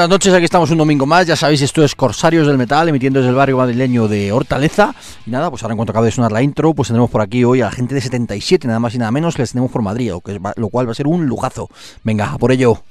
Buenas noches, aquí estamos un domingo más. Ya sabéis, esto es Corsarios del Metal, emitiendo desde el barrio madrileño de Hortaleza. Y nada, pues ahora en cuanto acabe de sonar la intro, pues tendremos por aquí hoy a la gente de 77, nada más y nada menos, que les tenemos por Madrid, lo, lo cual va a ser un lujazo. Venga, a por ello.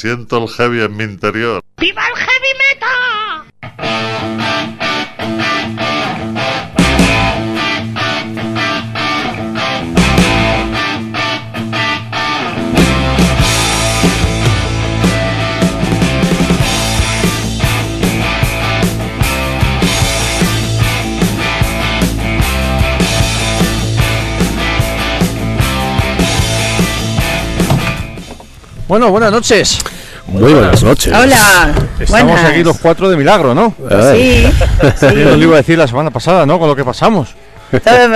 Siento el heavy en mi interior. ¡Viva el heavy metal! Bueno, buenas noches. Muy buenas noches. Hola. Estamos buenas. aquí los cuatro de milagro, ¿no? Sí, sí. Yo lo iba a decir la semana pasada, ¿no? Con lo que pasamos.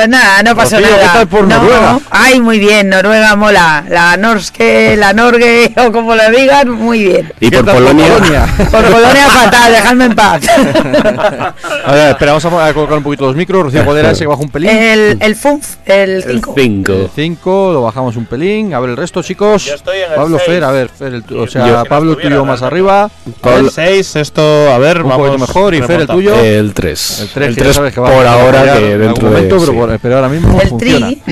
Nada, no pasó Rocío, nada. ¿qué tal por No. Noruega? Ay, muy bien, Noruega mola. La Norske, la Norge, o como lo digan, muy bien. Y ¿Qué por tal Polonia. Por Polonia fatal, dejadme en paz. A ver, espera, vamos a, colocar un poquito los micros. Rocío Codera ese que baja un pelín. El, el FUNF, el 5. 5. 5, lo bajamos un pelín. A ver el resto, chicos. Yo estoy en el Pablo seis. Fer, a ver, Fer, el o sea, Yo- Pablo tuyo más dando. arriba. El 6, esto, a ver, Un vamos. poquito mejor, y Fer, el tuyo. El 3. El 3, el que ya 3 sabes que va por ahora, que en dentro algún momento, pero, sí. por- pero ahora mismo El funciona. tri.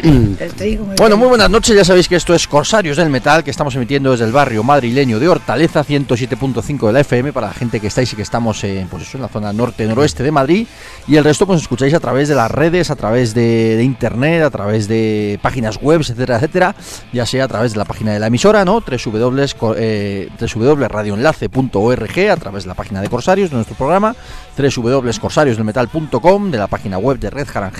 El tri, como Bueno, muy buenas noches, ya sabéis que esto es Corsarios del Metal, que estamos emitiendo desde el barrio madrileño de Hortaleza, 107.5 de la FM, para la gente que estáis y que estamos en, pues eso, en la zona norte-noroeste de Madrid, y el resto pues escucháis a través de las redes, a través de, de internet, a través de páginas web, etcétera, etcétera, ya sea a través de la página de la emisora, ¿no? www, eh, www.radioenlace.org, a través de la página de Corsarios, de nuestro programa, www.corsariosdelmetal.com, de la página web de Red Hat and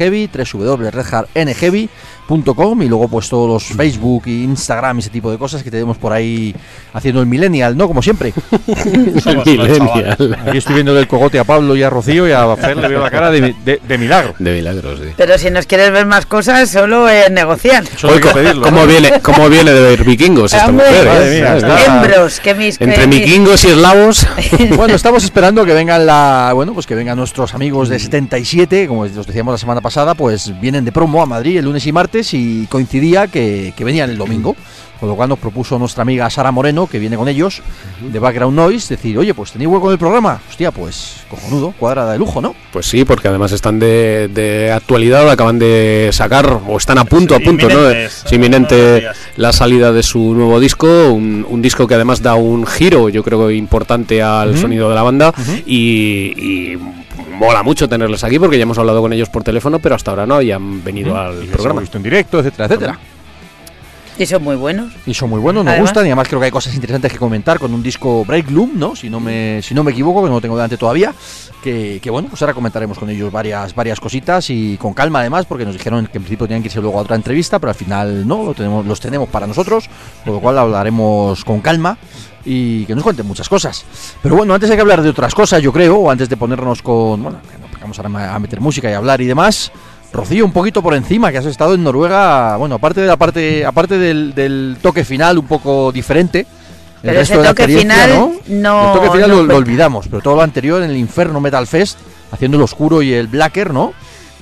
Heavy, y luego pues todos los Facebook y Instagram y ese tipo de cosas que tenemos por ahí haciendo el millennial, ¿no? Como siempre. Unos Millennial. Aquí estoy viendo del cogote a Pablo y a Rocío y a Fer le veo la cara de, de- de milagro. De milagros, sí. Pero si nos quieres ver más cosas, solo es negociar. Solo pedirlo, ¿Cómo, ¿no? viene, ¿Cómo viene de ver vikingos esta mujer? madre eh? mía, Está- está- Hembros, que mis. que Entre mis- vikingos y eslavos. Bueno, estamos esperando que vengan la, bueno, pues que vengan nuestros amigos de 77, como os decíamos la semana pasada, pues vienen de promo a Madrid el lunes y martes y coincidía que, que venían el domingo. Con lo cual nos propuso nuestra amiga Sara Moreno, que viene con ellos, de Background Noise, decir, oye, pues tenéis hueco en el programa. Hostia, pues cojonudo, cuadrada de lujo, ¿no? Pues sí, porque además están de, de actualidad, acaban de sacar, o están a punto, Sí, a punto, ¿no? Es inminente días. la salida de su nuevo disco, un, un disco que además da un giro, yo creo, importante al sonido de la banda y, y mola mucho tenerles aquí porque ya hemos hablado con ellos por teléfono, pero hasta ahora no habían venido al Y les hemos programa. visto en directo, etcétera, etcétera. Y son muy buenos. Y son muy buenos, nos Además- gustan y además creo que hay cosas interesantes que comentar con un disco Break Loom, ¿no? Si no me, si no me equivoco, que no lo tengo delante todavía. Que, que bueno, pues ahora comentaremos con ellos varias, varias cositas y con calma además, porque nos dijeron que en principio tenían que irse luego a otra entrevista, pero al final no, lo tenemos, los tenemos para nosotros, con lo cual hablaremos con calma y que nos cuenten muchas cosas. Pero bueno, antes hay que hablar de otras cosas, yo creo, o antes de ponernos con. Bueno, que nos vamos ahora a meter música y hablar y demás. Rocío, un poquito por encima, que has estado en Noruega, bueno, aparte de la parte, aparte del, del toque final un poco diferente. el Pero ese de la toque final ¿no? no- El toque final no lo, olvidamos, pero todo lo anterior en el Inferno Metal Fest, haciendo el oscuro y el blacker, ¿no?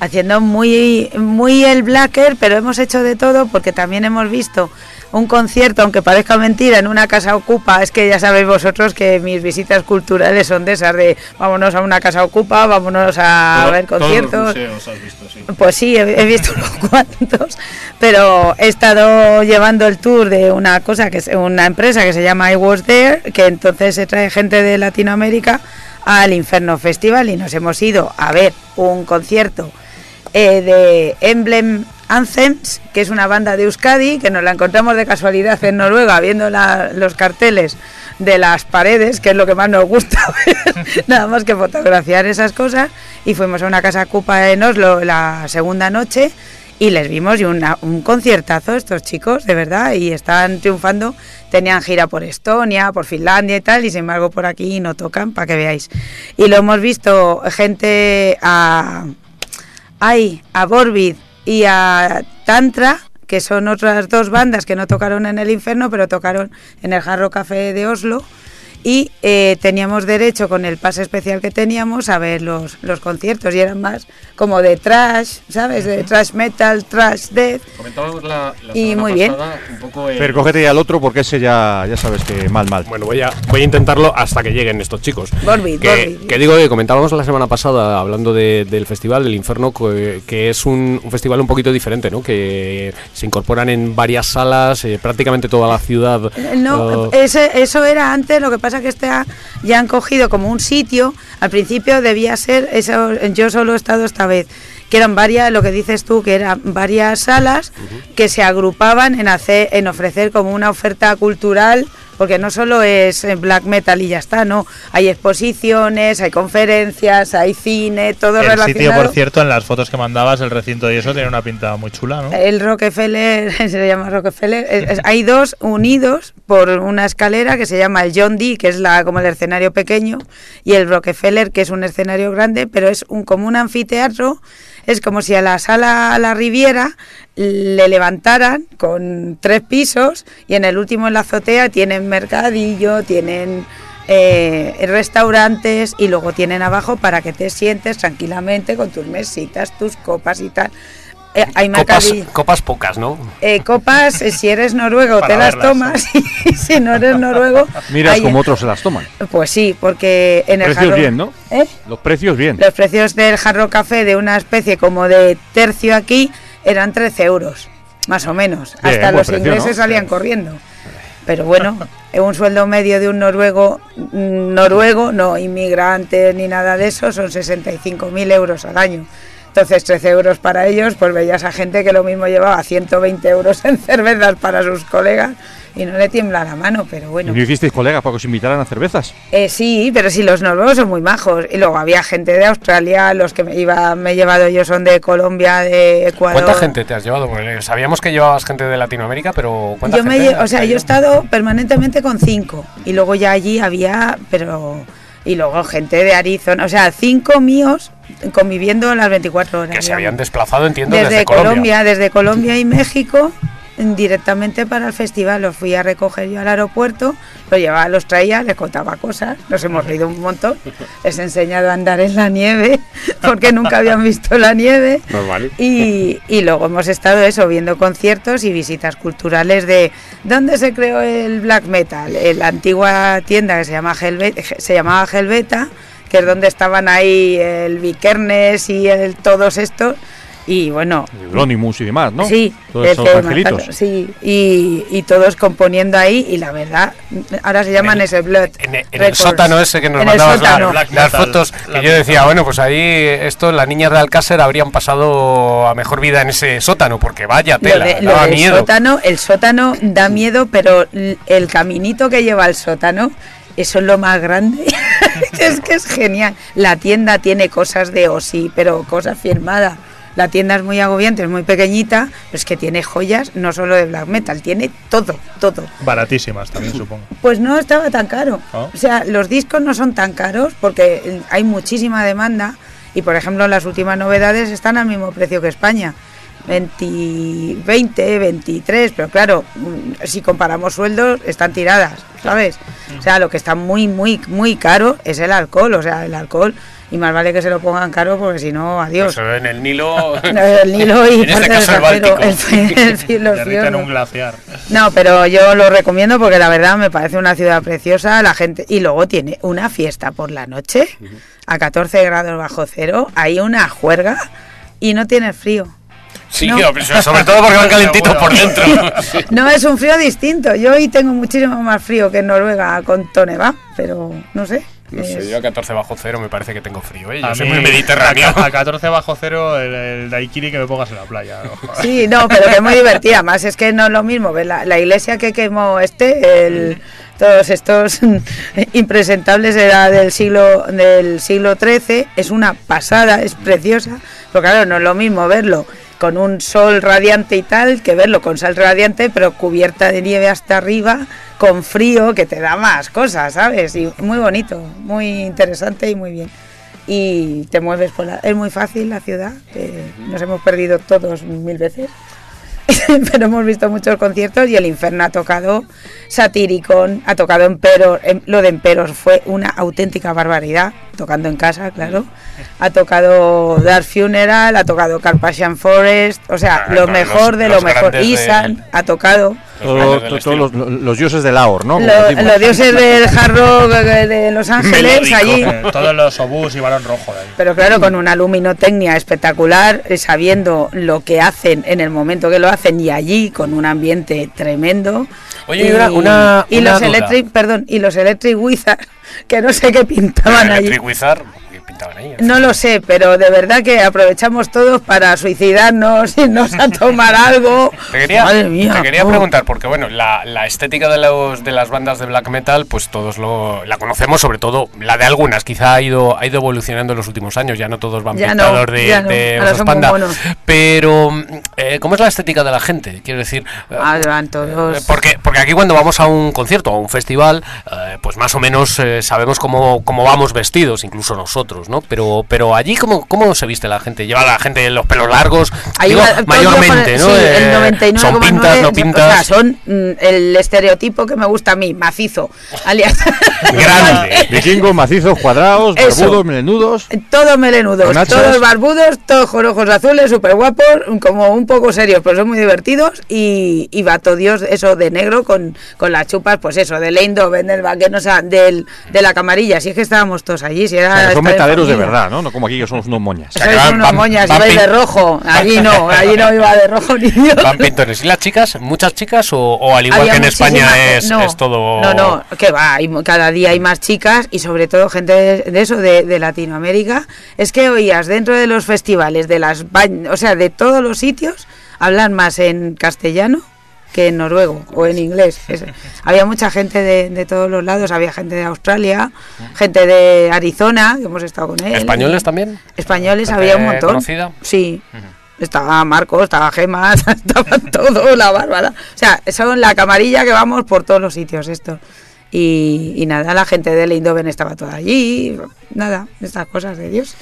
haciendo muy muy el blacker, pero hemos hecho de todo porque también hemos visto un concierto, aunque parezca mentira, en una casa ocupa. Es que ya sabéis vosotros que mis visitas culturales son de esas de vámonos a una casa ocupa, vámonos a ver conciertos. Pues sí, he, he visto unos cuantos, pero he estado llevando el tour de una cosa que es una empresa que se llama I Was There, que entonces se trae gente de Latinoamérica al Inferno Festival y nos hemos ido a ver un concierto eh, de Emblem Anthems, que es una banda de Euskadi, que nos la encontramos de casualidad en Noruega viendo los carteles de las paredes, que es lo que más nos gusta nada más que fotografiar esas cosas, y fuimos a una casa cupa en Oslo la segunda noche y les vimos y un conciertazo estos chicos, de verdad, y están triunfando, tenían gira por Estonia, por Finlandia y tal, y sin embargo por aquí no tocan, para que veáis. Y lo hemos visto gente a, hay a Borbid y a Tantra, que son otras dos bandas que no tocaron en el infierno, pero tocaron en el Jarro Café de Oslo. Y eh, teníamos derecho, con el pase especial que teníamos, a ver los, los conciertos. Y eran más como de trash, ¿sabes? De trash metal, trash death. Comentábamos la, la Y semana muy bien. pasada un poco el- Pero cógete al otro porque ese ya, ya sabes que mal, mal. Bueno, voy a, voy a intentarlo hasta que lleguen estos chicos. Que, que digo que comentábamos la semana pasada, hablando de- del festival del Inferno, que, que es un, un festival un poquito diferente, ¿no? Que se incorporan en varias salas, eh, prácticamente toda la ciudad. No, eh, ese- eso era antes, lo que pasa que este ha- ya han cogido como un sitio, al principio debía ser, eso, yo solo he estado esta vez, que eran varias, lo que dices tú, que eran varias salas que se agrupaban en hacer, en ofrecer como una oferta cultural, porque no solo es eh, black metal y ya está, no, hay exposiciones, hay conferencias, hay cine, todo El relacionado. sitio, por cierto, en las fotos que mandabas, el recinto y eso, tiene una pinta muy chula, ¿no? El Rockefeller, se llama Rockefeller. es- es- hay dos unidos por una escalera que se llama el John D, que es la, como el escenario pequeño, y el Rockefeller, que es un escenario grande, pero es un, como un anfiteatro. Es como si a la sala a la Riviera le levantaran con tres pisos y en el último en la azotea tienen mercadillo, tienen eh, restaurantes y luego tienen abajo para que te sientes tranquilamente con tus mesitas, tus copas y tal. Eh, hay copas, mercadillo. copas pocas, ¿no? Eh, copas, si eres noruego te las verlas. tomas y si no eres noruego... Miras hay- como otros se las toman. Pues sí, porque en el Precios jarro- bien, ¿no? ¿Eh? Los precios bien. Los precios del jarro café de una especie como de tercio aquí eran 13 euros, más o menos. Bien, Hasta los precio, ingleses ¿no? salían corriendo. Pero bueno, un sueldo medio de un noruego, noruego, no inmigrante ni nada de eso, son 65.000 euros al año. Entonces, 13 euros para ellos, pues veías a gente que lo mismo llevaba 120 euros en cervezas para sus colegas y no le tiembla la mano, pero ¿Y bueno. no hicisteis colegas para que os invitaran a cervezas? Eh, sí, pero sí, los noruegos son muy majos. Y luego había gente de Australia, los que me, iba, me he llevado yo son de Colombia, de Ecuador. ¿Cuánta gente te has llevado? Porque sabíamos que llevabas gente de Latinoamérica, pero ¿cuánta Yo me gente? lle- o sea, yo he estado permanentemente con cinco. Y luego ya allí había, pero... Y luego gente de Arizona, o sea, cinco míos conviviendo las 24 horas. Que se habían desplazado, entiendo, desde, desde, Colombia. desde Colombia y México, directamente para el festival. Los fui a recoger yo al aeropuerto, los llevaba, los traía, les contaba cosas, nos hemos reído un montón, les he enseñado a andar en la nieve, porque nunca habían visto la nieve. Normal. Y, y luego hemos estado eso, viendo conciertos y visitas culturales de dónde se creó el black metal. En la antigua tienda que se, llama Helve- se llamaba Helveta, que es donde estaban ahí el Vikernes y el, todos estos. Y bueno, Euronymous y demás, ¿no? Sí, Todos esos tema, angelitos. sí, y, y todos componiendo ahí y la verdad, ahora se llaman ese Blood. En, el- en el Records. sótano ese que nos mandabas la- las Metal, fotos, la que yo decía, metal. bueno, pues ahí esto, las niñas de Alcácer habrían pasado a mejor vida en ese sótano, porque vaya Lo, tela, de- lo daba del miedo. sótano, el sótano da miedo, pero el caminito que lleva al sótano, eso es lo más grande. es que es genial. La tienda tiene cosas de Osi, pero cosas firmadas. La tienda es muy agobiante, es muy pequeñita, pero es que tiene joyas, no solo de black metal, tiene todo, todo. Baratísimas también, supongo. Pues no estaba tan caro. ¿Ah? O sea, los discos no son tan caros porque hay muchísima demanda y, por ejemplo, las últimas novedades están al mismo precio que España. 20, 20, 23, pero claro, mm, si comparamos sueldos, están tiradas, ¿sabes? O sea, lo que está muy, muy, muy caro es el alcohol, o sea, el alcohol, y más vale que se lo pongan caro porque si no, adiós. Eso en el Nilo. El Nilo y en este parte del caso el Báltico. el- el- el- un glaciar. No, pero yo lo recomiendo porque la verdad me parece una ciudad preciosa, la gente y luego tiene una fiesta por la noche a 14 grados bajo cero, hay una juerga y no tiene frío. Sí, No. sobre todo porque van calentitos por dentro. No es un frío distinto. Yo hoy tengo muchísimo más frío que en Noruega con Toneva, pero no sé. No sé, yo a 14 bajo cero me parece que tengo frío, ¿eh? Yo A soy mí, muy mediterráneo. A, a 14 bajo cero, el, el daiquiri que me pongas en la playa. no. Sí, no, pero que es muy divertida. Más es que no es lo mismo. ver La, la iglesia que quemó este, el, todos estos impresentables era del siglo del siglo XIII, es una pasada, es preciosa. Pero claro, no es lo mismo verlo con un sol radiante y tal que verlo con sol radiante, pero cubierta de nieve hasta arriba, con frío, que te da más cosas, ¿sabes? Y muy bonito, muy interesante y muy bien y te mueves por la... Es muy fácil la ciudad, nos hemos perdido todos mil veces, pero hemos visto muchos conciertos y el Inferno ha tocado Satiricon, ha tocado Emperor, em- lo de Emperor fue una auténtica barbaridad, tocando en casa, claro, ha tocado Dark Funeral, ha tocado Carpathian Forest, o sea, Ah, lo no, mejor los- de lo mejor, Isan ha tocado... Todo- grandes del to- estilo. todos los, los dioses de Laor, ¿no? Lo- los dioses del hard rock eh, de Los Ángeles allí Eh, Todos los obús y balón rojo de ahí. Pero claro, con una luminotecnia espectacular, eh, sabiendo lo que hacen en el momento que lo hacen y allí con un ambiente tremendo. Oye, y una- una- y una los duda. Electric, perdón, y los Electric Wizard, que no sé qué pintaban allí. Electric Wizard, No lo sé, pero de verdad que aprovechamos todos para suicidarnos, irnos a tomar algo. Te quería, Madre mía. te quería oh. preguntar, porque bueno, la, la estética de, los, de las bandas de black metal, pues todos lo, la conocemos, sobre todo la de algunas, quizá ha ido, ha ido evolucionando en los últimos años, ya no todos van no, pintados de, no, de osos panda. Pero, eh, ¿cómo es la estética de la gente? Quiero decir, eh, Ah, van todos. eh, Porque, porque aquí cuando vamos a un concierto, a un festival, eh, pues más o menos eh, sabemos cómo, cómo vamos vestidos, incluso nosotros, ¿no? Pero, pero allí, ¿cómo, ¿cómo se viste la gente? ¿Lleva la gente los pelos largos? Hay Digo, una- todos mayormente, los- ¿no? Sí, Eh, el 99,9. son pintas, no O sea, pintas. son mm, el estereotipo que me gusta a mí, macizo. alias- Grande. Vikingos, macizos, cuadrados, Eso. barbudos, melenudos. Todos melenudos, todos barbudos, todos con ojos azules, súper guapos, como un poco serios, pero son muy divertidos. Y, y va todo Dios, eso de negro, con, con las chupas, pues eso, de Eindhoven, del vaquero, o sea, del, de la camarilla. Si es que estábamos todos allí, si era. O sea, de verdad, ¿no? No como aquí que somos unos moñas. Sois unos van- moñas, van ibais de rojo. Allí no, allí no iba de rojo ni Dios. Van pintones. ¿Y las chicas? ¿Muchas chicas? ¿O, o al igual Había que en España es, no, es todo.? No, no, que va, cada día hay más chicas y sobre todo gente de, de eso, de, de Latinoamérica. Es que oías dentro de los festivales, de las o sea, de todos los sitios, hablan más en castellano que en noruego o en inglés. Es- había mucha gente de, de todos los lados, había gente de Australia, gente de Arizona, que hemos estado con él. ¿Españoles también? Españoles ¿Gente había un montón. conocida? Sí. Estaba Marcos, estaba Gema, estaban todos, la Bárbara. O sea, son la camarilla que vamos por todos los sitios estos. Y, y nada, la gente de Eindhoven estaba toda allí. Nada, estas cosas de Dios.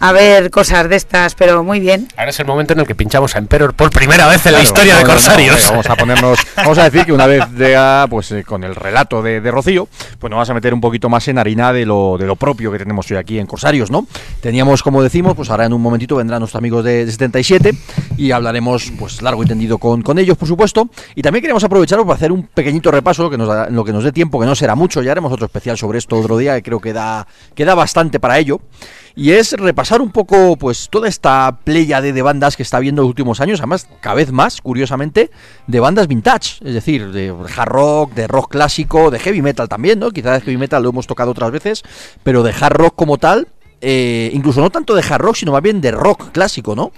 A ver cosas de estas, pero muy bien. Ahora es el momento en el que pinchamos a Emperor por primera vez en la Claro, historia de no, no, no, Corsarios. vamos a ponernos, vamos a decir que una vez de, ah, pues eh, con el relato de, de Rocío, pues nos vamos a meter un poquito más en harina de lo, de lo propio que tenemos hoy aquí en Corsarios, ¿no? Teníamos, como decimos, pues ahora en un momentito vendrán nuestros amigos de, de 77 y hablaremos, pues largo y tendido con, con ellos, por supuesto. Y también queremos aprovechar para hacer un pequeñito repaso, que nos da- en lo que nos dé tiempo, que no será mucho, ya haremos otro especial sobre esto otro día, que creo que da, que da bastante para ello. Y es repasar un poco, pues, toda esta playa de, bandas que está viendo en los últimos años, además, cada vez más, curiosamente, de bandas vintage, es decir, de hard rock, de rock clásico, de heavy metal también, ¿no? Quizás heavy metal lo hemos tocado otras veces, pero de hard rock como tal, eh, incluso no tanto de hard rock, sino más bien de rock clásico, ¿no?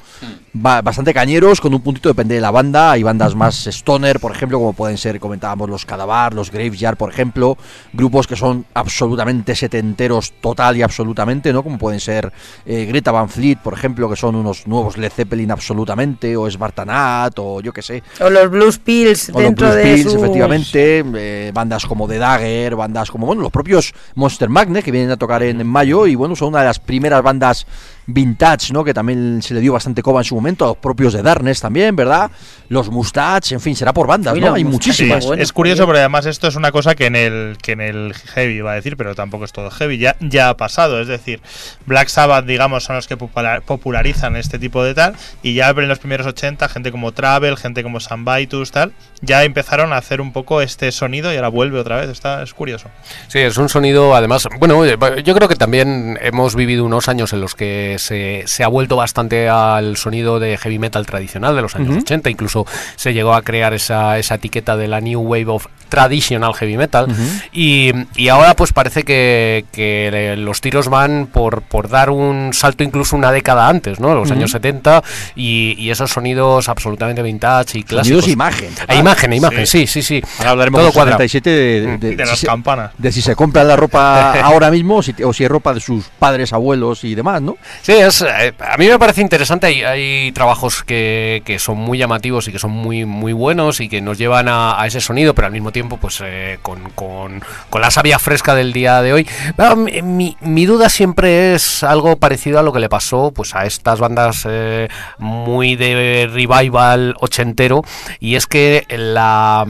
Ba- bastante cañeros, con un puntito depende de la banda. Hay bandas más stoner, por ejemplo, como pueden ser, comentábamos, los Cadavar, los Graveyard, por ejemplo. Grupos que son absolutamente setenteros, total y absolutamente, ¿no? Como pueden ser eh, Greta Van Fleet, por ejemplo, que son unos nuevos Led Zeppelin absolutamente, o Spartanat, o yo qué sé. O los Blues Pills O los dentro Blues de Pills, sus- efectivamente, eh, bandas como The Dagger, bandas como, bueno, los propios Monster Magnet que vienen a tocar en, en mayo y bueno, son una de las primeras bandas vintage, ¿no? Que también se le dio bastante coba en su momento, a los propios de Darkness también, ¿verdad? Los Mustache, en fin, será por bandas, ¿no? Hay muchísimas. Sí, es curioso porque además esto es una cosa que en el que en el heavy iba a decir, pero tampoco es todo heavy, ya, ya ha pasado, es decir, Black Sabbath, digamos, son los que popular- popularizan este tipo de tal, y ya en los primeros 80, gente como Travel, gente como Sam Vitus, tal, ya empezaron a hacer un poco este sonido y ahora vuelve otra vez, está, es curioso. Sí, es un sonido, además, bueno, oye, yo creo que también hemos vivido unos años en los que se, se ha vuelto bastante al sonido de heavy metal tradicional de los años 80, incluso se llegó a crear esa, esa etiqueta de la New Wave of Traditional Heavy Metal, y, y ahora pues parece que, que los tiros van por, por dar un salto incluso una década antes, ¿no? Los años 70, y, y esos sonidos absolutamente vintage y clásicos. Sonidos imagen. A imagen, a imagen, sí, sí, sí. Ahora hablaremos Todo de cuadra. 77 de, de- De si las se- campanas. de si se compra la ropa ahora mismo o si, o si es ropa de sus padres, abuelos y demás, ¿no? Sí, es, eh, a mí me parece interesante. Hay, hay trabajos que, que son muy llamativos y que son muy muy buenos y que nos llevan a, a ese sonido, pero al mismo tiempo, pues eh, con, con- con la savia fresca del día de hoy. Mi, mi- mi duda siempre es algo parecido a lo que le pasó pues a estas bandas eh, muy de revival ochentero, y es que la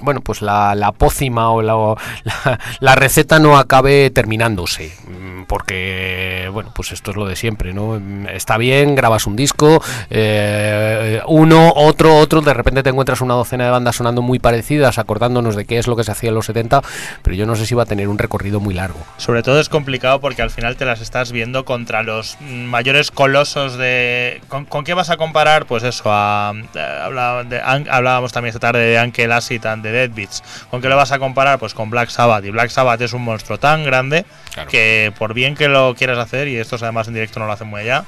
bueno, pues la, la pócima o la, la, receta no acabe terminándose. mm, Porque, bueno, pues esto es lo de siempre, ¿no? Mm, Está bien, grabas un disco, eh, uno, otro, otro, de repente te encuentras una docena de bandas sonando muy parecidas, acordándonos de qué es lo que se hacía en los 70, pero yo no sé si va a tener un recorrido muy largo. Sobre todo es complicado porque al final te las estás viendo contra los mm, mayores colosos de... ¿Con, qué vas a comparar? Pues eso, a, eh, de- hablábamos también esta tarde de Ankel Acid and Dead Beats. ¿Con qué lo vas a comparar? Pues con Black Sabbath. Y Black Sabbath es un monstruo tan grande que por bien que lo quieras hacer, y estos además en directo no lo hacen muy allá,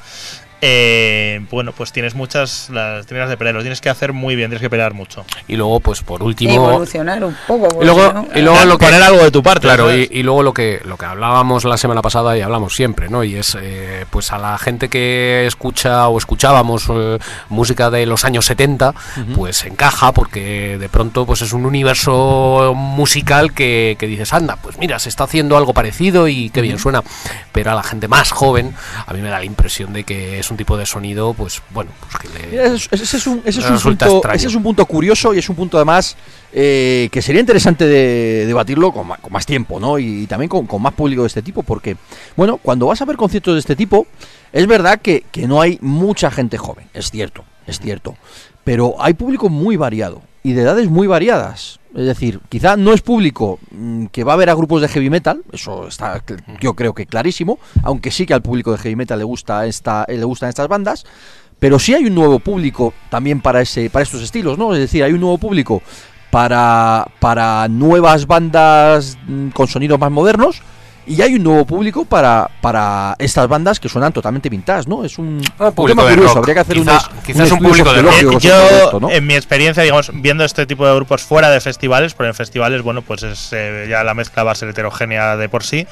eh, bueno, pues tienes muchas... Las, tienes de pelear, lo tienes que hacer muy bien, tienes que pelear mucho. Y luego, pues por último... evolucionar un poco. Y luego, no- y luego lo que, Poner algo de tu parte, Claro, y, y luego lo que, lo que hablábamos la semana pasada y hablamos siempre, ¿no? Y es, eh, pues a la gente que escucha o escuchábamos eh, música de los años 70, pues encaja porque de pronto pues es un universo musical que, que dices, anda, pues mira, se está haciendo algo parecido y qué bien suena. Pero a la gente más joven, a mí me da la impresión de que es un tipo de sonido, pues bueno, pues que le... Ese, ese es un, ese es un punto, ese es un punto curioso y es un punto además eh, que sería interesante de debatirlo con, con más tiempo, ¿no? Y, también con, con más público de este tipo, porque, bueno, cuando vas a ver conciertos de este tipo, es verdad que, que no hay mucha gente joven, es cierto, es cierto, pero hay público muy variado y de edades muy variadas. Es decir, quizá no es público mm, que va a ver a grupos de heavy metal, eso está yo creo que clarísimo, aunque sí que al público de heavy metal le gusta esta, eh, le gustan estas bandas, pero sí hay un nuevo público también para ese para estos estilos, ¿no? Es decir, hay un nuevo público para para nuevas bandas mm, con sonidos más modernos y hay un nuevo público para, para estas bandas que suenan totalmente vintage, ¿no? Es un, Ah, un público tema de curioso, rock. habría que hacer Quizá- un, quizás un público de rock. yo, esto, ¿no? en mi experiencia, digamos, viendo este tipo de grupos fuera de festivales, porque en festivales, bueno, pues es, eh, ya la mezcla va a ser heterogénea de por sí,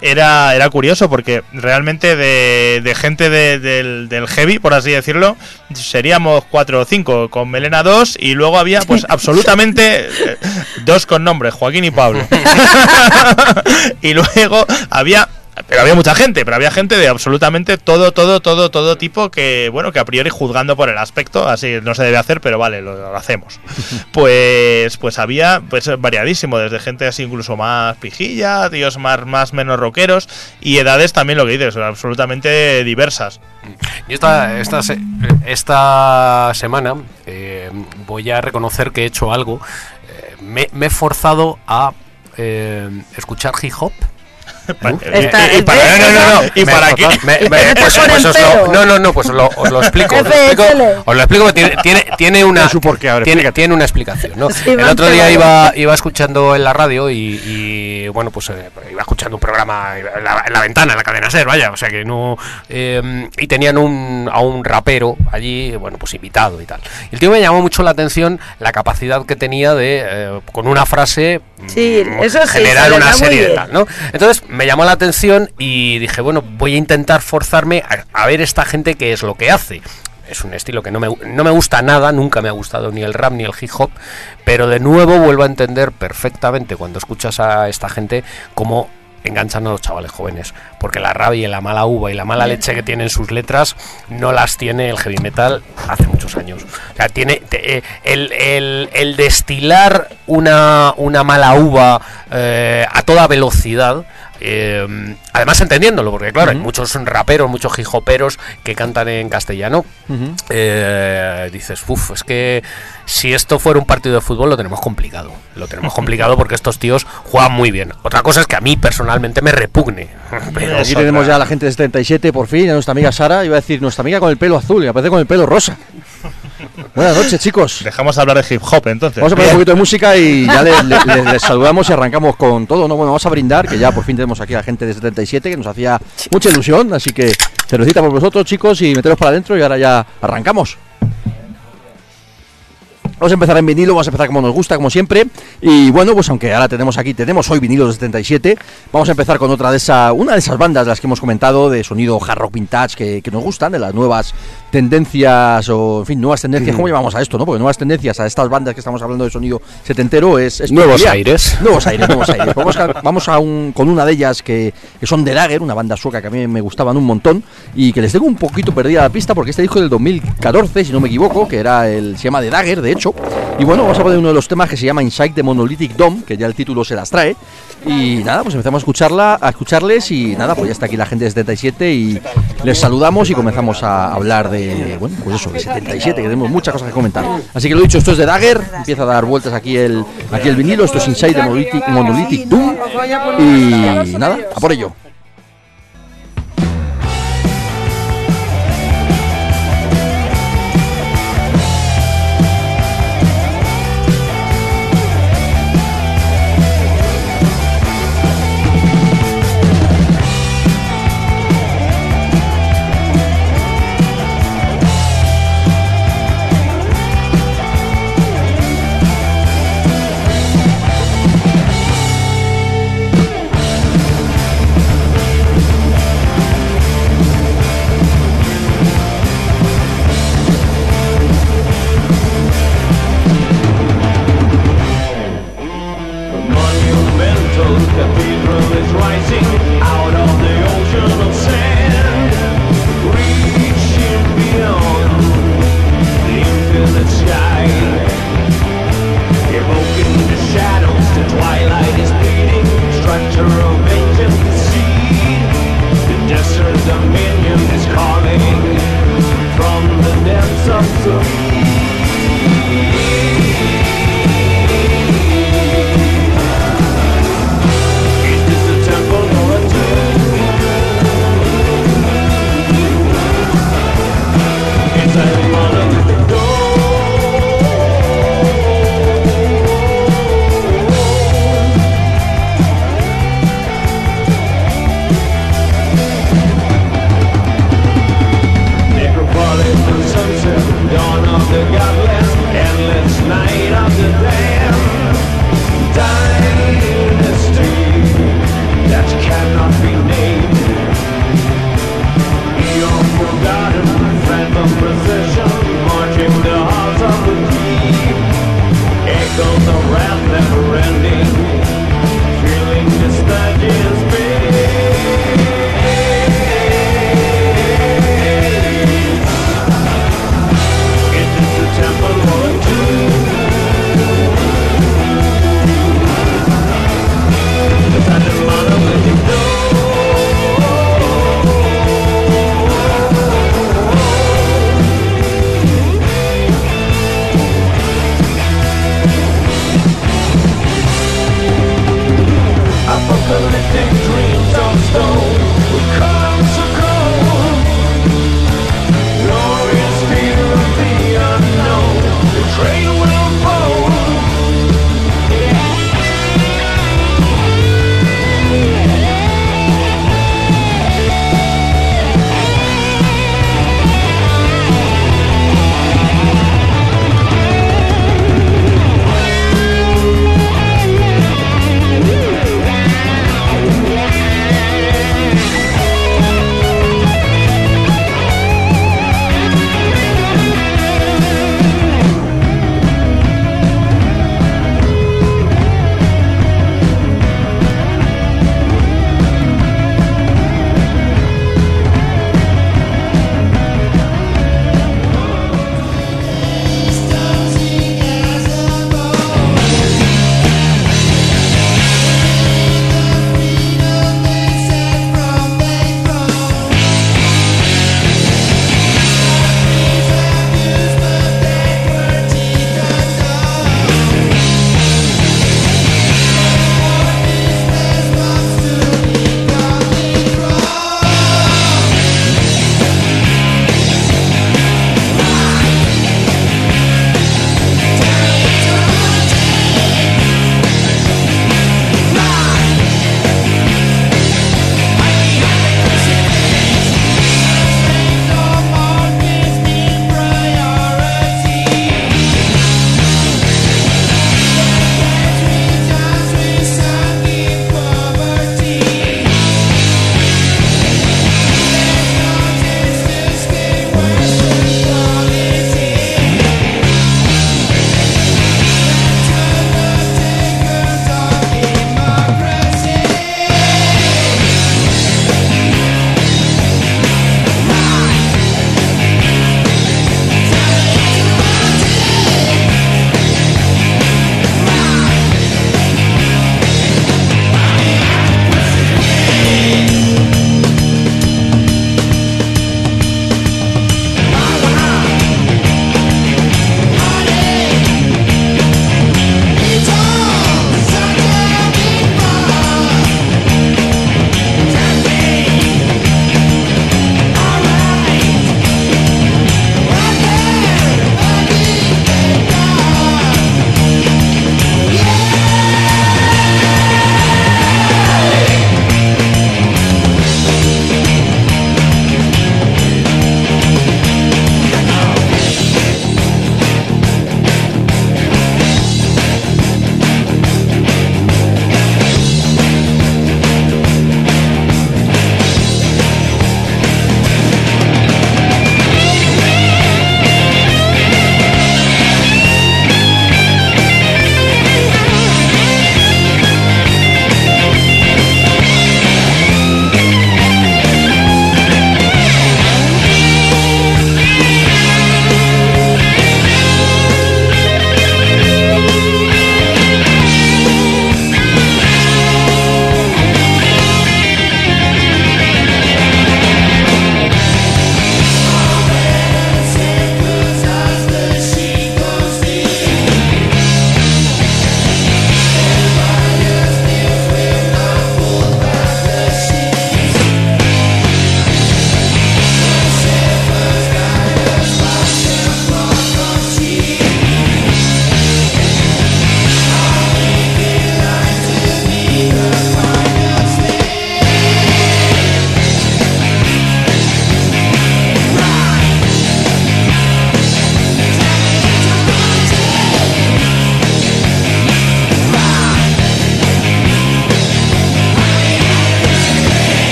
era, era curioso porque realmente de, de gente de- del, del heavy, por así decirlo, seríamos cuatro o cinco, con Melena dos, y luego había, pues, absolutamente eh, dos con nombre, Joaquín y Pablo. y luego había pero había mucha gente, pero había gente de absolutamente todo, todo, todo, todo tipo que, bueno, que a priori juzgando por el aspecto, así no se debe hacer, pero vale, lo, lo hacemos. Pues, pues había, pues variadísimo, desde gente así incluso más pijilla, tíos más, más menos rockeros y edades también lo que dices, absolutamente diversas. Yo esta, esta, esta semana eh, voy a reconocer que he hecho algo. Eh, me, me he forzado a eh, escuchar hip hop. Y, para, no, no, no, ¿Y me- para qué? me- ¿Y me- que no te pues, pues os lo, no, no, no, pues os lo, os lo explico. os lo explico, os lo explico tiene, tiene, tiene una Tiene tiene, una explicación. ¿no? Sí, El otro día iba, iba escuchando en la radio y, y, bueno, pues eh, iba escuchando un programa en la, en la ventana, en la cadena SER, vaya, o sea que no. eh, y tenían un, a un rapero allí, bueno, pues invitado y tal. Y el tío me llamó mucho la atención la capacidad que tenía de, eh, con una frase, Sí, mm, eso sí, se generar le una serie de tal, ¿no? Entonces me llamó la atención y dije, bueno, voy a intentar forzarme a, a ver esta gente qué es lo que hace. Es un estilo que no me, no me gusta nada, nunca me ha gustado ni el rap ni el hip hop, pero de nuevo vuelvo a entender perfectamente cuando escuchas a esta gente cómo enganchan a los chavales jóvenes, porque la rabia y la mala uva y la mala leche que tienen sus letras no las tiene el heavy metal hace muchos años. O sea, tiene eh, el, el- el destilar una, una mala uva eh, a toda velocidad. Eh, además entendiéndolo, porque claro, hay muchos raperos, muchos hijoperos que cantan en castellano. Eh, dices, uff, es que si esto fuera un partido de fútbol lo tenemos complicado. Lo tenemos complicado porque estos tíos juegan muy bien. Otra cosa es que a mí personalmente me repugne. Pero Aquí tenemos ya a la gente de 77, por fin, a nuestra amiga Sara, iba a decir nuestra amiga con el pelo azul, y aparece con el pelo rosa. Buenas noches, chicos. Dejamos hablar de hip hop entonces. Vamos a poner un poquito de música y ya le- le- le- les saludamos y arrancamos con todo. No, bueno, vamos a brindar, que ya por fin tenemos aquí a la gente de 77, que nos hacía mucha ilusión. Así que cervecita por vosotros, chicos, y meteros para adentro y ahora ya arrancamos. Vamos a empezar en vinilo, vamos a empezar como nos gusta, como siempre. Y bueno, pues aunque ahora tenemos aquí, tenemos hoy vinilos de 77, vamos a empezar con otra de esas, una de esas bandas de las que hemos comentado, de sonido hard rock vintage, que, que nos gustan, de las nuevas tendencias, o en fin, nuevas tendencias, ¿cómo llamamos a esto, no? Porque nuevas tendencias a estas bandas que estamos hablando de sonido setentero es... es Nuevos peculiar. aires. Nuevos aires, nuevos aires. Vamos, a, vamos a un, con una de ellas que, que son de Dagger, una banda sueca que a mí me gustaban un montón y que les tengo un poquito perdida la pista porque este disco del 2014, si no me equivoco, que era el se llama The Dagger, de hecho. Y bueno, vamos a poner uno de los temas que se llama Inside the Monolithic Dome, que ya el título se las trae. Y nada, pues empezamos a escucharla, a escucharles y nada, pues ya está aquí la gente de 77 y les saludamos y comenzamos a hablar de, bueno, pues eso, de 77, que tenemos muchas cosas que comentar. Así que lo dicho, esto es de Dagger, empieza a dar vueltas aquí el, aquí el vinilo, esto es Inside the Monolithic, Monolithic Doom y nada, a por ello.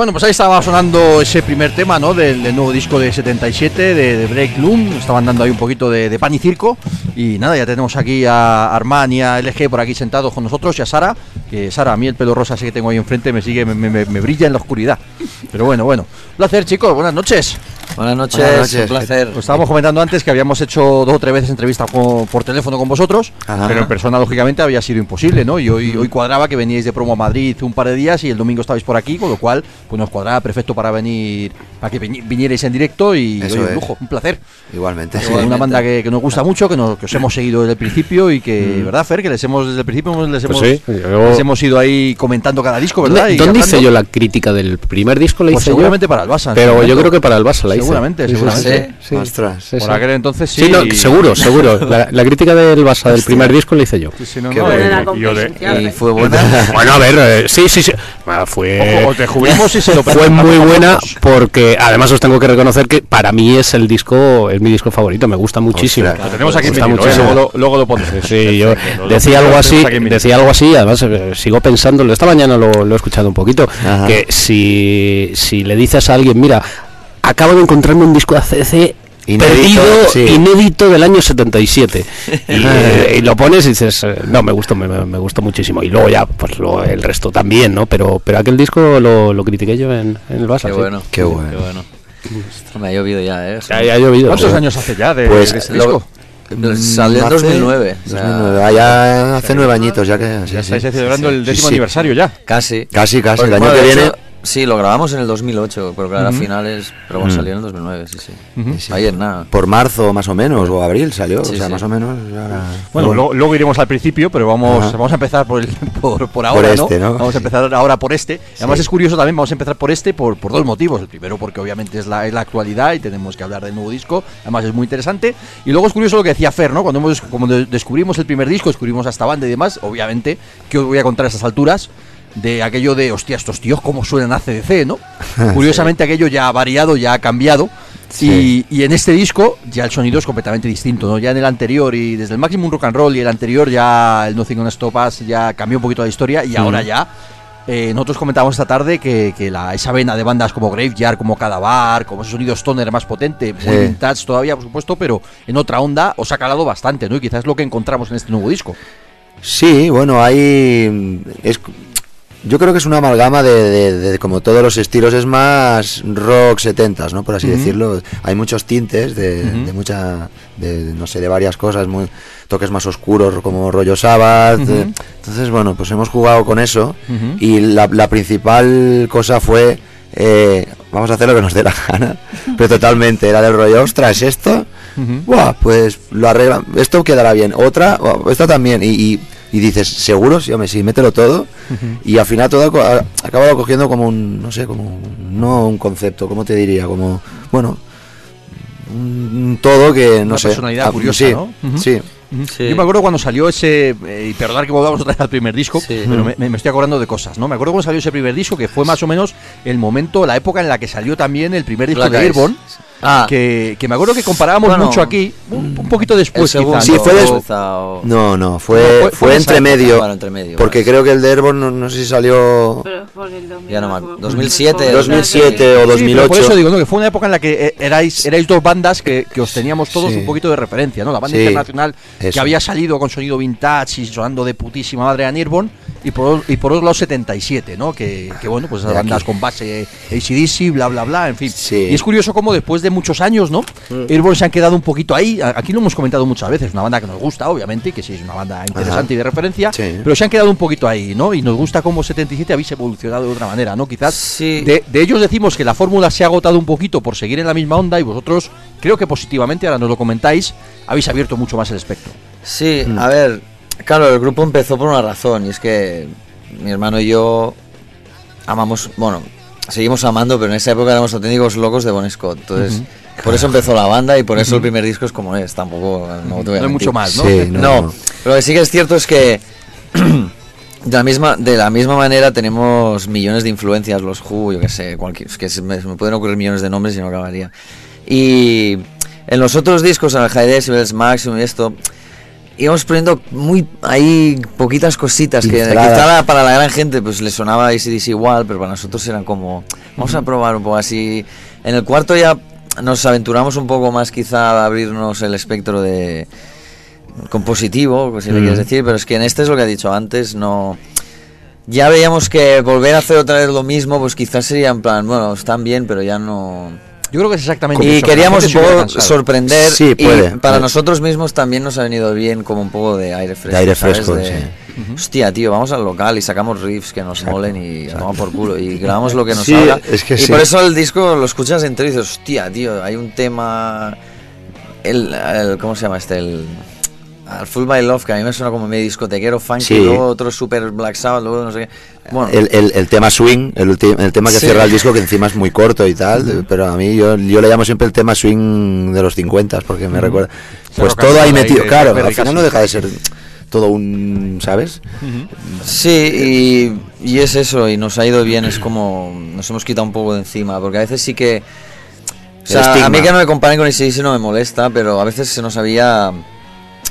Bueno, pues ahí estaba sonando ese primer tema, ¿no? Del, nuevo disco de 77, de, Break Loom. Estaban dando ahí un poquito de, de pan y circo. Y nada, ya tenemos aquí a Armán y a LG por aquí sentados con nosotros y a Sara, que Sara, a mí el pelo rosa ese que tengo ahí enfrente me sigue, me- me brilla en la oscuridad. Pero bueno, bueno. Un placer, chicos, buenas noches. Buenas noches, Buenas noches. un placer. Pues estábamos comentando antes que habíamos hecho dos o tres veces entrevista con- por teléfono con vosotros, Ajá. pero en persona lógicamente había sido imposible, ¿no? Y hoy, hoy cuadraba que veníais de promo a Madrid un par de días y el domingo estabais por aquí, con lo cual pues nos cuadraba perfecto para venir, para que vini- vinierais en directo y Eso oye, un lujo, un placer. Igualmente. Es sí. una banda que, que nos gusta mucho, que, nos, que os hemos seguido desde el principio y que, ¿verdad, Fer? Que les hemos, desde el principio hemos- les, Pues hemos, sí, yo- les hemos ido ahí comentando cada disco, ¿verdad? ¿Dónde, Y dónde hice yo la crítica del primer disco? La Pues hice yo. seguramente para el en Pero yo creo que para el Barça la hice. Seguramente, seguramente. sí, sí. Ostras. Sí, Por sí. aquel entonces sí. Sí, no, seguro, seguro. La, la crítica del Barça del primer disco la hice yo. Sí, sí, no, Qué no, bueno. eh, Buena y yo de-. Y fue buena. Bueno, a ver, eh, sí, sí, sí. Ah, Fue, Ojo, te y se lo fue muy buena porque además os tengo que reconocer que para mí es el disco, es mi disco favorito, me gusta muchísimo. Ostras. Lo tenemos aquí Me gusta metido, ¿eh? luego, lo, luego lo pondré. Sí, yo decía algo así, decía algo así, además eh, sigo pensándolo, esta mañana lo, lo he escuchado un poquito, Ajá. que si, si le dices a alguien, mira, acabo de encontrarme un disco de ACDC Inédito, perdido, sí. inédito del año 77 y, eh, y lo pones y dices, eh, no, me gustó, me, me gustó muchísimo y luego ya, pues lo- el resto también, ¿no? Pero, pero aquel disco lo, lo critiqué yo en, en el Barça. Qué sí. bueno. Qué bueno. Qué bueno. Esto me ha llovido ya, ¿eh? Ya, ya ha llovido. ¿Cuántos años hace ya de, Pues, de ese lo- disco? Salió en Hace- 2009. o sea, 2009. Ah, ya hace nueve añitos ya que. sí, Ya sí. estáis celebrando el décimo sí. aniversario ya. Casi. Casi, casi. El año bueno, que viene. hecho, sí, lo grabamos en el 2008, pero claro, a finales. Pero bueno, Mm. salió en el 2009, sí, sí. sí. Ayer nada. Por marzo más o menos, o abril salió. Sí, o sea, sí. más o menos. ahora- Bueno, luego, luego iremos al principio, pero vamos, vamos a empezar por, el, por, por ahora, este, ¿no? Vamos a empezar ahora por este. Además es curioso también, vamos a empezar por este por, por dos motivos. El primero porque obviamente es la, es la actualidad y tenemos que hablar del nuevo disco. Además es muy interesante. Y luego es curioso lo que decía Fer, ¿no? Cuando hemos, como de- descubrimos el primer disco, descubrimos a esta banda y demás, obviamente, que os voy a contar a estas alturas? De aquello de, hostia, estos tíos cómo suenan ACDC, ¿no? Curiosamente aquello ya ha variado, ya ha cambiado. Sí. Y, y en este disco ya el sonido es completamente distinto, ¿no? Ya en el anterior y desde el Maximum Rock and Roll y el anterior ya el Nothing on Stop Us ya cambió un poquito la historia y ahora ya eh, nosotros comentábamos esta tarde que, que la, esa vena de bandas como Graveyard, como Cadavar, como ese sonido stoner más potente, muy Sí. vintage todavía, por supuesto, pero en otra onda os ha calado bastante, ¿no? Y quizás es lo que encontramos en este nuevo disco. Sí, bueno, hay. Es, yo creo que es una amalgama de, de- de como todos los estilos, es más rock 70 ¿no? Por así decirlo. Hay muchos tintes de, Ujú. de mucha. De, no sé, de varias cosas, muy, toques más oscuros como rollo Sabbath. Entonces, bueno, pues hemos jugado con eso. Y la, la principal cosa fue. eh, vamos a hacer lo que nos dé la gana. Pero totalmente, era del rollo, ostras, esto. Buah, pues lo arreglan. Esto quedará bien. Otra, buah, esta también. Y, y, y dices, ¿seguro? Sí, hombre, sí, mételo todo. Y al final todo ha, ha acabado cogiendo como un, no sé, como un- no un concepto, ¿cómo te diría? Como, bueno, un, todo que, no Una sé. personalidad curiosa, sí. Sí. Sí. Yo me acuerdo cuando salió ese, eh, y perdonad que volvamos otra vez al primer disco, Sí. pero me, me estoy acordando de cosas, ¿no? Me acuerdo cuando salió ese primer disco, que fue más o menos el momento, la época en la que salió también el primer disco Black de. Airborne, Ah, que, que me acuerdo que comparábamos Bueno, mucho aquí, un, un poquito el después segundo. Sí, ¿no? fue des- No, no, No, fue, fue- fue, fue entre medio. bueno, entre medio, porque creo que el de Airborne, no, no sé si salió Ya no me acuerdo. 2007, 2007 o Sí, pero 2008. por eso digo, ¿no? que fue una época en la que eh, erais, erais dos bandas que, que os teníamos todos Sí. un poquito de referencia, ¿no? La banda Sí, internacional que eso. había salido con sonido vintage y sonando de putísima madre a Nirvana y por, y por otro lado 77, ¿no? Que, que bueno, pues esas De aquí. bandas con base ACDC, bla, bla, bla, en fin. Sí. Y es curioso cómo después de muchos años, ¿no? Airborne se han quedado un poquito ahí. Aquí lo hemos comentado muchas veces, una banda que nos gusta, obviamente, y que sí es una banda interesante y de referencia, Sí. pero se han quedado un poquito ahí, ¿no? Y nos gusta cómo 77 habéis evolucionado de otra manera, ¿no? Quizás Sí. de, de ellos decimos que la fórmula se ha agotado un poquito por seguir en la misma onda y vosotros, creo que positivamente, ahora nos lo comentáis, habéis abierto mucho más el espectro. Sí, Mm. a ver, claro, el grupo empezó por una razón y es que mi hermano y yo amamos, bueno, seguimos amando, pero en esa época éramos auténticos locos de Bon Scott. Entonces, por eso empezó la banda y por eso el primer disco es como es, tampoco no, te voy a No hay mucho más, ¿no? Sí, No, no, no. pero lo que sí que es cierto es que de la misma de la misma manera tenemos millones de influencias, los Who, yo que sé, cualquier, es que se me, se me pueden ocurrir millones de nombres y no acabaría. Y en los otros discos, en el High Decibels, Maximum y esto, íbamos poniendo muy ahí poquitas cositas que quizá para la gran gente pues le sonaba ACDC igual, pero para nosotros eran como, vamos a probar un poco así. En el cuarto ya nos aventuramos un poco más quizá a abrirnos el espectro de compositivo, pues, si le Mm. quieres decir, pero es que en este es lo que he dicho antes, no... Ya veíamos que volver a hacer otra vez lo mismo, pues quizás sería en plan, bueno, están bien, pero ya no... Yo creo que es exactamente Y eso, queríamos un poco sorprender Sí, y puede, para puede. nosotros mismos también nos ha venido bien como un poco de aire fresco. aire ¿sabes? fresco, De, sí. Hostia, tío, vamos al local y sacamos riffs que nos molen y vamos por culo y grabamos lo que nos Sí, salga. es que y sí. por eso el disco lo escuchas entero y dices, hostia, tío, hay un tema... El, el- ¿Cómo se llama este? El... Al Full by Love, que a mí me suena como medio discotequero, funky, Sí. luego otro super Black Sabbath, luego no sé qué. Bueno, El, el- el tema swing, el, el tema que Sí. cierra el disco, que encima es muy corto y tal, pero a mí yo, yo le llamo siempre el tema swing de los 50 porque me recuerda. Pues todo ahí metido, claro, al final no deja de ser todo un, ¿sabes? Sí, y, y es eso, y nos ha ido bien, es como nos hemos quitado un poco de encima, porque a veces sí que... O sea, estigma. a mí que no me comparen con ACDC no me molesta, pero a veces se nos había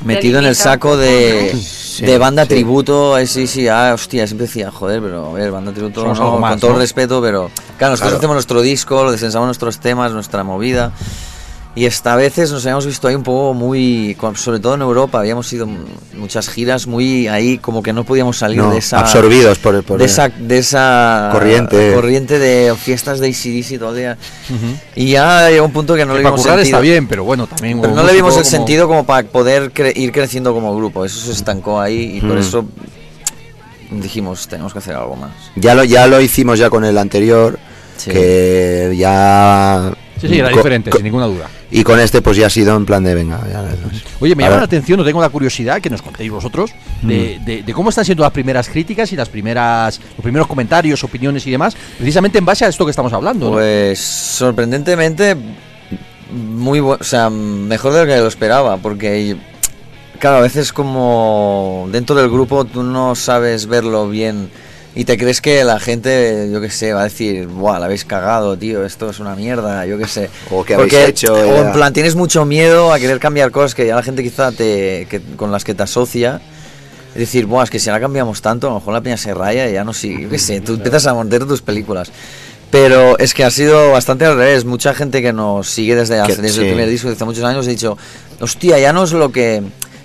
metido en el saco de, Sí, de banda sí. tributo, ACDC, ah, hostia, siempre decía, joder, pero a ver, banda tributo, no, más, con todo respeto, pero claro, nosotros Claro. hacemos nuestro disco, lo descensamos nuestros temas, nuestra movida. Y esta veces nos habíamos visto ahí un poco muy, sobre todo en Europa, habíamos ido m- muchas giras muy ahí, como que no podíamos salir No, de esa absorbidos por, por de esa, de esa Corriente. corriente de fiestas de ACDC todo el día. Y ya llegó un punto que no Que le vimos sentido. está bien, pero bueno, también... Pero no le vimos el como- sentido como para poder cre- ir creciendo como grupo. Eso se estancó ahí y por Mm. eso dijimos, tenemos que hacer algo más. Ya lo, ya lo hicimos ya con el anterior, Sí. que ya... Sí, sí, era diferente, sin ninguna duda. Y con este pues ya ha sido en plan de venga. ya- Oye, me A llama ver. la atención, no tengo la curiosidad que nos contéis vosotros de, Mm. de- de cómo están siendo las primeras críticas y las primeras los primeros comentarios, opiniones y demás, precisamente en base a esto que estamos hablando. ¿no? Pues sorprendentemente muy bueno, o sea, mejor de lo que lo esperaba, porque claro, a veces como dentro del grupo tú no sabes verlo bien y te crees que la gente, yo qué sé, va a decir, "Buah, la habéis cagado, tío, esto es una mierda", yo qué sé. O que habéis Porque- hecho, o ya. en plan tienes mucho miedo a querer cambiar cosas que ya la gente quizá te que- con las que te asocia es decir, Buah, es que si ahora cambiamos tanto, a lo mejor la peña se raya y ya no sigue. Yo qué sé, tú empiezas a montar tus películas. Pero es que ha sido bastante al revés. Mucha gente que nos sigue desde, hace- desde sí. el primer disco, desde hace muchos años, ha dicho, hostia, ya no es lo que...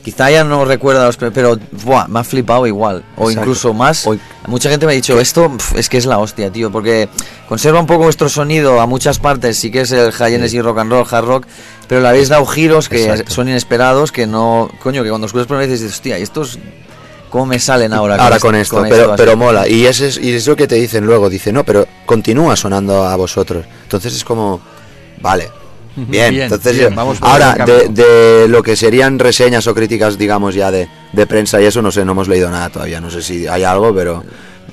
Quizá ya no recuerda los... Pero, buah, me ha flipado igual. O Exacto. incluso más. O- Mucha gente me ha dicho, esto pf, es que es la hostia, tío. Porque conserva un poco vuestro sonido a muchas partes. Sí que es el high energy rock and roll, hard rock. Pero le habéis dado giros que Exacto. son inesperados, que no... Coño, que cuando escuchas por vez dices, hostia, ¿y estos ¿Cómo me salen ahora? Ahora con esto, pero, pero mola. Y ese es, y es lo que te dicen luego. Dice, no, pero continúa sonando a vosotros. Entonces es como, vale. Bien, Bien, entonces bien, vamos ahora de, de lo que serían reseñas o críticas, digamos ya de, de prensa y eso, no sé, no hemos leído nada todavía, no sé si hay algo, pero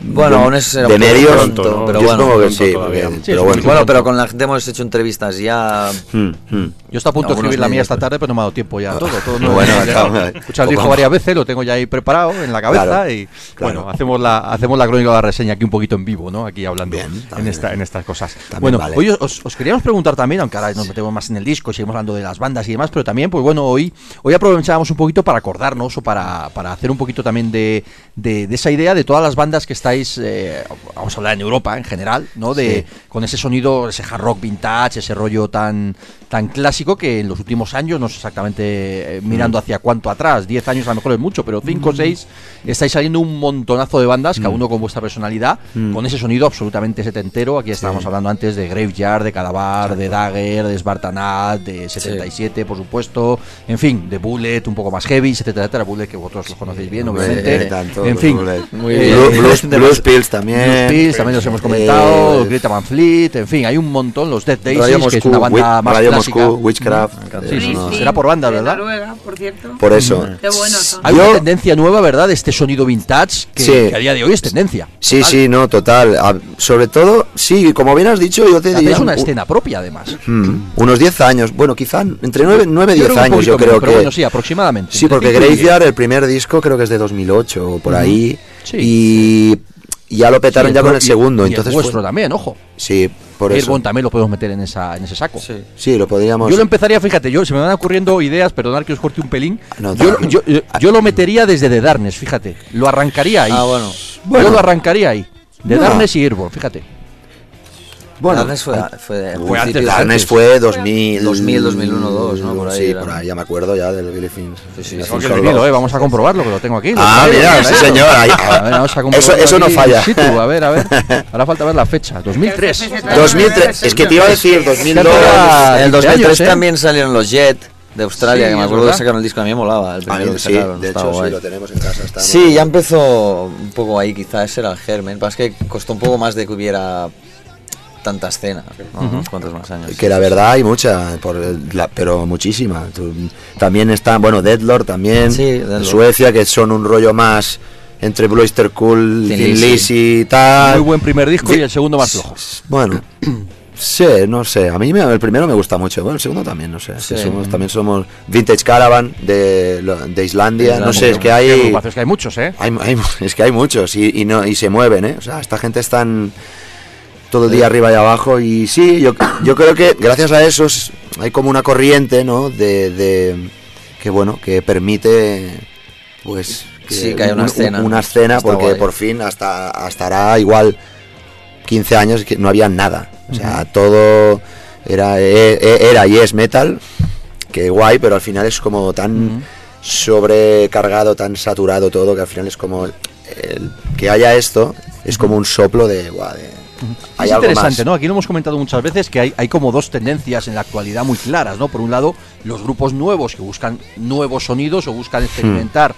Bueno, aún es de medios, pronto, ¿no? pero yo bueno, supongo que pronto sí, porque- Sí, pero bueno, Bueno, pero con la gente hemos hecho entrevistas ya. Hmm, hmm. Yo estoy a punto de escribir la mía esta tarde, pero no me ha dado tiempo ya todo. todo no- Bueno, el disco poco- varias veces, lo tengo ya ahí preparado en la cabeza Claro, y claro. bueno, hacemos la hacemos la crónica de la reseña aquí un poquito en vivo, ¿no? Aquí hablando Bien, en también. esta en estas cosas. Bueno, vale. hoy os, os queríamos preguntar también, aunque ahora nos metemos más en el disco, seguimos hablando de las bandas y demás, pero también, pues bueno, hoy hoy aprovechábamos un poquito para acordarnos o para, para hacer un poquito también de, de, de esa idea de todas las bandas que estáis, eh, vamos a hablar en Europa en general, ¿no? De Sí. con ese sonido, ese hard rock vintage, ese rollo tan tan clásico que en los últimos años, no sé exactamente eh, mirando hacia cuánto atrás, 10 años a lo mejor es mucho, pero 5 o 6, estáis saliendo un montonazo de bandas, cada uno con vuestra personalidad, con ese sonido absolutamente setentero. Aquí estábamos hablando antes de Graveyard, de Cadavar, de Dagger, de Spartanat, de 77, por supuesto, en fin, de Bullet, un poco más heavy, etcétera, etcétera. Bullet, que vosotros lo conocéis bien, obviamente. eh, tanto, en fin. Muy eh, bien. Blues, Blues Pills también. Blues Pills, también los hemos comentado, Eh, Greta Van Fleet, en fin, hay un montón, los Dead Daisies, Radio que es una banda Wi- más Radio clásica. Moscú, Witchcraft. Sí, sí, eso no- será por bandas, de ¿verdad? Noruega, por cierto. Por eso. Qué son. Hay Yo- una tendencia nueva, ¿verdad? De este sonido vintage que, Sí. que a día de hoy es tendencia. Sí, Total. sí, no, total. Ah, sobre todo, sí, como bien has dicho, yo te diría... una un- escena propia, además. Mm, unos 10 años, bueno, quizá entre 9 y Yo 10 creo que un años, yo creo que... Pero bueno, sí, aproximadamente. Sí, porque. Graveyard, el primer disco, creo que es de 2008 o por ahí. Sí. Y ya lo petaron Sí, ya con el y- segundo. y el entonces vuestro fue- también, ojo. Sí, por eso. Airborne también lo podemos meter en, esa, en ese saco. Sí, lo podríamos... Yo lo empezaría, fíjate, yo se me van ocurriendo ideas, perdonad que os corte un pelín. No, yo, yo, yo- yo lo metería desde The Darkness, fíjate. Lo arrancaría ahí. Ah, bueno. Yo lo arrancaría ahí. The No. Darkness y Airborne, fíjate. Bueno, Darkness fue, fue, Fue antes, antes. fue 2000, 2000, 2001, 2, ¿no? Por ahí sí, era. por ahí, ya me acuerdo ya del Billy Fins. Sí, sí, sí. Vinilo, eh, vamos a comprobarlo, que lo tengo aquí. lo Ah, mira, sí, señor. ahí- A ver, vamos a eso, comprobarlo eso no falla. situ, a ver, a ver. Ahora falta ver la fecha. 2003. 2003, es que te iba a decir 2002. Ya En el 15 2003 años, ¿eh? también salieron los Jet de Australia, Sí, que me es acuerdo de verdad. sacar el disco, a mí me molaba, el A primero mí que sí, sacaron. de hecho sí, lo tenemos en casa. está Sí, muy- ya empezó un poco ahí, quizás ese era el germen. Pasa que costó un poco más de que hubiera tanta escena, ¿no? unos cuantos más años. Que la verdad hay mucha, por el- la- pero muchísima. Tú- También está, bueno, Deadlord también, Sí, Deadlord. Suecia, que son un rollo más entre Blue Oyster Cool, Thin Lizzy. Y tal. Muy buen primer disco Sí. y el segundo más flojo. Bueno, sí, no sé. A mí me- el primero me gusta mucho. Bueno, el segundo también, no sé. Sí. que somos- también somos Vintage Caravan de, lo- de Islandia. No sé, es que hay. es que hay muchos, ¿eh? hay, hay- es que hay muchos y, y no, y se mueven, ¿eh? O sea, esta gente están todo el día arriba y abajo. Y sí, yo, yo creo que gracias a eso es- hay como una corriente, ¿no? De, de- que bueno, que permite pues Sí, que una escena. una escena Está porque guay. por fin hasta, hasta hará igual 15 años que no había nada. O sea, todo era, e- e- era y es metal, que guay, pero al final es como tan sobrecargado, tan saturado todo, que al final es como el- que haya esto, es como un soplo de, guau, de- hay es algo interesante, más. ¿no? Aquí lo hemos comentado muchas veces que hay, hay como dos tendencias en la actualidad muy claras, ¿no? Por un lado, los grupos nuevos que buscan nuevos sonidos o buscan experimentar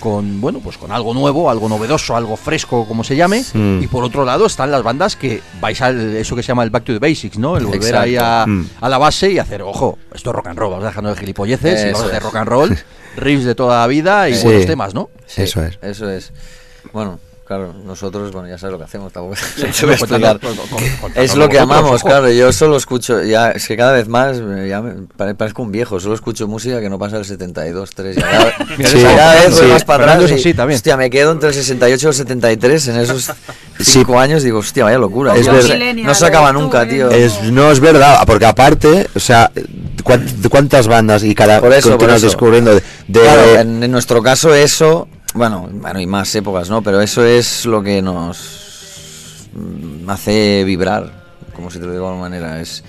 con, bueno, pues con algo nuevo, algo novedoso, algo fresco, como se llame. Mm. Y por otro lado están las bandas que vais a eso que se llama el back to the basics, ¿no? El volver Exacto. ahí a, Mm. a la base y hacer, ojo, esto es rock and roll, vamos dejando de gilipolleces, y vamos a hacer es. rock and roll, riffs de toda la vida y Sí. buenos temas, ¿no? Sí, Eso es. Eso es. Bueno, claro, nosotros, bueno, ya sabes lo que hacemos, tampoco se explicar. contadnos- con- con- Es lo que amamos, claro. Yo solo escucho, ya es que cada vez más eh, ya me pare- parezco un viejo. Solo escucho música que no pasa del 72, 3. Ya cada, sí, cada vez voy más para atrás. es y, así también. Hostia, me quedo entre el 68 y el 73 en esos 5 años. Digo, hostia, vaya locura. Es verdad. no se acaba nunca, tío. Es, no es verdad, porque aparte, o sea, ¿cuán- ¿cuántas bandas y cada Por eso, por eso. descubriendo de, de- Claro, en, en nuestro caso eso, bueno, bueno, y más épocas, ¿no? Pero eso es lo que nos hace vibrar, como si te lo digo de alguna manera, es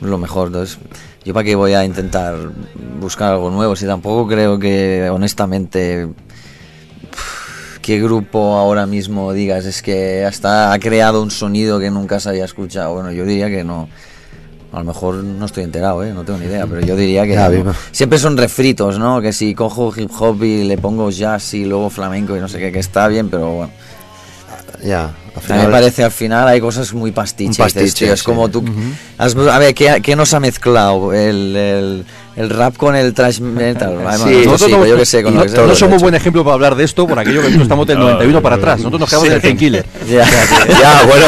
lo mejor. Entonces, yo para qué voy a intentar buscar algo nuevo, si tampoco creo que, honestamente, qué grupo ahora mismo digas, es que hasta ha creado un sonido que nunca se había escuchado. Bueno, yo diría que no. A lo mejor no estoy enterado, ¿eh? no tengo ni idea, pero yo diría que Ya, no. viva. siempre son refritos, ¿no? Que si cojo hip hop y le pongo jazz y luego flamenco y no sé qué, que está bien, pero bueno. ya, al final- me parece al final hay cosas muy pastiches. Pastiche, tío, es sí. como tú. has- a ver, ¿qué, qué nos ha mezclado? El, el, el rap con el trash metal. Sí, Nosotros sí, no, yo qué sé, con no- que somos buen ejemplo para hablar de esto por aquello que nosotros estamos del 91 para atrás. Nosotros nos quedamos del Painkiller. Ya. ya, bueno.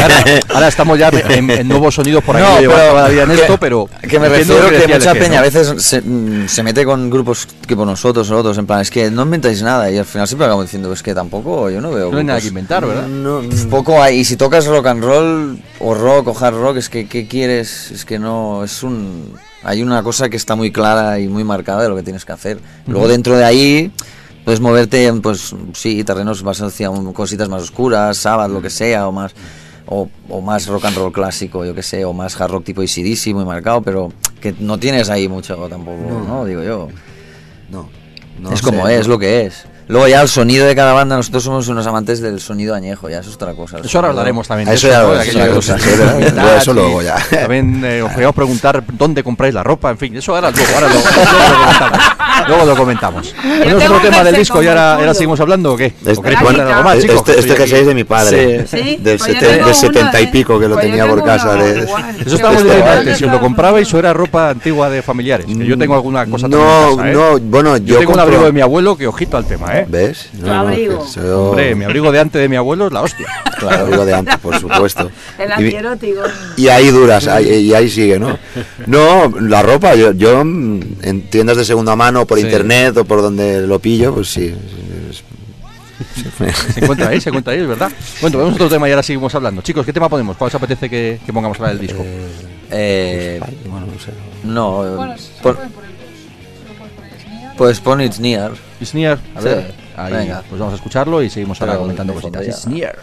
ahora, ahora estamos ya en, en nuevos sonidos por aquí, No, pero toda la vida en que- esto, pero Que me refiero que, el mucha peña a veces se, mm, se mete con grupos tipo nosotros o otros, en plan, es que no inventáis nada y al final siempre acabamos diciendo, es que tampoco, yo no veo. No hay nada que inventar, ¿verdad? No, Pues poco hay. Y si tocas rock and roll o rock o hard rock, es que ¿qué quieres? Es que no, es un... Hay una cosa que está muy clara y muy marcada de lo que tienes que hacer. Luego dentro de ahí puedes moverte en, pues sí, terrenos más hacia un- cositas más oscuras, Sabbath, lo que sea, o más... O, o más rock and roll clásico, yo que sé, o más hard rock tipo ACDC muy marcado, pero que no tienes ahí mucho tampoco, ¿no? Digo yo. no, no es sé, como no. es, lo que es. Luego ya el sonido de cada banda, nosotros somos unos amantes del sonido añejo, ya eso es otra cosa. Eso ahora hablaremos también. de Eso ya De eso de luego ya. También eh, os queríamos preguntar dónde compráis la ropa, en fin, eso ahora luego, ahora lo, luego lo comentamos. Luego lo comentamos. ¿Tenemos tengo otro tema del disco y ahora, ahora seguimos hablando o qué? ¿O Este, bueno, algo más, chicos? este, este jersey aquí. es de mi padre. Sí, Del, pues yo seten- tengo del uno, 70 y ¿eh? pico que lo Pues tenía por casa. uno de-. Eso Pero diciendo bueno, antes, si os lo comprabais o era ropa antigua de familiares. Que yo tengo alguna cosa también No, ¿eh? no, bueno, Yo tengo un abrigo de mi abuelo que ojito al tema, ¿eh? ¿Ves? Tu abrigo. yo- Hombre, mi abrigo de antes de mi abuelo es la hostia. Claro, abrigo de antes, por supuesto. El Y- antierótico. Y ahí duras, ahí- y ahí sigue, ¿no? No, la ropa, yo, yo mm, en tiendas de segunda mano, por Sí. internet o por donde lo pillo, pues sí. es- Se encuentra ahí, se encuentra ahí, es verdad. Bueno, vemos otro tema y ahora seguimos hablando. Chicos, ¿qué tema ponemos? ¿Cuál os apetece que, que pongamos ahora el disco? Eh, bueno, no sé. no, Bueno, eh, se pon- pues pon It's Near. It's Near, a Sí, ver. Ahí, venga. pues vamos a escucharlo y seguimos ahora comentando cositas. It's Near.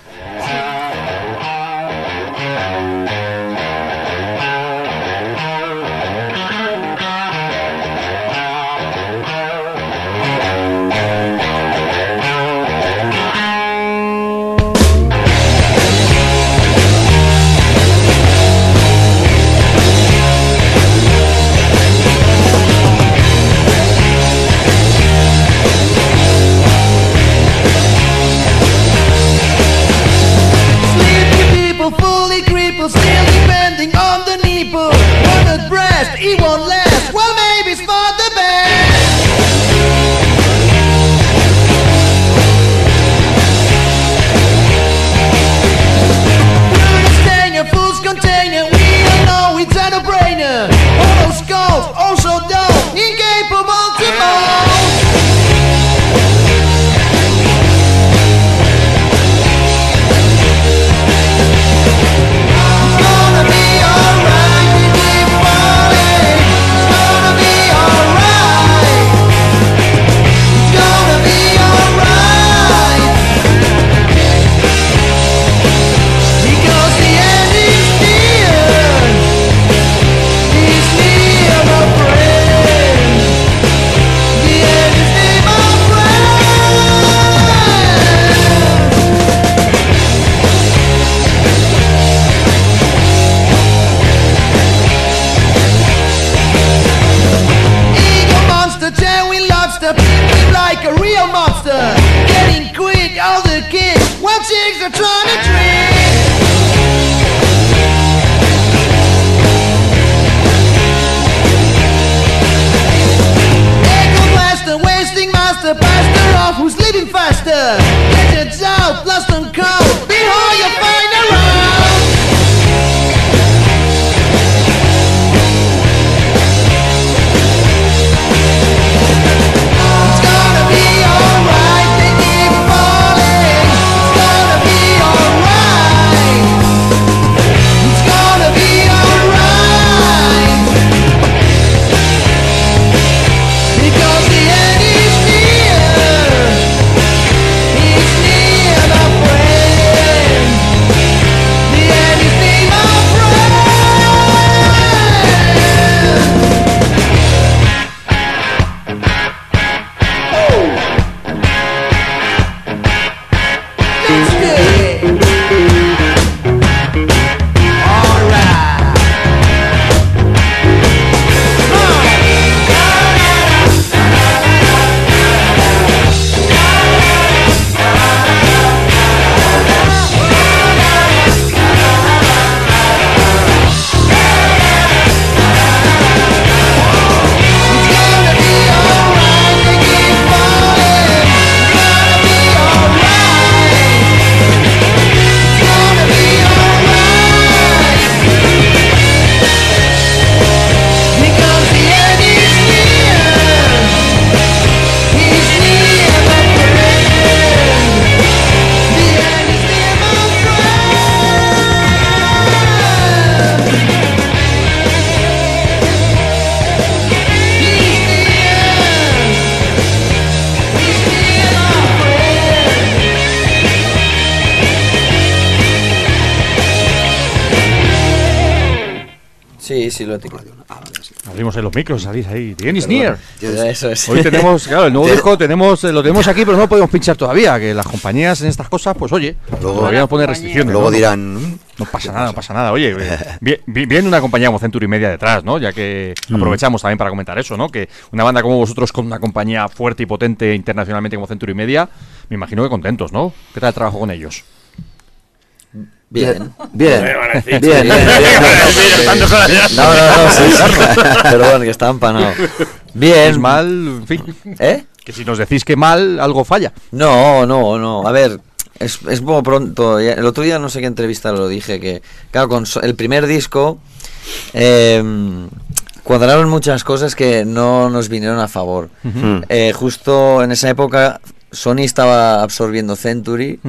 faster. Legends out, blast and cold. Behold your los micros, salís ahí. Is near. Eso es. Hoy tenemos, claro, el nuevo disco tenemos, eh, lo tenemos aquí, pero no lo podemos pinchar todavía. Que las compañías en estas cosas, pues oye, todavía nos pone restricciones. Luego ¿no? dirán, "Mm, No pasa nada, no pasa nada. Oye, eh, vi- vi- viene una compañía como Century Media detrás, ¿no? Ya que Mm. aprovechamos también para comentar eso, ¿no? Que una banda como vosotros con una compañía fuerte y potente internacionalmente como Century Media, me imagino que contentos, ¿no? ¿Qué tal el trabajo con ellos? Bien. Bien. Bien, Bien, bien, bien, bien. bien. Estando sola ya. No, no, no, sí. Perdón, que está empanado. Bien. Es mal, en fin. ¿Eh? Que si nos decís que mal, algo falla. No, no, no. A ver, es, es como pronto. El otro día no sé qué entrevista lo dije, que claro, con el primer disco eh, cuadraron muchas cosas que no nos vinieron a favor. Ujú. Eh, justo en esa época Sony estaba absorbiendo Century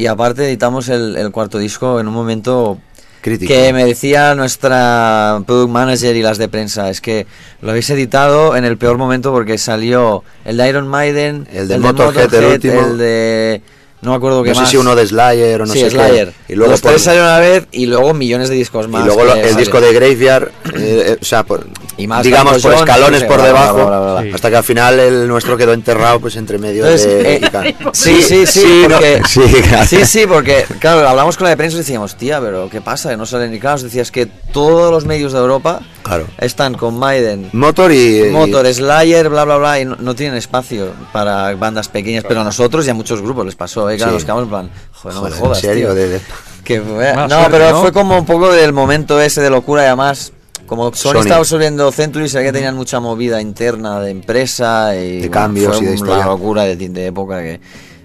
y aparte editamos el, el cuarto disco en un momento Crítico. que me decía nuestra product manager y las de prensa, es que lo habéis editado en el peor momento porque salió el de Iron Maiden, El de Motorhead, el último. el de... No me acuerdo qué No sé más. si uno de Slayer o no sí, sé qué. Slayer. Y luego Los por- tres salieron a la vez y luego millones de discos más. y luego lo- el disco de Graveyard, eh, eh, o sea, por- Y más digamos por escalones no sé, por bla, debajo, bla, bla, bla. hasta que al final el nuestro quedó enterrado pues entre medio Entonces, de... eh, sí, sí, sí, Sí, porque, sí, claro. sí, sí, porque, claro, hablamos con la de prensa y decíamos, tía, pero ¿qué pasa? Que no salen ni claro. Nos decías que todos los medios de Europa Claro. están con Maiden, Motor y... y- Motor, Slayer, bla, bla, bla, y no, no tienen espacio para bandas pequeñas, pero a nosotros y a muchos grupos les pasó, ¿eh? Claro, Sí. nos quedamos en plan, joder, no Joder, me en jodas, serio, tío. de- de- Que fue- Mala no, suerte, pero ¿no? fue como un poco del momento ese de locura y además... Como Sony, Sony. estaba absorbiendo Century, se veía que tenían mucha movida interna de empresa y De bueno, cambios fue y de una historia. locura de, de época que...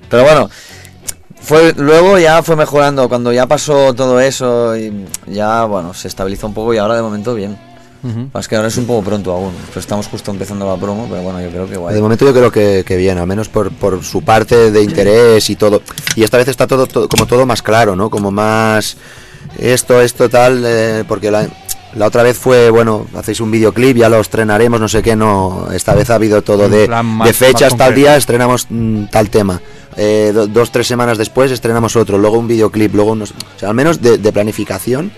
Pero bueno, fue luego ya fue mejorando, cuando ya pasó todo eso y ya, bueno, se estabilizó un poco y ahora de momento bien. Más que ahora es un poco pronto aún, pero estamos justo empezando la promo, pero bueno, yo creo que guay. De momento yo creo que, que bien, al menos por, por su parte de interés y todo. Y esta vez está todo, todo- como todo más claro, ¿no? Como más esto, esto, tal, eh, porque la, la otra vez fue, bueno, hacéis un videoclip, ya lo estrenaremos, no sé qué, no. Esta vez ha habido todo de, plan más- de fechas, tal día, estrenamos mm, tal tema. Eh, do- dos, tres semanas después estrenamos otro, luego un videoclip, luego unos... O sea, al menos de, de planificación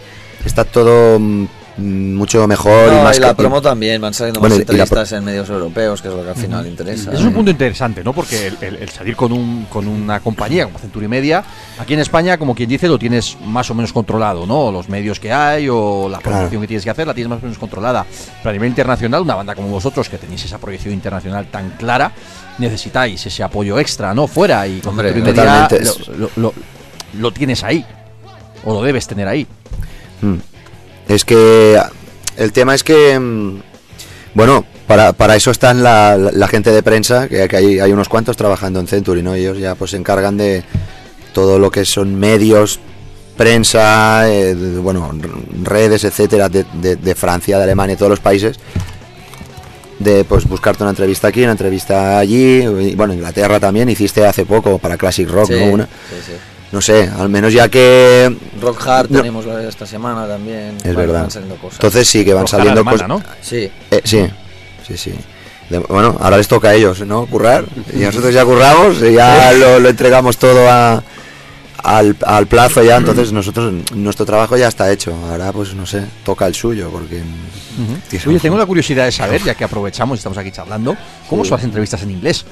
está todo mm, mucho mejor No, y más y la que- promo también, van saliendo Bueno, más pro- entrevistas en medios europeos, que es lo que al final interesa. Es un punto interesante, ¿no? Porque el, el- el salir con, un, con una compañía como Century Media, aquí en España, como quien dice, lo tienes más o menos controlado, ¿no? Los medios que hay o la Claro. promoción que tienes que hacer la tienes más o menos controlada. Pero a nivel internacional, una banda como vosotros, que tenéis esa proyección internacional tan clara, necesitáis ese apoyo extra, ¿no? Fuera y con Hombre, Century Media totalmente. lo, lo- lo- lo tienes ahí. O lo debes tener ahí. Mm. Es que el tema es que, mm, bueno, para, para eso están la, la- la gente de prensa, que, que hay, hay unos cuantos trabajando en Century, ¿no? Ellos ya pues se encargan de todo lo que son medios, prensa, eh, de- bueno, redes, etcétera, de, de- de Francia, de Alemania, todos los países. De pues buscarte una entrevista aquí, una entrevista allí, y, bueno, Inglaterra también, hiciste hace poco para Classic Rock, Sí, ¿no? Una, sí, sí. No sé, al menos ya que Rock Hard No. tenemos esta semana también. Es verdad. van saliendo cosas. Entonces sí que van saliendo cosas. ¿no? Sí. Eh, sí, sí, sí. De- bueno, ahora les toca a ellos, ¿no? Currar. Y nosotros ya curramos, y ya lo, lo entregamos todo a, al, al plazo ya. Entonces nosotros, nuestro trabajo ya está hecho. Ahora, pues no sé, toca el suyo, porque... Oye, tengo la curiosidad de saber, ya que aprovechamos y estamos aquí charlando, ¿cómo Sí. son las entrevistas en inglés?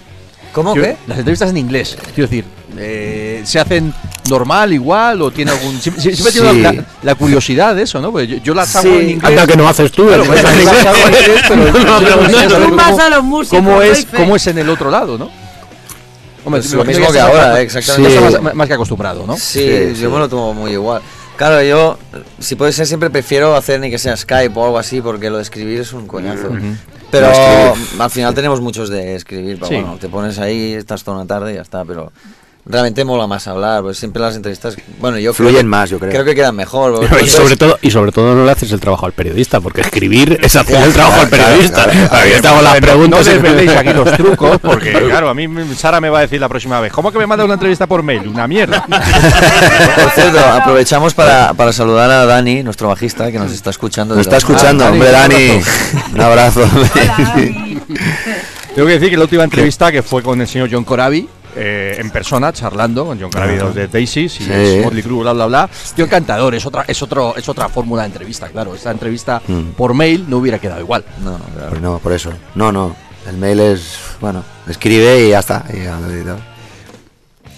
¿Cómo qué? Las entrevistas en inglés. Quiero decir, eh, ¿se hacen normal, igual o tiene algún... Siempre, siempre Sí. la, la- la curiosidad de eso, ¿no? Porque yo, yo las hago Sí. en inglés. Anda que no haces tú. Claro, el- pues, las hago en inglés, pero No, cómo- a los músicos, ¿Cómo es, fe. cómo es en el otro lado, no? Hombre, Pues me lo imagino mismo que estás ahora, más- exactamente. ya estás Sí. más, más que acostumbrado, ¿no? Sí, Sí, yo sí. me lo tomo muy igual. Claro, yo, si puede ser, siempre prefiero hacer ni que sea Skype o algo así, porque lo de escribir es un coñazo. Pero No, al final tenemos muchos de escribir, pero Sí. bueno, te pones ahí, estás toda una tarde y ya está, pero realmente mola más hablar, pues siempre las entrevistas, bueno, yo Fluyen más, yo creo. Creo que quedan mejor. y sobre todo y sobre todo no le haces el trabajo al periodista porque escribir es hacer el trabajo al claro, periodista las No preguntas y- desveléis aquí los trucos, porque claro, a mí Sara me va a decir la próxima vez, ¿cómo que me manda una entrevista por mail? Una mierda. Por cierto, aprovechamos para, para saludar a Dani, nuestro bajista, que nos está escuchando. Nos está escuchando, Ah, hombre, Dani, Dani. Un abrazo. Tengo que decir que la última entrevista que fue con el señor John Corabi, eh, en persona, charlando con John Corabi de Daisies y Sí. es Motley Crue, bla, bla, bla. Tío encantador, es otra, es otro, es otra fórmula de entrevista, claro. Esta entrevista Mm. por mail no hubiera quedado igual. No, no, claro. Pues no, por eso. No, no. El mail es, bueno, escribe y ya está. y ya, y ya.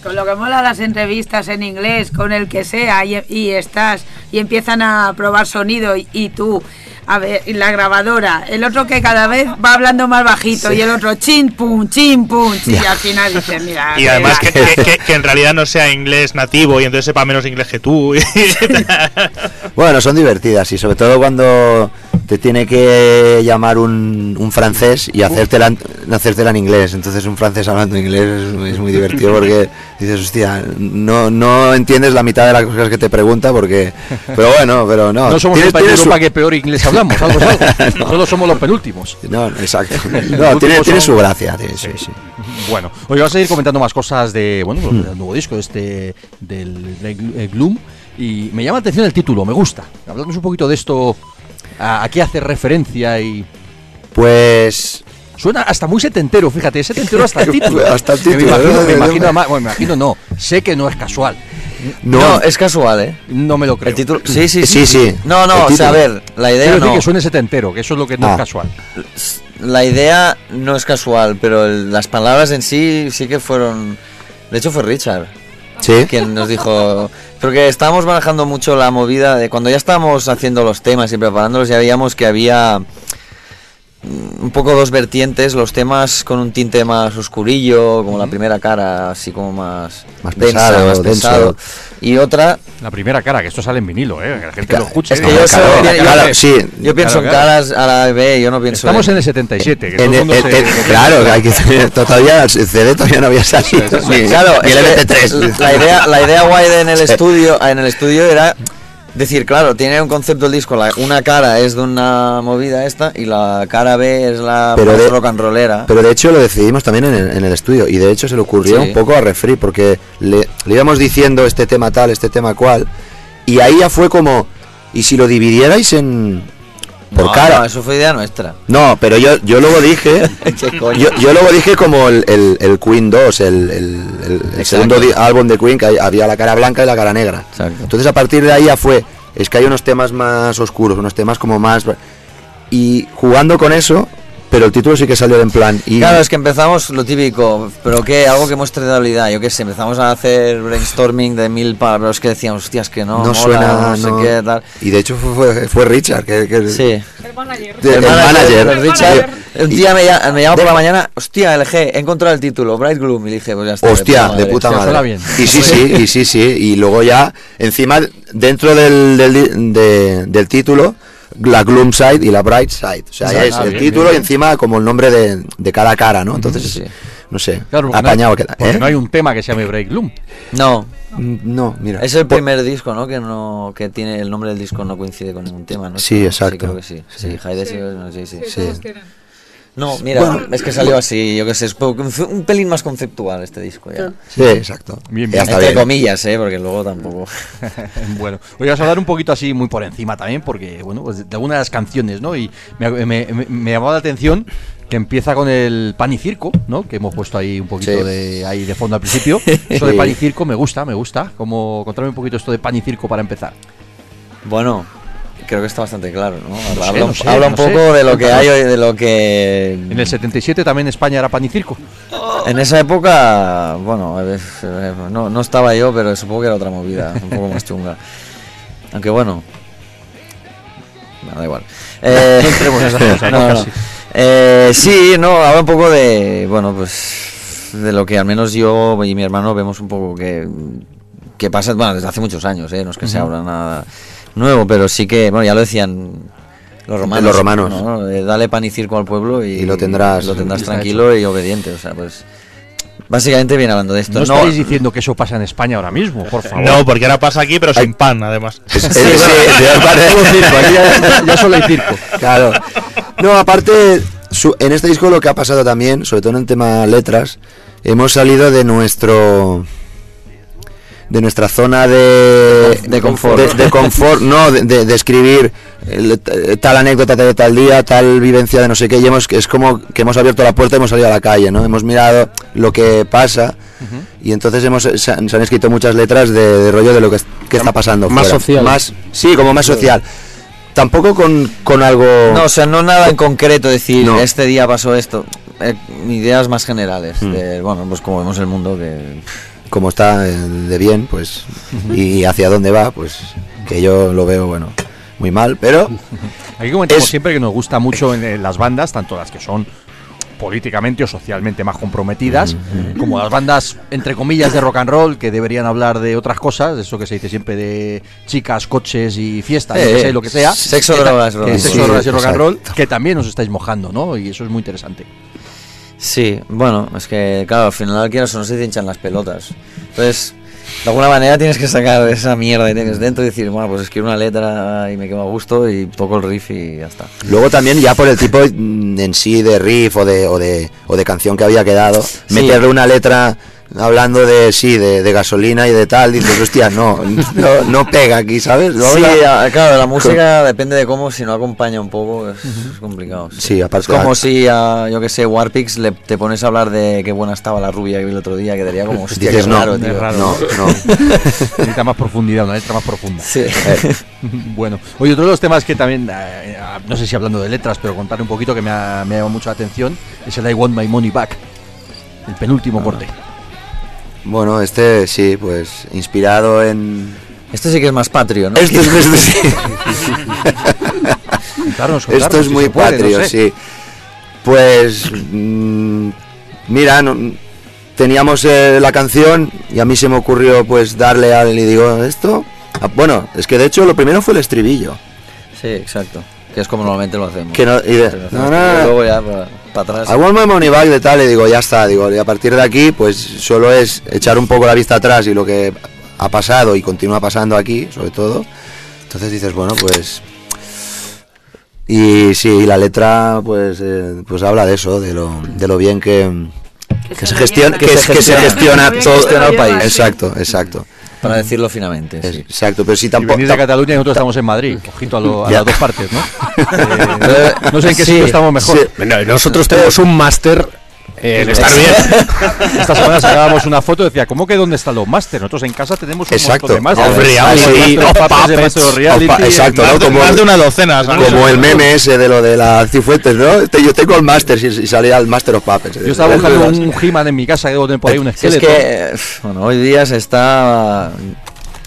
Con lo que mola las entrevistas en inglés, con el que sea, y, y estás, y empiezan a probar sonido, y, y tú, a ver, y la grabadora, el otro que cada vez va hablando más bajito, y el otro chin pum, chin pum, y al final dices, mira. Y además que, mira, que- que- que en realidad no sea inglés nativo y entonces sepa menos inglés que tú. Bueno, son divertidas y sobre todo cuando te tiene que llamar un, un francés y hacértela, hacértela en inglés. Entonces un francés hablando inglés es, es muy divertido porque dices, hostia, no, no entiendes la mitad de las cosas que te pregunta porque... Pero bueno, pero no. No somos el país de su- que peor inglés hablamos, algo es algo. Solo somos los penúltimos. No, exacto. No, tiene, tiene su gracia. tiene- sí, sí. Bueno, Hoy vamos a ir comentando más cosas de, bueno, pues, del nuevo disco este del eh, Gloom y me llama la atención el título, me gusta. Hablamos un poquito de esto, a, a qué hace referencia y Pues... suena hasta muy setentero, fíjate, es setentero hasta el título. Hasta el Que título, Me imagino, ¿no? me imagino, además- bueno, me imagino no, sé que no es casual, No, No, es casual, ¿eh? no me lo creo. El título. Sí, sí, Sí, sí. No, no, o sea, a ver, la idea Quiero decir no. que suene setentero, que eso es lo que no Ah. es casual. La idea no es casual, pero el- las palabras en sí sí que fueron. De hecho, fue Richard sí. quien nos dijo. Porque estábamos manejando mucho la movida de cuando ya estábamos haciendo los temas y preparándolos, ya veíamos que había mm, un poco dos vertientes, los temas con un tinte más oscurillo, como la primera cara, así como más, Más densa, pesado, más denso. Y otra, la primera cara, que esto sale en vinilo, ¿eh? que la gente Claro, lo escuche. es que yo, sí. yo pienso Claro, en caras a la B, yo no pienso Estamos en el 77, que En el el- mundo el- se- el- claro, hay que, todavía el CD todavía no había salido. Claro, ni el es que MP3. La idea, la idea guay de en el estudio, en el estudio era decir, claro, tiene un concepto el disco, la- una cara es de una movida esta y la cara B es la Pero de- rock and rollera. Pero de hecho lo decidimos también en el, en el estudio y de hecho se le ocurrió Sí. un poco a Refri porque le, le íbamos diciendo este tema tal, este tema cual y ahí ya fue como, ¿y si lo dividierais en... por No, cara? no, eso fue idea nuestra. No, pero yo, yo luego dije... Yo, yo luego dije como el, el- el Queen 2, el, el- segundo álbum de Queen, que había la cara blanca y la cara negra. Exacto. Entonces a partir de ahí ya fue es que hay unos temas más oscuros, unos temas como más... Y jugando con eso, pero el título sí que salió en plan... Y, Claro, es que empezamos lo típico, pero que algo que muestre habilidad, yo qué sé, empezamos a hacer brainstorming de mil palabras que decíamos, hostias, que no, no mola, suena, no sé no- qué, tal. Y de hecho fue, fue, Richard, que, que- Sí. El manager. de- el, manager. el Richard, un día me, lla- me llama por la mañana, hostia, LG, he encontrado el título, Bright Gloom, y dije, pues ya está. Hostia, de puta Hostia, suena madre. bien. Y sí, sí, y sí, sí. Y luego ya, encima, dentro del, del, de- del título, la Gloom Side y la Bright Side. O sea, es Ah, el bien, título bien, y encima como el nombre de, de cada cara, ¿no? Entonces, Sí, sí. no sé, Claro, apañado no, queda. ¿eh? no hay un tema que se llame Break Loom. No, Mm, No, mira. es el Por- primer disco, ¿no? Que no que tiene el nombre del disco no coincide con ningún tema, ¿no? Sí, exacto. creo que sí. Sí, sí, no, sí, sí. Sí, Sí. No, mira, es que salió así, yo qué sé, es un, pelín más conceptual este disco ya. Sí, exacto. Bien, bien. Entre bien. comillas, ¿eh? Porque luego tampoco... bueno, hoy vas a hablar un poquito así muy por encima también, porque, bueno, pues de de algunas de las canciones, ¿no? Y me, me, me- me llamó la atención que empieza con el pan y circo, ¿no? Que hemos puesto ahí un poquito Sí. de ahí de fondo al principio. Eso de pan y circo me gusta, me gusta. Como contarme un poquito esto de pan y circo para empezar. Bueno, creo que está bastante claro, ¿no? Habla, un- no sé, habla no un poco sé. de lo que hay, de lo que... En el 77 también España era pan y circo. En esa época, bueno, no, no estaba yo, pero supongo que era otra movida, un poco más chunga. Aunque bueno, no, da igual. Eh. Casi. Eh, sí, no, habla un poco de, bueno, pues de lo que al menos yo y mi hermano vemos un poco que, que pasa, bueno, desde hace muchos años, ¿eh? no es que se habla nada nuevo, pero sí que, bueno, ya lo decían los romanos. Los romanos. ¿no? Eh, Dale pan y circo al pueblo y, Y lo tendrás. lo tranquilo y obediente, o sea, pues básicamente viene hablando de esto. No, No, estáis diciendo que eso pasa en España ahora mismo, por favor. No, porque ahora pasa aquí, pero sin pan, además. Sí, circo, aquí ya, ya solo hay circo. Claro. No, aparte, su- en este disco lo que ha pasado también, sobre todo en el tema letras, hemos salido de nuestro de nuestra zona de De confort. de, de confort no de, de- escribir el- t- tal anécdota de tal día tal vivencia de no sé qué y hemos es como que hemos abierto la puerta y hemos salido a la calle no hemos mirado lo que pasa y entonces hemos se han, se han escrito muchas letras de, rollo de lo que, que está pasando Más fuera. social. más sí como más social tampoco con, con algo no, o sea, no nada en concreto decir, No. este día pasó esto. Eh, ideas más generales, Mm. de, bueno, pues como vemos el mundo que... como está eh, de bien, pues, y hacia dónde va, pues, que yo lo veo, bueno, muy mal, pero Aquí comentamos Es- siempre que nos gusta mucho en, las bandas, tanto las que son políticamente o socialmente más comprometidas, como las bandas, entre comillas, de rock and roll, que deberían hablar de otras cosas, de eso que se dice siempre de chicas, coches y fiestas, Eh, sé, lo que sea. sexo, drogas, sexo, Sí, drogas y rock and roll, que también os estáis mojando, ¿no? Y eso es muy interesante. Sí, bueno, es que claro, al final quieras o no se te hinchan las pelotas. Entonces, de alguna manera tienes que sacar esa mierda que tienes dentro y decir, bueno, pues escribo una letra y me quedo a gusto y toco el riff y ya está. luego también ya por el tipo en sí de riff o de, o de, o de canción que había quedado, meterle una letra hablando de, sí, de, de gasolina y de tal, dices, hostia, no, no, no pega aquí, ¿sabes? Sí, la- claro, la música depende de cómo, si no acompaña un poco es, es complicado. Sí, aparte- Es como si a, yo que sé, Warpix le, te pones a hablar de qué buena estaba la rubia que vi el otro día, quedaría como, hostia, dices, qué no, raro, tío. raro. no, no. Necesita más profundidad, una letra más profunda. Sí. Bueno, oye, otro de los temas que también, eh, no sé si hablando de letras, pero contar un poquito que me ha, me ha llamado mucho la atención, es el I Want My Money Back, el penúltimo corte. Bueno, este sí, pues inspirado en... Esto sí que es más patrio, ¿no? Esto es, esto sí. Contarnos, Esto es si muy se puede, no patrio, sé. sí. Pues, mm, mira, no- teníamos eh, la canción y a mí se me ocurrió pues darle al y digo, esto... Ah, bueno, es que de hecho lo primero fue el estribillo. Sí, exacto. Que es como normalmente lo hacemos. Que no- y de- no, no. luego ya para, atrás. I want my money back de tal y digo, ya está, digo, y a partir de aquí pues solo es echar un poco la vista atrás y lo que ha pasado y continúa pasando aquí, sobre todo. Entonces dices, bueno, pues... Y sí, la letra pues eh, pues habla de eso, de lo, de lo bien que, que se gestiona, que, se- que se gestiona todo que se lo el país. sí. Exacto, exacto. Para decirlo finamente. sí. Exacto, pero si Si tampoco... venís de Cataluña y nosotros estamos en Madrid, ojito a, lo- a las dos partes, ¿no? Eh, no sé en qué Sí, sitio estamos mejor. sí. Bueno, y nosotros tenemos un máster en estar bien. Esta semana sacábamos una foto y decía, ¿cómo que dónde están los máster? Nosotros en casa tenemos un Exacto. montón de máster. Of reality, of Puppets, de of exacto, Más ¿no? de, Como, más de una docena, ¿sabes? como el meme ese de lo de la Cifuentes, ¿no? Yo tengo el Master y, y salía el Master of Puppets. Yo estaba buscando un He-Man en mi casa que por ahí un Es esqueleto. que, bueno, hoy día se está.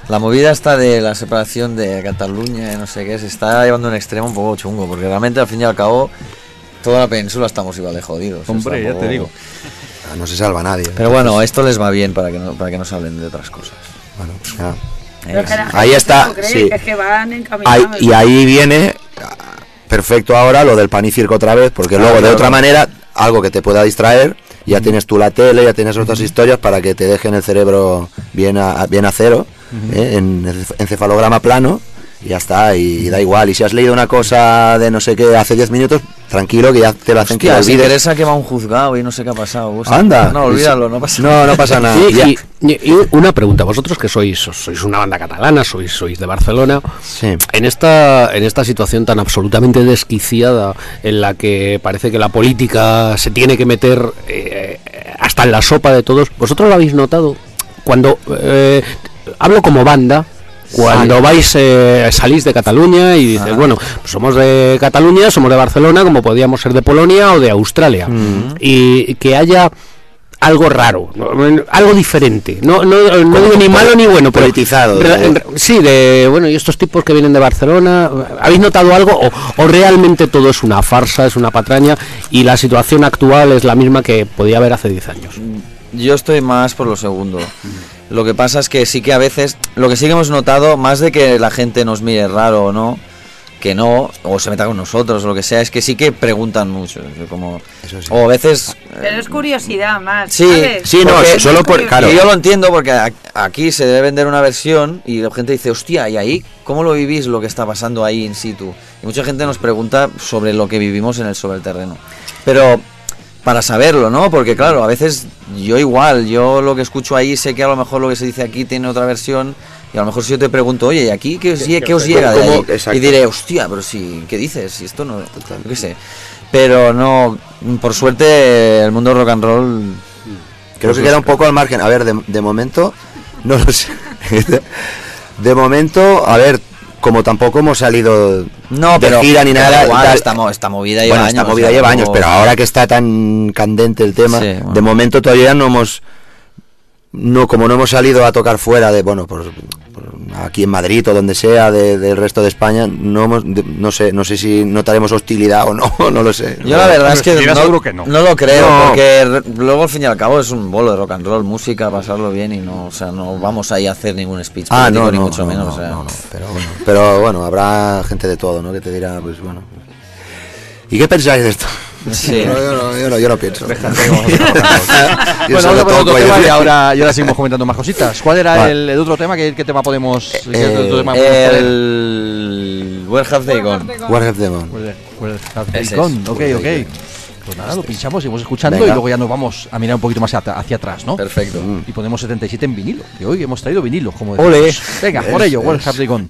La movida está de la separación de Cataluña y no sé qué, se está llevando a un extremo un poco chungo, porque realmente al fin y al cabo toda la península estamos igual de jodidos. Hombre, ya te digo. Ah, No se salva nadie. Pero bueno, esto les va bien para que no, para que nos hablen de otras cosas. Bueno. Pero que la gente Ahí está, no cree, sí. que Es que van Ahí- y ahí viene perfecto ahora lo del pan y circo otra vez, porque luego de claro. otra manera, algo que te pueda distraer, ya tienes tú la tele, ya tienes otras historias para que te dejen el cerebro bien a, bien a cero, ¿eh? en encef- encefalograma plano, y ya está, y, da igual. Y si has leído una cosa de no sé qué hace 10 minutos, tranquilo que ya te lo hacen que Hostia, lo si olvides. Teresa que va a un juzgado y no sé qué ha pasado. Anda. No, olvídalo, no pasa No, no pasa nada. Y, Ya- y- y una pregunta, vosotros que sois, sois una banda catalana, sois, sois de Barcelona, Sí. en esta, en esta situación tan absolutamente desquiciada en la que parece que la política se tiene que meter eh, hasta en la sopa de todos, ¿vosotros lo habéis notado? Cuando eh, hablo como banda, cuando vais, eh, salís de Cataluña y dices, bueno, pues somos de Cataluña, somos de Barcelona, como podíamos ser de Polonia o de Australia, y que haya algo raro, algo diferente, no, no, no digo ni malo ni bueno, pero Politizado, Re- de- re- sí, de bueno, y estos tipos que vienen de Barcelona, ¿habéis notado algo o, o realmente todo es una farsa, es una patraña y la situación actual es la misma que podía haber hace 10 años? Yo estoy más por lo segundo. Lo que pasa es que sí que a veces, lo que sí que hemos notado, más de que la gente nos mire raro o no, que no, o se meta con nosotros o lo que sea, es que sí que preguntan mucho. Como, Eso sí. O a veces... Pero es curiosidad más. Sí, ¿sabes? sí, no, Porque- solo por- claro. Y yo lo entiendo porque a- aquí se debe vender una versión y la gente dice, hostia, ¿y ahí cómo lo vivís lo que está pasando ahí in situ? Y mucha gente nos pregunta sobre lo que vivimos en el sobre el terreno. Pero para saberlo, ¿no? Porque claro, a veces yo igual, yo lo que escucho ahí sé que a lo mejor lo que se dice aquí tiene otra versión y a lo mejor si yo te pregunto, oye, ¿y aquí qué os, qué os llega de ahí? exacto. Y diré, hostia, pero si, ¿qué dices? Si esto no, yo qué sé. Pero no, por suerte el mundo rock and roll Creo que queda un poco al margen. A ver, de, de momento, no lo sé. De momento, a ver, como tampoco hemos salido No, de pero gira ni pero nada. igual, esta, mo- esta movida lleva bueno, años. esta movida o sea, lleva años, pero ahora que está tan candente el tema, Sí, bueno. de momento todavía no hemos, no como no hemos salido a tocar fuera de, bueno, por, por aquí en Madrid o donde sea de- del resto de España, no hemos, de- no sé, no sé si notaremos hostilidad o no, no lo sé. Yo la verdad es que no, seguro que no. no lo creo, No. porque luego al fin y al cabo es un bolo de rock and roll, música, pasarlo bien y no, o sea, no vamos ahí a hacer ningún speech Ah, político, no, ni mucho no, menos. no, o sea. no, no, pero bueno, pero bueno, habrá gente de todo, ¿no? Que te dirá, pues bueno. ¿Y qué pensáis de esto? Sí. No, yo, no, yo, no, yo no pienso. Vamos por otro y tema y ahora, y ahora seguimos comentando más cositas. ¿Cuál era Vale. el, el otro tema? ¿Qué, qué tema podemos, qué Eh, otro tema podemos poner? El Where Have They Gone. Where have they gone? Where- have they gone? Ok, ok. Pues nada, lo pinchamos, seguimos escuchando Venga. y luego ya nos vamos a mirar un poquito más hacia, hacia atrás, ¿no? Perfecto. Y ponemos 77 en vinilo, que hoy hemos traído vinilo, como Ole. decimos. Venga, por Es- ello, Where have they gone?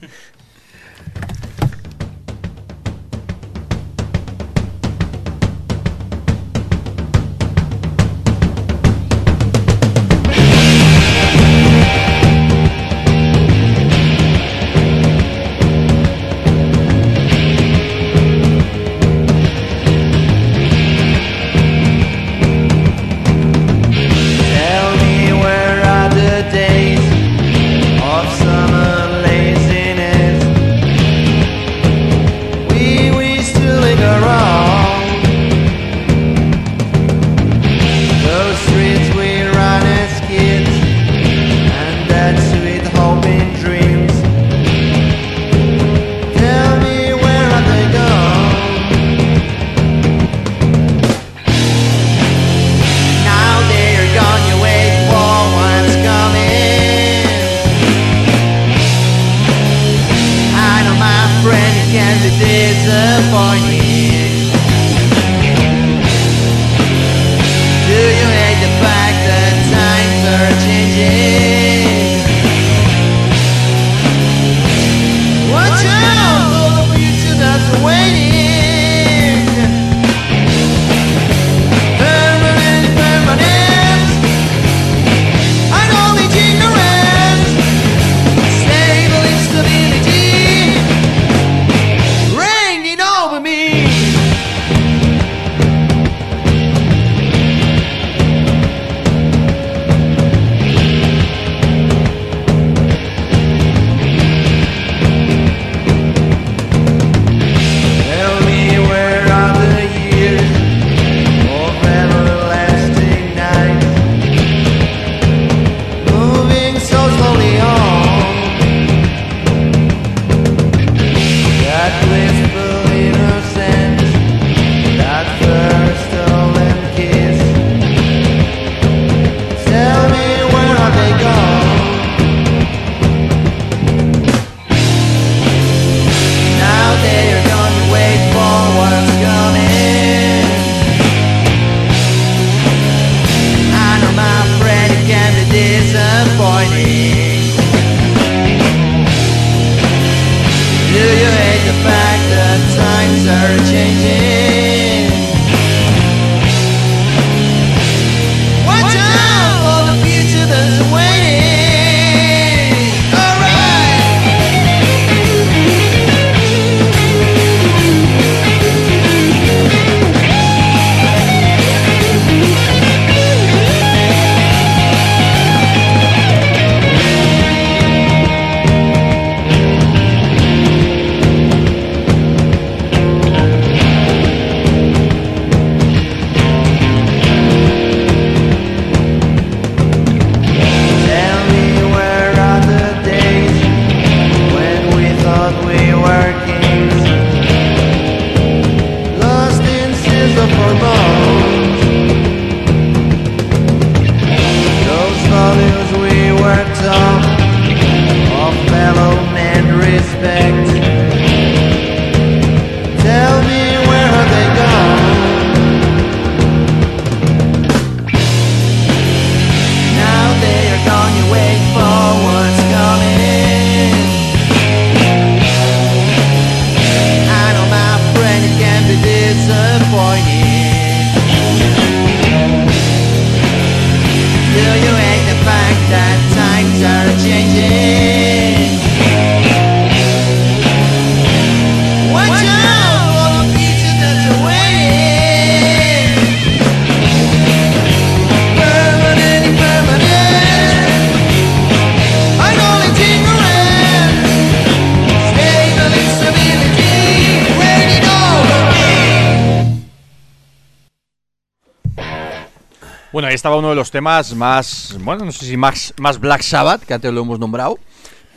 Estaba uno de los temas más, bueno, no sé si más, más Black Sabbath, que antes lo hemos nombrado.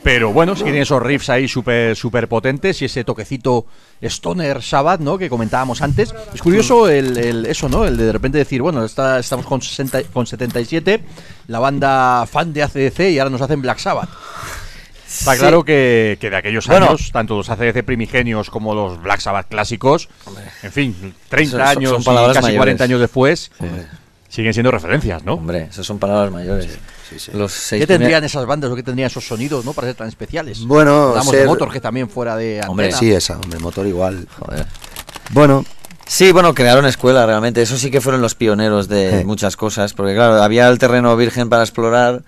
Pero bueno, tiene esos riffs ahí súper super potentes y ese toquecito Stoner Sabbath, ¿no? Que comentábamos antes. Es curioso el, el- eso, ¿no? El de de repente decir, bueno, está, estamos con, 60, con 77, la banda fan de ACDC y ahora nos hacen Black Sabbath. Está Sí. claro que, que de aquellos Bueno. años, tanto los ACDC primigenios como los Black Sabbath clásicos, en fin, 30 Son- son- años son y palabras casi mayores. 40 años después, siguen siendo referencias, ¿no? Hombre, esas son palabras mayores. Los seis ¿Qué tendrían esas bandas o qué tendrían esos sonidos, no? Para ser tan especiales. Bueno, Hablamos de ser- Motor, que también fuera de antena. Hombre, Sí, esa, hombre, motor igual. Joder. Bueno, Sí, bueno, crearon escuela realmente. Eso sí que fueron los pioneros de Sí. muchas cosas. Porque claro, había el terreno virgen para explorar.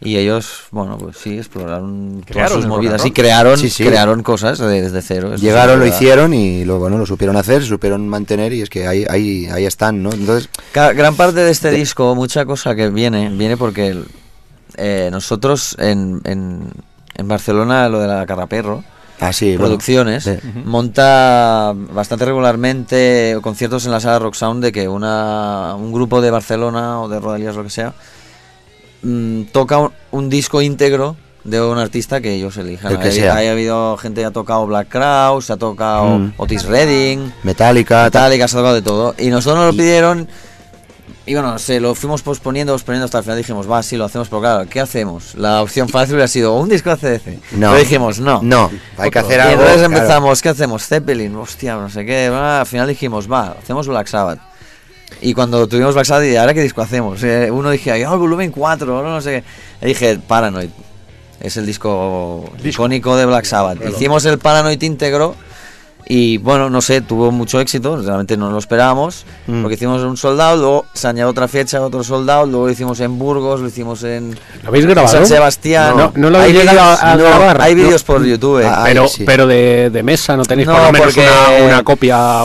Y ellos, bueno, pues sí, exploraron todas sus movidas y crearon, Sí, sí. crearon cosas de- desde cero. sí llegaron, lo hicieron y lo, bueno, lo supieron hacer, supieron mantener y es que ahí, ahí, ahí están, ¿no? Entonces, Gran parte de este disco, mucha cosa que viene, viene porque eh, nosotros en, en, en Barcelona, lo de la Carraperro, así, bueno, Producciones, sí. monta bastante regularmente conciertos en la sala Rock Sound de que una, un grupo de Barcelona o de Rodalías, lo que sea, mm, toca un, un disco íntegro de un artista que ellos elijan. El que Ahí- sea. habido gente que ha tocado Black Crowes, se ha tocado Mm. Otis Redding, Metallica, tal. Metallica, se ha tocado de todo. Y nosotros nos lo pidieron y bueno, se lo fuimos posponiendo, posponiendo hasta el final. Dijimos, va, sí, lo hacemos, pero claro, ¿qué hacemos? La opción fácil hubiera sido un disco de CDC. No. Pero dijimos, no. No, hay que hacer y algo. entonces claro. empezamos, ¿qué hacemos? Zeppelin, hostia, no sé qué. al final dijimos, va, hacemos Black Sabbath. Y cuando tuvimos Black Sabbath, y ahora qué disco hacemos. Eh, uno dije, ay, oh, volumen 4, no, no sé qué. Y dije, Paranoid. Es el disco, icónico de Black Sabbath. Hicimos el Paranoid íntegro. Y bueno, no sé, tuvo mucho éxito, realmente no lo esperábamos, Mm. porque hicimos un soldado, luego se añadió otra fecha, otro soldado, luego lo hicimos en Burgos, lo hicimos en ¿Lo habéis grabado? San Sebastián. No, no lo Hay habéis llegado a no, grabar. Hay vídeos por YouTube. Ah, pero, sí. pero de, de mesa no tenéis No, por lo menos porque- una, una copia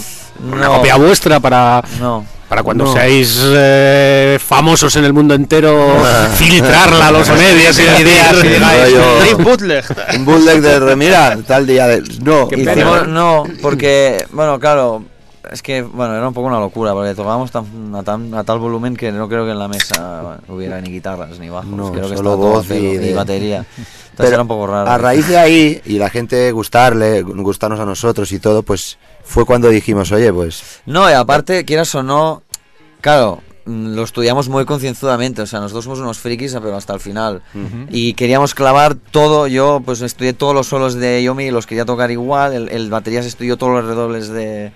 una copia vuestra para, No. Para cuando No. seáis eh, famosos en el mundo entero filtrarla a los medios y ideas y digáis, Dave Bootleg. Un bootleg de mira, tal día de. No, hicimos-. Hicimos- no, porque, bueno, claro, es que, bueno, era un poco una locura, porque tocábamos tan- a, tan- a tal volumen que no creo que en la mesa hubiera ni guitarras ni bajos, No, creo que solo todo voz y y, de- batería. Entonces Pero era un poco raro. A raíz de ahí, y la gente gustarle, gustarnos a nosotros y todo, pues fue cuando dijimos, oye, pues. No, y aparte, quieras o no, claro, mm, lo estudiamos muy concienzudamente, o sea, nosotros somos unos frikis, pero hasta el final. Y queríamos clavar todo, yo pues estudié todos los solos de Yomi y los quería tocar igual, el, el batería se estudió todos los redobles de...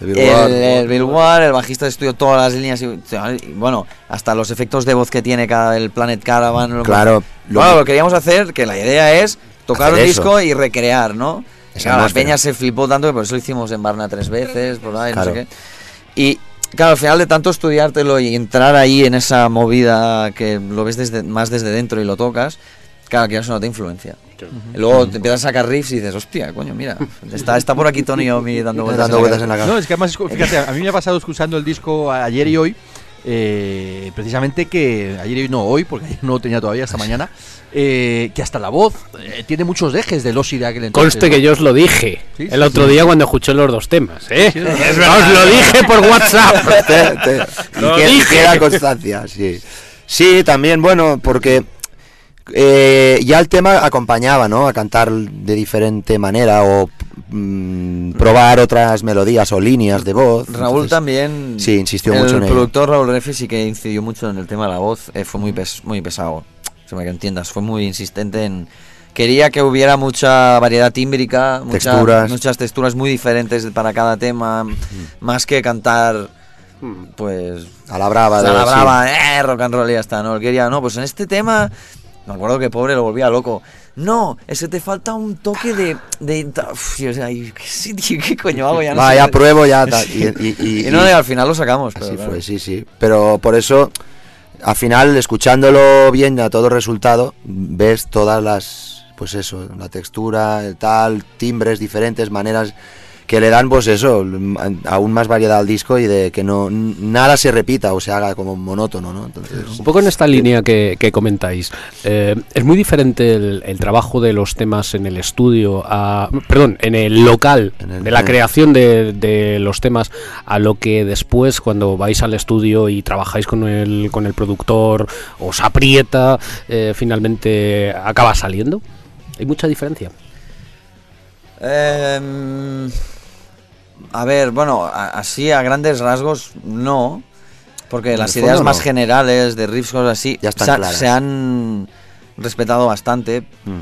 El, el Bill Ward, el bajista estudió todas las líneas y, y, bueno, hasta los efectos de voz que tiene cada el Planet Caravan. Claro, lo- Bueno, lo queríamos hacer, que la idea es tocar un eso. disco y recrear, ¿no? Claro, la peña se flipó tanto que por eso lo hicimos en Barna tres veces, por ahí, Claro. no sé qué. Y claro, al final de tanto estudiártelo y entrar ahí en esa movida que lo ves desde, más desde dentro y lo tocas, claro, que eso no te influencia. Y luego te empiezas a sacar riffs y dices, hostia, coño, mira, está, está por aquí Tony Omi dando vueltas, Dando vueltas en la cabeza. No, es que además, fíjate, a mí me ha pasado escuchando el disco ayer y hoy, eh, precisamente que ayer y no hoy, porque ayer no lo tenía todavía esta mañana, eh, que hasta la voz eh, tiene muchos dejes del Ossi de aquel entonces. Conste ¿no? que yo os lo dije Sí, el sí, otro sí. día cuando escuché los dos temas, ¿eh? Es os lo dije por WhatsApp. Te- te- Lo y, que- y dije. queda constancia, sí. Sí, también, bueno, porque eh, ya el tema acompañaba, ¿no? A cantar de diferente manera o mm, probar otras melodías o líneas de voz. Raúl Entonces, también. Sí, insistió el mucho en ello. productor Raúl Refi sí que incidió mucho en el tema de la voz. eh, fue muy, pes- muy pesado. Se me que entiendas. Fue muy insistente en. Quería que hubiera mucha variedad tímbrica, mucha- Texturas. muchas texturas muy diferentes para cada tema, más que cantar, pues. A la brava. a la sí. brava, eh, rock and roll y ya está. No, él quería, no, pues en este tema. Me acuerdo que pobre lo volvía loco. No, es que te falta un toque de. de uf, y, o sea, y- ¿qué, tío, ¿qué coño hago? Ya no Va, sé. ya pruebo, ya. tal, Sí. Y, y- y- Y no, al final lo sacamos. pero Así claro. fue, sí, sí. Pero por eso, al final, escuchándolo bien a todo el resultado, ves todas las, pues eso, la textura, el tal, timbres diferentes, maneras que le dan, pues eso, aún más variedad al disco y de que no nada se repita o se haga como monótono, ¿no? Entonces, Un poco en esta línea que, que comentáis. eh, es muy diferente el, el trabajo de los temas en el estudio, a, perdón, en el local, En el- de la creación de, de los temas, a lo que después cuando vais al estudio y trabajáis con el, con el productor, os aprieta, eh, finalmente acaba saliendo. Hay mucha diferencia. Em, a ver, bueno, a- así a grandes rasgos no, porque las ideas más generales de riffs, cosas así, Ya están se, se han respetado bastante. mm.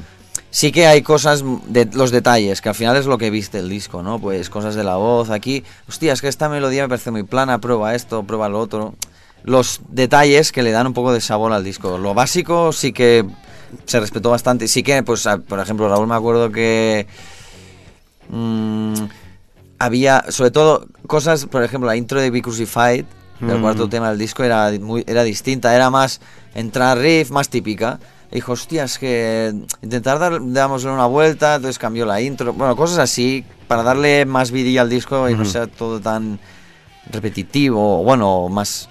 Sí que hay cosas de los detalles, que al final es lo que viste el disco, ¿no? Pues cosas de la voz aquí. Hostia, es que esta melodía me parece muy plana, prueba esto, prueba lo otro. Los detalles que le dan un poco de sabor al disco. Lo básico sí que se respetó bastante. Sí que, pues, por ejemplo, Raúl me acuerdo que mm, había, sobre todo, cosas, por ejemplo, la intro de Be Crucified, del Mm. cuarto tema del disco, era, muy, era distinta, era más entrar riff, más típica. Y dijo, hostia, es que intentar dar, dámosle una vuelta, entonces cambió la intro. Bueno, cosas así, para darle más vidilla al disco y no sea todo tan repetitivo, bueno, más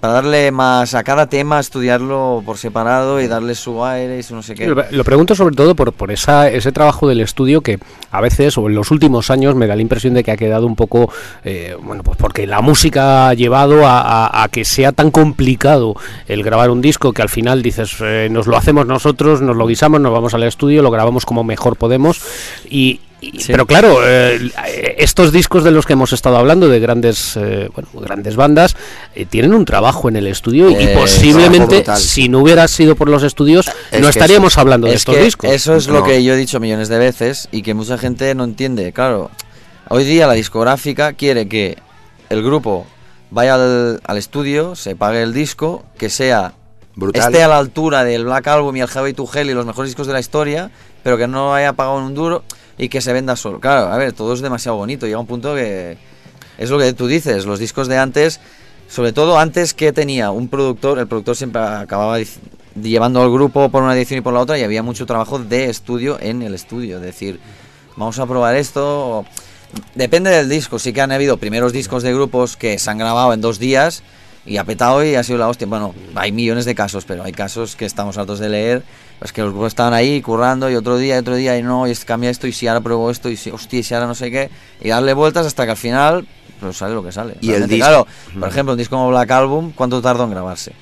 para darle más a cada tema, estudiarlo por separado y darle su aire y su no sé qué. Lo, pregunto sobre todo por, por esa, ese trabajo del estudio que a veces o en los últimos años me da la impresión de que ha quedado un poco, eh, bueno, pues porque la música ha llevado a que sea tan complicado el grabar un disco que al final dices, eh, nos lo hacemos nosotros, nos lo guisamos, nos vamos al estudio, lo grabamos como mejor podemos y... y- Sí. Pero claro, eh, estos discos de los que hemos estado hablando, de grandes, eh, bueno, grandes bandas, eh, tienen un trabajo en el estudio y Eh, posiblemente, si no hubiera sido por los estudios, Es no estaríamos eso- hablando de Es estos discos. Eso es lo que yo he dicho millones de veces y que mucha gente no entiende. Claro, hoy día la discográfica quiere que el grupo vaya al, al estudio, se pague el disco, que sea Brutal. esté a la altura del Black Album y el Heavy to Hell y los mejores discos de la historia, pero que no haya pagado un duro y que se venda solo. Claro, a ver, todo es demasiado bonito. Llega un punto que es lo que tú dices, los discos de antes, sobre todo antes que tenía un productor, el productor siempre acababa llevando al grupo por una edición y por la otra y había mucho trabajo de estudio en el estudio, es decir, vamos a probar esto. Depende del disco, sí que han habido primeros discos de grupos que se han grabado en dos días y ha petado y ha sido la hostia. Bueno, hay millones de casos, pero hay casos que estamos hartos de leer, pues que los grupos estaban ahí currando y otro día, y otro día, y no, y es- cambia esto, y si ahora pruebo esto, y si, hostia, y si ahora no sé qué, y darle vueltas hasta que al final, pues sale lo que sale. Y el disco- Claro, por ejemplo, un disco como Black Album, ¿cuánto tardó en grabarse?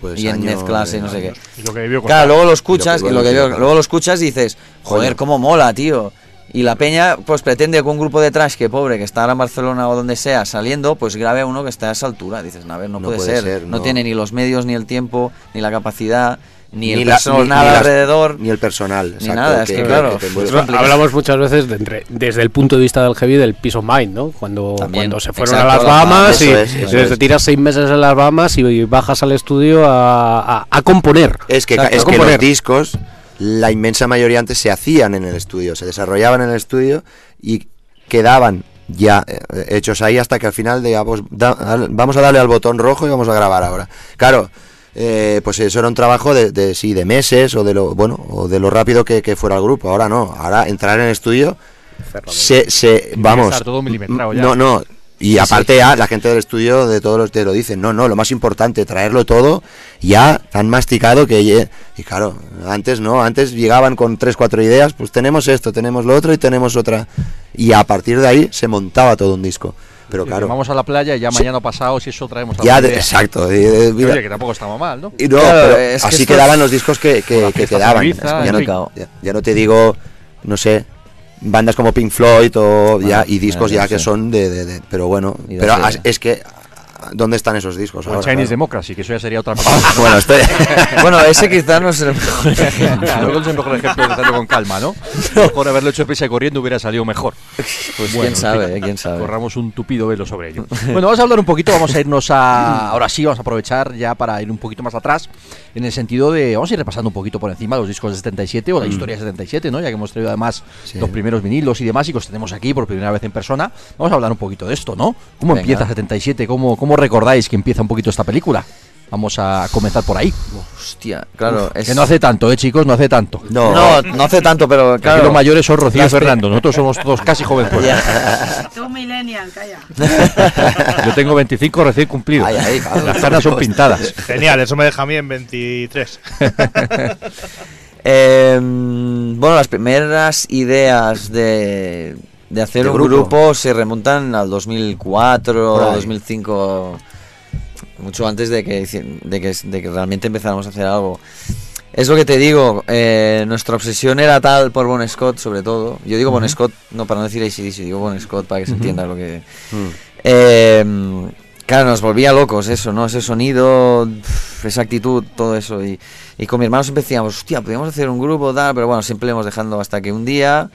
Pues y en años, mezclarse y no sé qué. Y lo que debió Claro, luego lo escuchas Y lo que- que- luego lo escuchas y dices, joder, Joder. cómo mola, tío. Y la peña, pues pretende que un grupo de trash que pobre, que está ahora en Barcelona o donde sea, saliendo, pues grabe a uno que está a esa altura. Dices, a ver, no, No puede, puede ser. ser, no. no. tiene ni los medios, ni el tiempo, ni la capacidad, ni, el la- personal ni- ni alrededor. Ni el personal. Ni exacto, nada, es que claro, te envuelve. es Nosotros complicado. hablamos muchas veces de entre- desde el punto de vista del heavy del peace of mind, ¿no? Cuando, También, cuando se fueron exacto, a las Bahamas, y, es, y es. te tiras seis meses en las Bahamas y bajas al estudio a, a- a componer. Es que, Exacto, es a que los componer. discos la inmensa mayoría antes se hacían en el estudio, se desarrollaban en el estudio y quedaban ya eh, hechos ahí hasta que al final digamos, da- al- vamos a darle al botón rojo y vamos a grabar ahora. Claro, eh, pues eso era un trabajo de, de- sí, de meses o de lo bueno o de lo rápido que, que fuera el grupo. Ahora no, ahora entrar en el estudio se, se vamos todo milimetrado ya. no no y aparte ya la gente del estudio de todos los te lo dicen no no lo más importante traerlo todo ya tan masticado que y claro antes no antes llegaban con tres cuatro ideas pues tenemos esto tenemos lo otro y tenemos otra y a partir de ahí se montaba todo un disco. Pero claro. Vamos a la playa y ya Sí. mañana pasado, si eso traemos ya alguna de- exacto y, mira, Oye, que tampoco estaba mal, ¿no? y no, Claro, pero que así quedaban los discos que, que- quedaban. ya, no, ya- ya no te digo, no sé, bandas como Pink Floyd o ya, y discos ya, que son de, de- de- pero bueno, pero es que ¿dónde están esos discos? O ahora, Chinese claro? Democracy, que eso ya sería otra cosa. Bueno, estoy Bueno, ese quizás no es el mejor ejemplo. Es el mejor ejemplo de hacerlo con calma, ¿no? Mejor haberlo hecho prisa y corriendo hubiera salido mejor. Pues Bueno, quién sabe, eh, quién sabe. Corramos un tupido velo sobre ello. Bueno, vamos a hablar un poquito, vamos a irnos a. Ahora sí, vamos a aprovechar ya para ir un poquito más atrás, en el sentido de. Vamos a ir repasando un poquito por encima los discos de 77 o la historia de 77, ¿no? Ya que hemos traído además Sí. los primeros vinilos y demás y que los tenemos aquí por primera vez en persona. Vamos a hablar un poquito de esto, ¿no? ¿Cómo Venga. empieza 77? ¿Cómo, ¿Cómo recordáis que empieza un poquito esta película? Vamos a comenzar por ahí. Hostia, claro. es- Que no hace tanto, ¿eh, chicos? No hace tanto. No, no, no hace tanto, pero Aquí claro. los mayores son Rocío y Fernando. Nosotros somos todos casi jóvenes. Tú, Millennial, calla. Yo tengo 25 recién cumplidos. Ay, ay, claro. Las canas son pintadas. Genial, eso me deja a mí en 23. Eh, bueno, las primeras ideas de, de hacer ¿De un grupo? grupo? se remontan al 2004, Por ahí. 2005, mucho antes de que, de, que, de que realmente empezáramos a hacer algo. Es lo que te digo, eh, nuestra obsesión era tal por Bon Scott, sobre todo. Yo digo Bon Scott, no para no decir ACDC, digo Bon Scott para que se entienda lo que... Eh, claro, nos volvía locos eso, ¿no? Ese sonido, esa actitud, todo eso. Y, y con mi hermano siempre decíamos, hostia, podríamos hacer un grupo, tal, pero bueno, siempre hemos dejando hasta que un día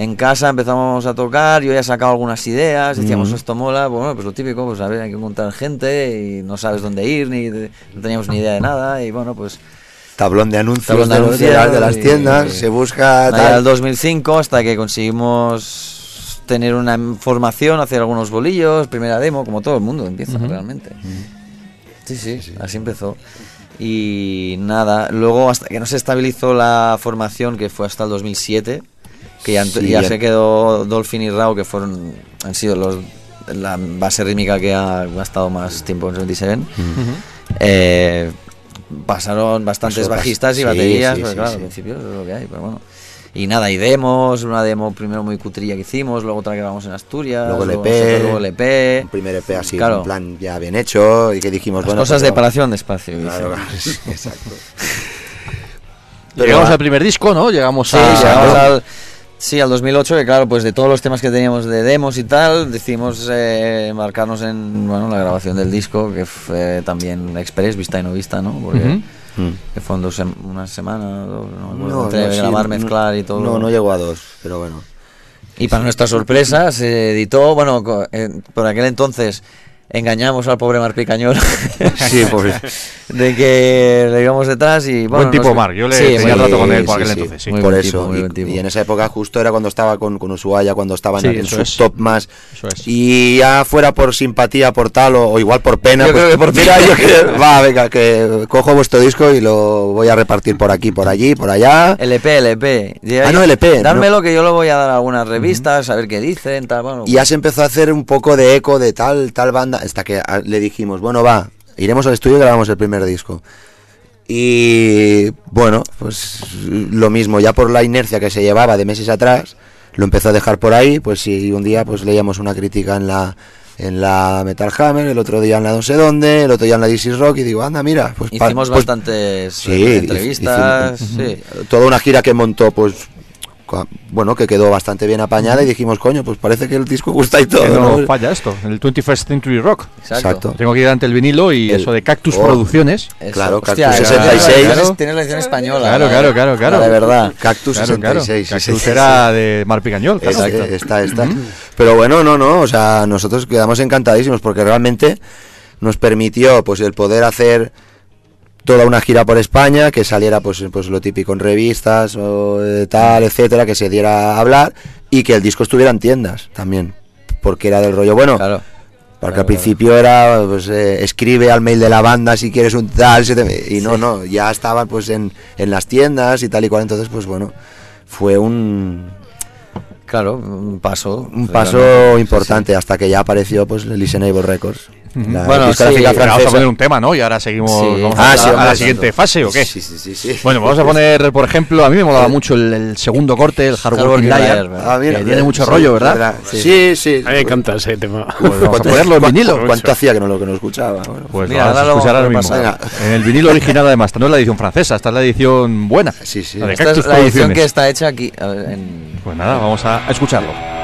en casa empezamos a tocar, yo ya he sacado algunas ideas, decíamos, esto mola, bueno, pues lo típico, pues a ver, hay que encontrar gente y no sabes dónde ir, ni de- no teníamos ni idea de nada, y bueno, pues tablón de anuncios, Tablón de de, anuncios de las- y- tiendas, se busca tal. al 2005 hasta que conseguimos tener una formación, hacer algunos bolillos, primera demo, como todo el mundo empieza realmente. Sí, sí, así empezó. Y nada, luego hasta que no se estabilizó la formación, que fue hasta el 2007, que ya, ent- Sí, ya ya- se quedó Dolphin y Rao, que fueron han sido los la base rítmica que ha, ha estado más tiempo en 77. Eh, pasaron bastantes Pasó, bajistas y sí, baterías, sí, porque sí, claro, sí. al principio es lo que hay, pero bueno. Y nada, y demos, una demo primero muy cutrilla que hicimos, luego otra que grabamos en Asturias, Luego el EP, nosotros, luego el EP. Un primer EP así, Claro. en plan ya bien hecho y que dijimos, Las bueno, cosas pues de palación despacio. Claro, dice. claro, sí, exacto. Llegamos va. al primer disco, ¿no? Llegamos Sí, a. llegamos al, sí, al 2008, que claro, pues de todos los temas que teníamos de demos y tal, decidimos eh, embarcarnos en bueno, la grabación del disco, que fue también express, vista y no vista, ¿no? Porque Ujú. Mm. que fueron dos sem- una semana, dos, no, me acuerdo, No, entre no, sí, grabar, no- mezclar y todo. No, no llegó a dos, pero bueno. Y para nuestra sorpresa se editó, bueno, co- eh, por aquel entonces engañamos al pobre Mar Picañol. Sí, pobre. De que le íbamos detrás y bueno. Buen tipo, nos- Marc, yo le Sí, tenía muy- rato con él Sí, por aquel sí, entonces, sí. Muy por buen eso. tipo, muy y, buen tipo. y en esa época justo era cuando estaba con, con Ushuaia, cuando estaba Sí, en, en su es. top más. Eso es. Y ya fuera por simpatía, por tal, o, o igual por pena. Yo pues, creo que por mira, pena. yo que- va, venga, que cojo vuestro disco y lo voy a repartir por aquí, por allí, por allá. LP, LP. Y Ah, no, LP, Dármelo que yo lo voy a dar a algunas revistas, a ver qué dicen, tal, bueno. Y ya se empezó a hacer un poco de eco de tal, tal banda, hasta que a- le dijimos, bueno, va, iremos al estudio y grabamos el primer disco. Y bueno, pues lo mismo, ya por la inercia que se llevaba de meses atrás, lo empezó a dejar por ahí, pues si un día pues leíamos una crítica en la en la Metal Hammer, el otro día en la no sé dónde, el otro día en la DC Rock y digo, anda, mira, pues pa- Hicimos pues, bastantes sí, entrevistas, hicimos- sí. toda una gira que montó, pues bueno, que quedó bastante bien apañada y dijimos, coño, pues parece que el disco gusta y todo. Que no ¿no? falla esto, el 21st Century Rock. Exacto. Tengo aquí delante el vinilo y El- eso de Cactus Oh. Producciones. Eso. Claro, Hostia, Cactus claro, 66. Tienes, tienes la edición española. Claro, la- claro, claro, claro. la de verdad. Cactus Claro, claro. 66. sí, Cactus sí, era de Mar Picañol. claro. Exacto. Está, está. Pero bueno, no, no, o sea, nosotros quedamos encantadísimos porque realmente nos permitió pues el poder hacer toda una gira por España, que saliera pues, pues lo típico en revistas o eh, tal, etcétera, que se diera a hablar y que el disco estuviera en tiendas también, porque era del rollo bueno. Claro. Porque Claro, al principio era, pues, eh, escribe al mail de la banda si quieres un tal, si te- y no, no, ya estaban pues en, en las tiendas y tal y cual, entonces pues bueno, fue un, Claro, un paso. un paso realmente, importante hasta que ya apareció pues Listenable Records. La Bueno, discográfica sí, vamos a poner un tema, ¿no? Y ahora seguimos Sí. vamos Ah, a, sí, a hombre, la tanto. siguiente fase, ¿o qué? Sí, sí, sí, sí. Bueno, vamos a poner, por ejemplo, a mí me molaba mucho el, el segundo corte, el Hard Hard Working Working Liar. Ah, mira, que tiene mucho sí, rollo, ¿verdad? Sí, sí. A mí me encanta ese tema. Pues vamos a ¿Cuánto- ponerlo en vinilo. ¿Cuánto hacía que no lo que no escuchaba? Bueno, Pues Mira, vamos a escuchar ahora mismo. En el vinilo original, además, esta no es la edición francesa, esta es la edición buena. sí, sí. La de Esta es la edición que está hecha aquí. en- Pues nada, vamos a a escucharlo.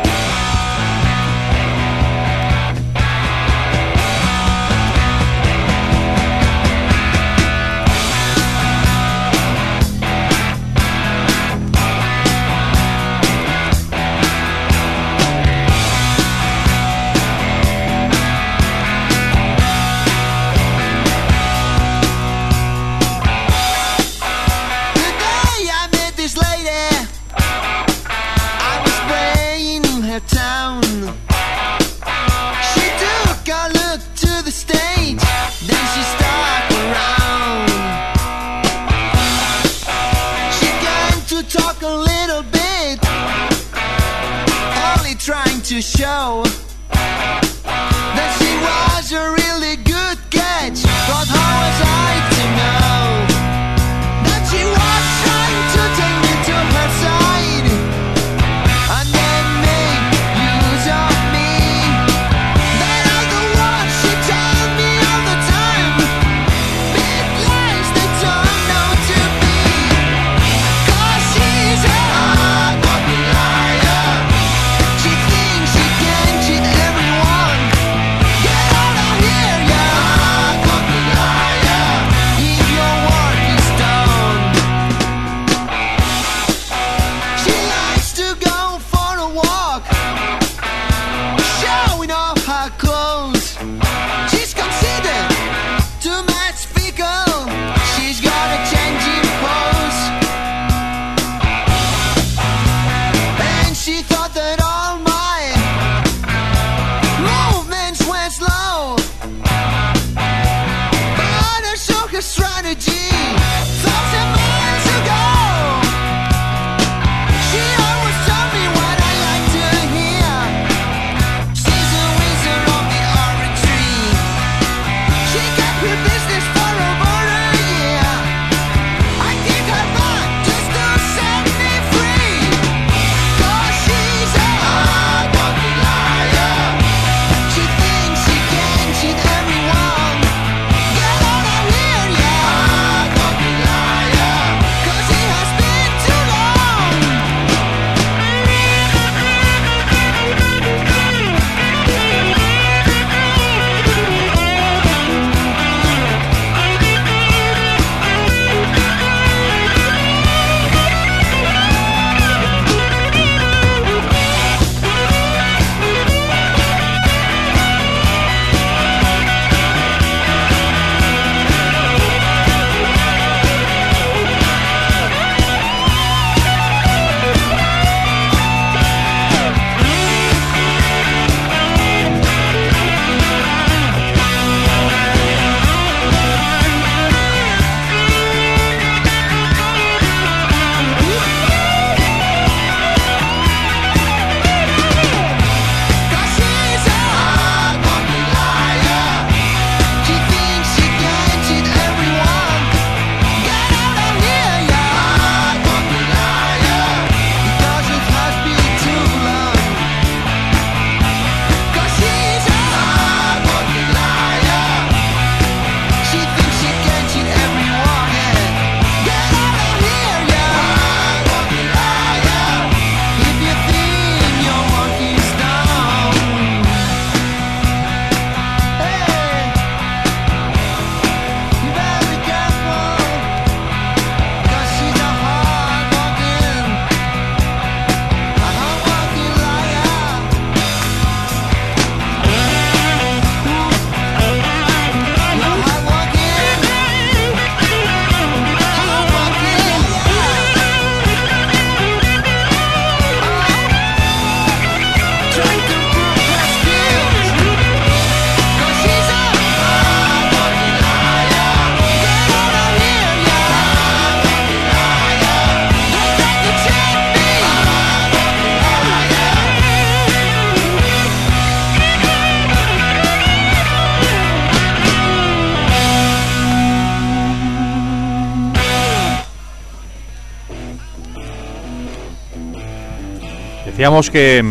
Decíamos que,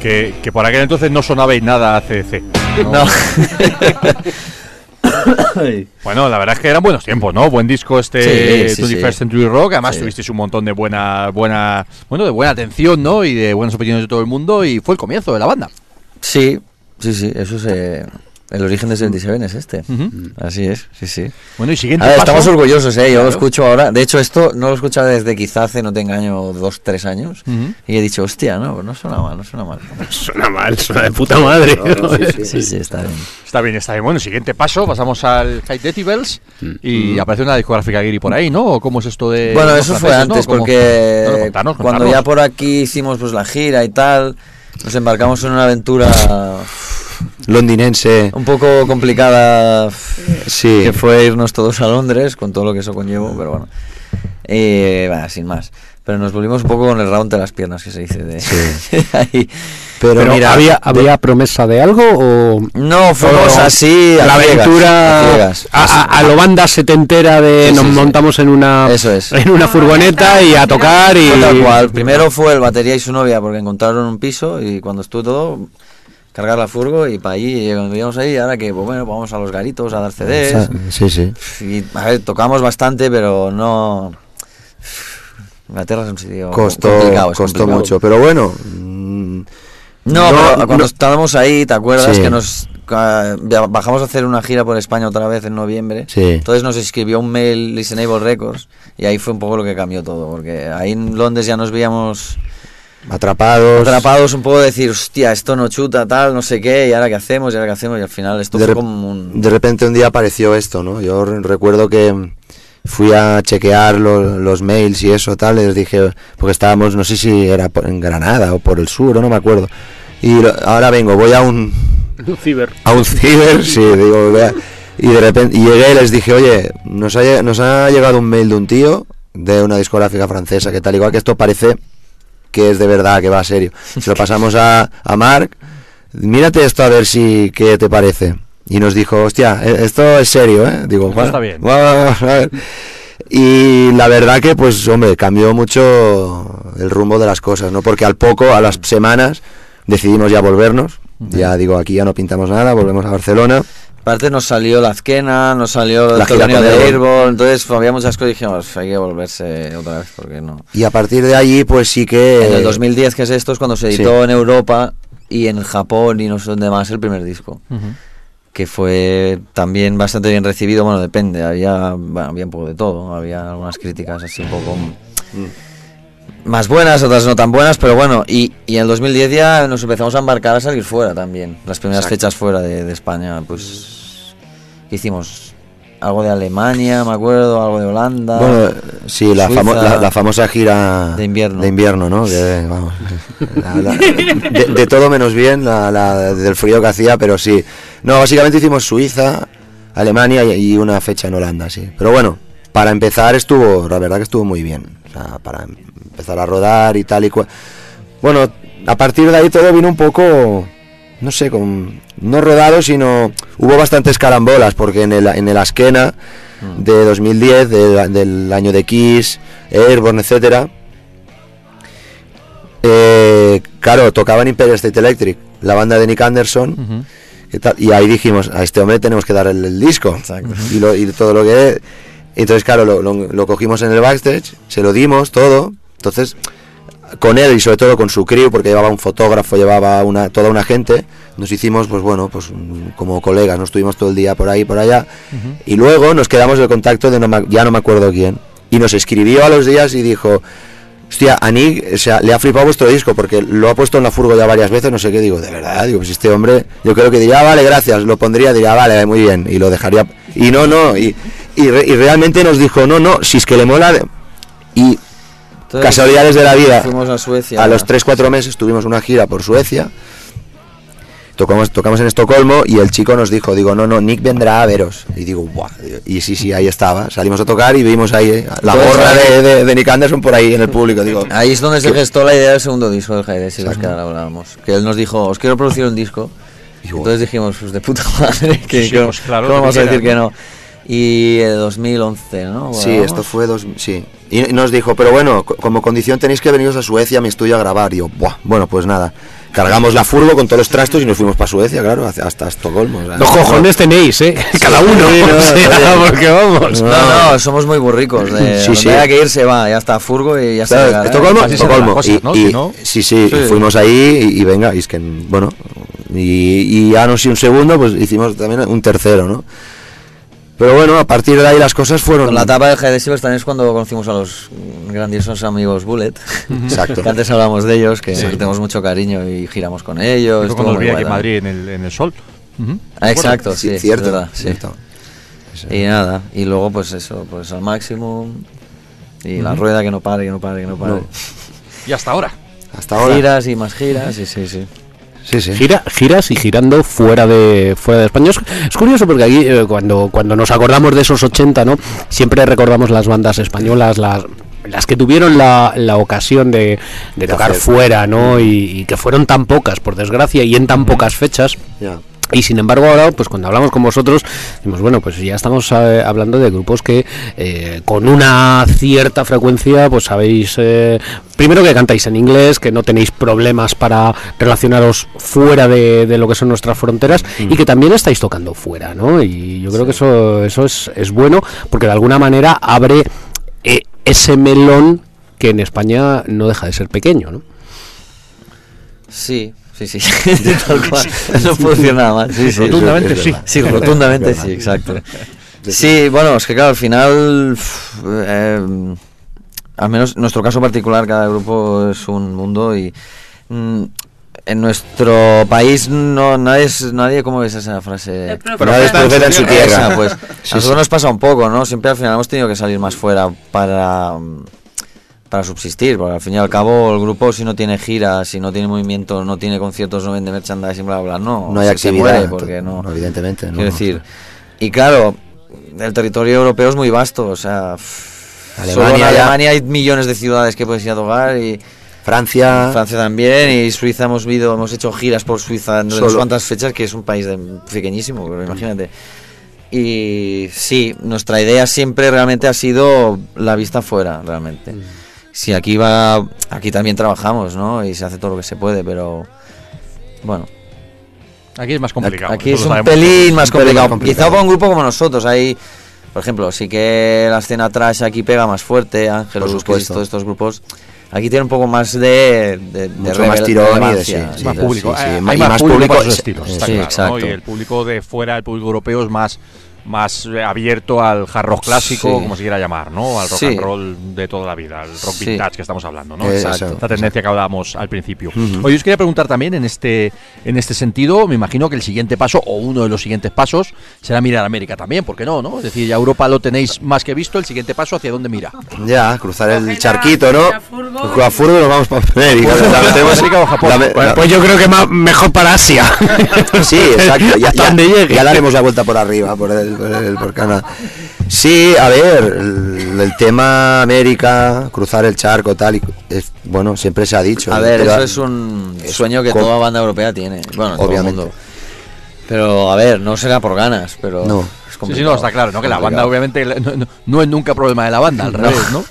que, que por aquel entonces no sonabais nada a CDC. No. Bueno, la verdad es que eran buenos tiempos, ¿no? Buen disco este Sí, sí, 21st sí. Century Rock. Además, tuvisteis un montón de buena, buena, bueno, de buena atención, ¿no? Y de buenas opiniones de todo el mundo. Y fue el comienzo de la banda. Sí, sí, sí, eso es... el origen de 77 es este. Así es, sí, sí. Bueno, y siguiente A ver, paso. estamos orgullosos, ¿eh? Yo Claro. lo escucho ahora. De hecho, esto no lo he escuchado desde quizá hace, no te engaño, dos, tres años. Y he dicho, hostia, no, no suena mal, no suena mal. Suena mal, suena de puta madre. Sí, sí, está bien. Está bien, está bien. Bueno, siguiente paso, pasamos al High Decibels Mm. y aparece una discográfica Guiri por ahí, ¿no? ¿O ¿Cómo es esto de.? Bueno, eso fue franceses, no? antes, ¿Cómo? porque No, no, contanos, cuando contanos. ya por aquí hicimos pues la gira y tal, nos embarcamos en una aventura Londinense. un poco complicada, Sí. que fue irnos todos a Londres, con todo lo que eso conllevó, pero bueno, Eh, bueno, sin más. Pero nos volvimos un poco con el round de las piernas, que se dice de ahí. Pero, Pero mira, ¿había, ¿había promesa de algo o...? No, fuimos así, a la aventura a a, a- a lo banda setentera de Sí, nos sí, sí. montamos en una Eso es. en una furgoneta y a tocar y tal cual. Primero fue el batería y su novia porque encontraron un piso y cuando estuvo todo, cargar la furgo y para allí. Y cuando llegamos ahí, ahora que pues bueno, vamos a los garitos a dar CDs. Sí, sí. Y, a ver, tocamos bastante, pero no. Inglaterra es un sitio Costó, complicado, es costó complicado. mucho. Pero bueno. No, No, pero no. cuando estábamos ahí, ¿te acuerdas Sí. que nos bajamos a hacer una gira por España otra vez en noviembre? Sí. Entonces nos escribió un mail Listenable Records y ahí fue un poco lo que cambió todo, porque ahí en Londres ya nos veíamos atrapados. atrapados un poco de decir, hostia, esto no chuta, tal, no sé qué, y ahora qué hacemos, y ahora qué hacemos, y al final esto de, fue como un... de repente un día apareció esto, ¿no? Yo re- recuerdo que fui a chequear lo- los mails y eso, tal, y les dije, porque estábamos, no sé si era por- en Granada o por el sur, o no me acuerdo. Y lo- ahora vengo, voy a un, ciber. a un ciber, sí, digo, y de repente, y llegué y les dije, oye, nos ha, lle- nos ha llegado un mail de un tío de una discográfica francesa, que tal, igual que esto parece que es de verdad, que va a serio. Se lo pasamos a, a Mark, mírate esto a ver si, qué te parece. Y nos dijo, hostia, e- esto es serio, ¿eh? Digo, "Bueno, está bien". a ver". Y la verdad que, pues, hombre, cambió mucho el rumbo de las cosas, ¿no? Porque al poco, a las semanas, decidimos ya volvernos. Ya digo, aquí ya no pintamos nada, volvemos a Barcelona. Aparte nos salió la Azquena, nos salió La el torneo de. Airborne, entonces había muchas cosas y dijimos, hay que volverse otra vez, porque no... Y a partir de allí, pues sí que... En el 2010, que es esto, es cuando se sí. editó en Europa y en Japón y no sé dónde más el primer disco. Que fue también bastante bien recibido, bueno, depende, había, bueno, había un poco de todo, había algunas críticas así un poco más buenas, otras no tan buenas, pero bueno, y, y en el 2010 ya nos empezamos a embarcar a salir fuera también, las primeras Exacto. fechas fuera de, de España, pues hicimos algo de Alemania, me acuerdo, algo de Holanda. Bueno, sí, la, Suiza. famo- la, la famosa gira De invierno. de invierno, ¿no? Vamos, la- de, de todo menos bien, la, la- del frío que hacía, pero sí. No, básicamente hicimos Suiza, Alemania y, y una fecha en Holanda, sí. Pero bueno, para empezar estuvo, la verdad que estuvo muy bien. O sea, para empezar a rodar y tal y cual. Bueno, a partir de ahí todo vino un poco, no sé, con, no rodado, sino hubo bastantes carambolas, porque en el, en el Askena de 2010, del, del año de Kiss, Airborne, etcétera, eh, claro, tocaban Imperial State Electric, la banda de Nick Anderson, y, ahí dijimos, a este hombre tenemos que dar el, el disco, y, lo- y todo lo que... Entonces, claro, lo, lo- lo cogimos en el backstage, se lo dimos todo, entonces con él y sobre todo con su crew, porque llevaba un fotógrafo, llevaba una, toda una gente, nos hicimos, pues bueno, pues mm, como colegas, nos estuvimos todo el día por ahí, por allá, y luego nos quedamos el contacto de no me- ya no me acuerdo quién, y nos escribió a los días y dijo, hostia, a Nick, o sea, le ha flipado vuestro disco, porque lo ha puesto en la furgo ya varias veces, no sé qué, digo, de verdad, digo, pues este hombre, yo creo que diría, "Ah, vale, gracias, lo pondría, diría, "Ah, vale, muy bien, y lo dejaría, y no, no, y, y, re- y realmente nos dijo, no, no, si es que le mola, de-". y Entonces, casualidades de la vida. Fuimos a Suecia. A los 3-4 meses tuvimos una gira por Suecia. Tocamos, tocamos en Estocolmo y el chico nos dijo, digo, no, no, Nick vendrá a veros. Y digo, guau. Y sí, sí, ahí estaba. Salimos a tocar y vimos ahí eh, la Entonces, gorra ahí- de, de- de Nick Anderson por ahí en el público. Digo, Ahí es donde se gestó la idea del segundo disco del Jaide, si los que ahora hablábamos. Que él nos dijo, os quiero producir un disco. Y entonces dijimos, pues de puta madre, que Sí, pues claro, ¿cómo lo que vamos a decir que no? Y eh, 2011, ¿no? Sí, esto fue dos... Sí. Y y nos dijo, pero bueno, co- como condición tenéis que veniros a Suecia a mi estudio a grabar. Y yo, Buah, bueno, pues nada. Cargamos la furgo con todos los trastos y nos fuimos para Suecia, claro, hasta Estocolmo. o sea, Dos cojones tenéis, ¿eh? Cada uno. Sí, no, o sea, oye. porque vamos. No, no, somos muy burricos. De, Sí, sí. haya que ir se va, ya está Furgo y ya Claro, llegará. Estocolmo, serán Estocolmo. las y, y- sí, sí, Sí. y fuimos ahí y, y venga, y es que, bueno, y, y ya no sé un segundo, pues hicimos también un tercero, ¿no? Pero bueno, a partir de ahí las cosas fueron... Con la etapa del Decibels también es cuando conocimos a los grandiosos amigos Bullet. Exacto. que antes hablamos de ellos, que les tenemos mucho cariño y giramos con ellos. Cuando los vi aquí en Madrid en el, en el sol. Ah, exacto, Sí, sí, cierto, es verdad, sí. cierto. Y nada, y luego pues eso, pues al máximo. Y la rueda que no pare, que no pare, que no pare. No. Y hasta ahora. Hasta ahora. Giras y más giras, y sí, sí. Sí, sí. Gira, giras y girando fuera de fuera de España. Es, es curioso porque aquí eh, cuando, cuando nos acordamos de esos 80, ¿no? Siempre recordamos las bandas españolas, las las que tuvieron la, la ocasión de, de tocar fuera, ¿no? Y, y que fueron tan pocas, por desgracia, y en tan pocas fechas. Ya. Y sin embargo ahora, pues cuando hablamos con vosotros, decimos, bueno, pues ya estamos eh, hablando de grupos que eh, con una cierta frecuencia, pues sabéis, eh, primero que cantáis en inglés, que no tenéis problemas para relacionaros fuera de, de lo que son nuestras fronteras y que también estáis tocando fuera, ¿no? Y yo creo que eso, eso es, es bueno porque de alguna manera abre eh, ese melón que en España no deja de ser pequeño, ¿no? Sí, sí, sí. Tal cual. No nada más. Sí, sí. Rotundamente sí. Sí, rotundamente sí, exacto. Sí, bueno, es que claro, al final, eh, al menos en nuestro caso particular, cada grupo es un mundo y mm, en nuestro país no nadie es nadie cómo ves esa frase Pero nadie es profeta en su tierra. Esa, pues Sí, a nosotros sí. nos pasa un poco no siempre al final hemos tenido que salir más fuera para mm, para subsistir porque al fin y al cabo el grupo si no tiene giras si no tiene movimiento no tiene conciertos no vende merchandising bla bla bla no No hay se- se actividad. muere porque no evidentemente. no, Quiero decir, y claro, el territorio europeo es muy vasto, o sea, pff, solo en Alemania Alemania hay millones de ciudades que puedes ir a tocar y Francia. Francia también y Suiza hemos vivido, hemos hecho giras por Suiza en no sé cuántas fechas que es un país de- pequeñísimo, pero imagínate. Y sí, nuestra idea siempre realmente ha sido la vista afuera, realmente. Si aquí va, aquí también trabajamos, ¿no? Y se hace todo lo que se puede, pero bueno, Aquí es más complicado. Aquí es un sabemos pelín más complicado. más complicado. Quizá para un grupo como nosotros, ahí, por ejemplo, sí que la escena trash aquí pega más fuerte, Busquets, supuesto. todos estos grupos. Aquí tiene un poco más de, de, de Mucho más revel- tirón y de- relevancia. sí, más sí, público. sí, Eh, sí, hay más, más público, público, para sus sí, estilos, sí, está sí, claro, ¿no? exacto. Y el público de fuera, el público europeo es más más eh, abierto al hard rock clásico, Sí. como se quiera llamar, ¿no? Al rock Sí. and roll de toda la vida, al rock Sí. vintage que estamos hablando, ¿no? Exacto. Esta tendencia que hablábamos al principio. Ujú. Oye, os quería preguntar también en este en este sentido, me imagino que el siguiente paso o uno de los siguientes pasos será mirar a América también, ¿por qué no, no? Es decir, ya Europa lo tenéis más que visto, el siguiente paso hacia dónde mira. Ya, cruzar el charquito, ¿no? la- la furgo Con la furgo nos vamos para América. Pues, La América o Japón. la Pues, la- pues yo creo que ma- mejor para Asia. Sí, exacto. Ya, Hasta ya, donde llegue. ya daremos la vuelta por arriba, por el, por el- por Canadá. Sí, a ver, el, el tema América, cruzar el charco, tal, y, es, bueno, siempre se ha dicho. A ver, eso es un es sueño que toda banda europea tiene. Bueno, en todo el Obviamente. mundo. Pero, a ver, no será por ganas, pero No. es Sí, sí, complicado. no, está claro, ¿no? Que la banda obviamente no, no- no es nunca problema de la banda, al No. revés, ¿no?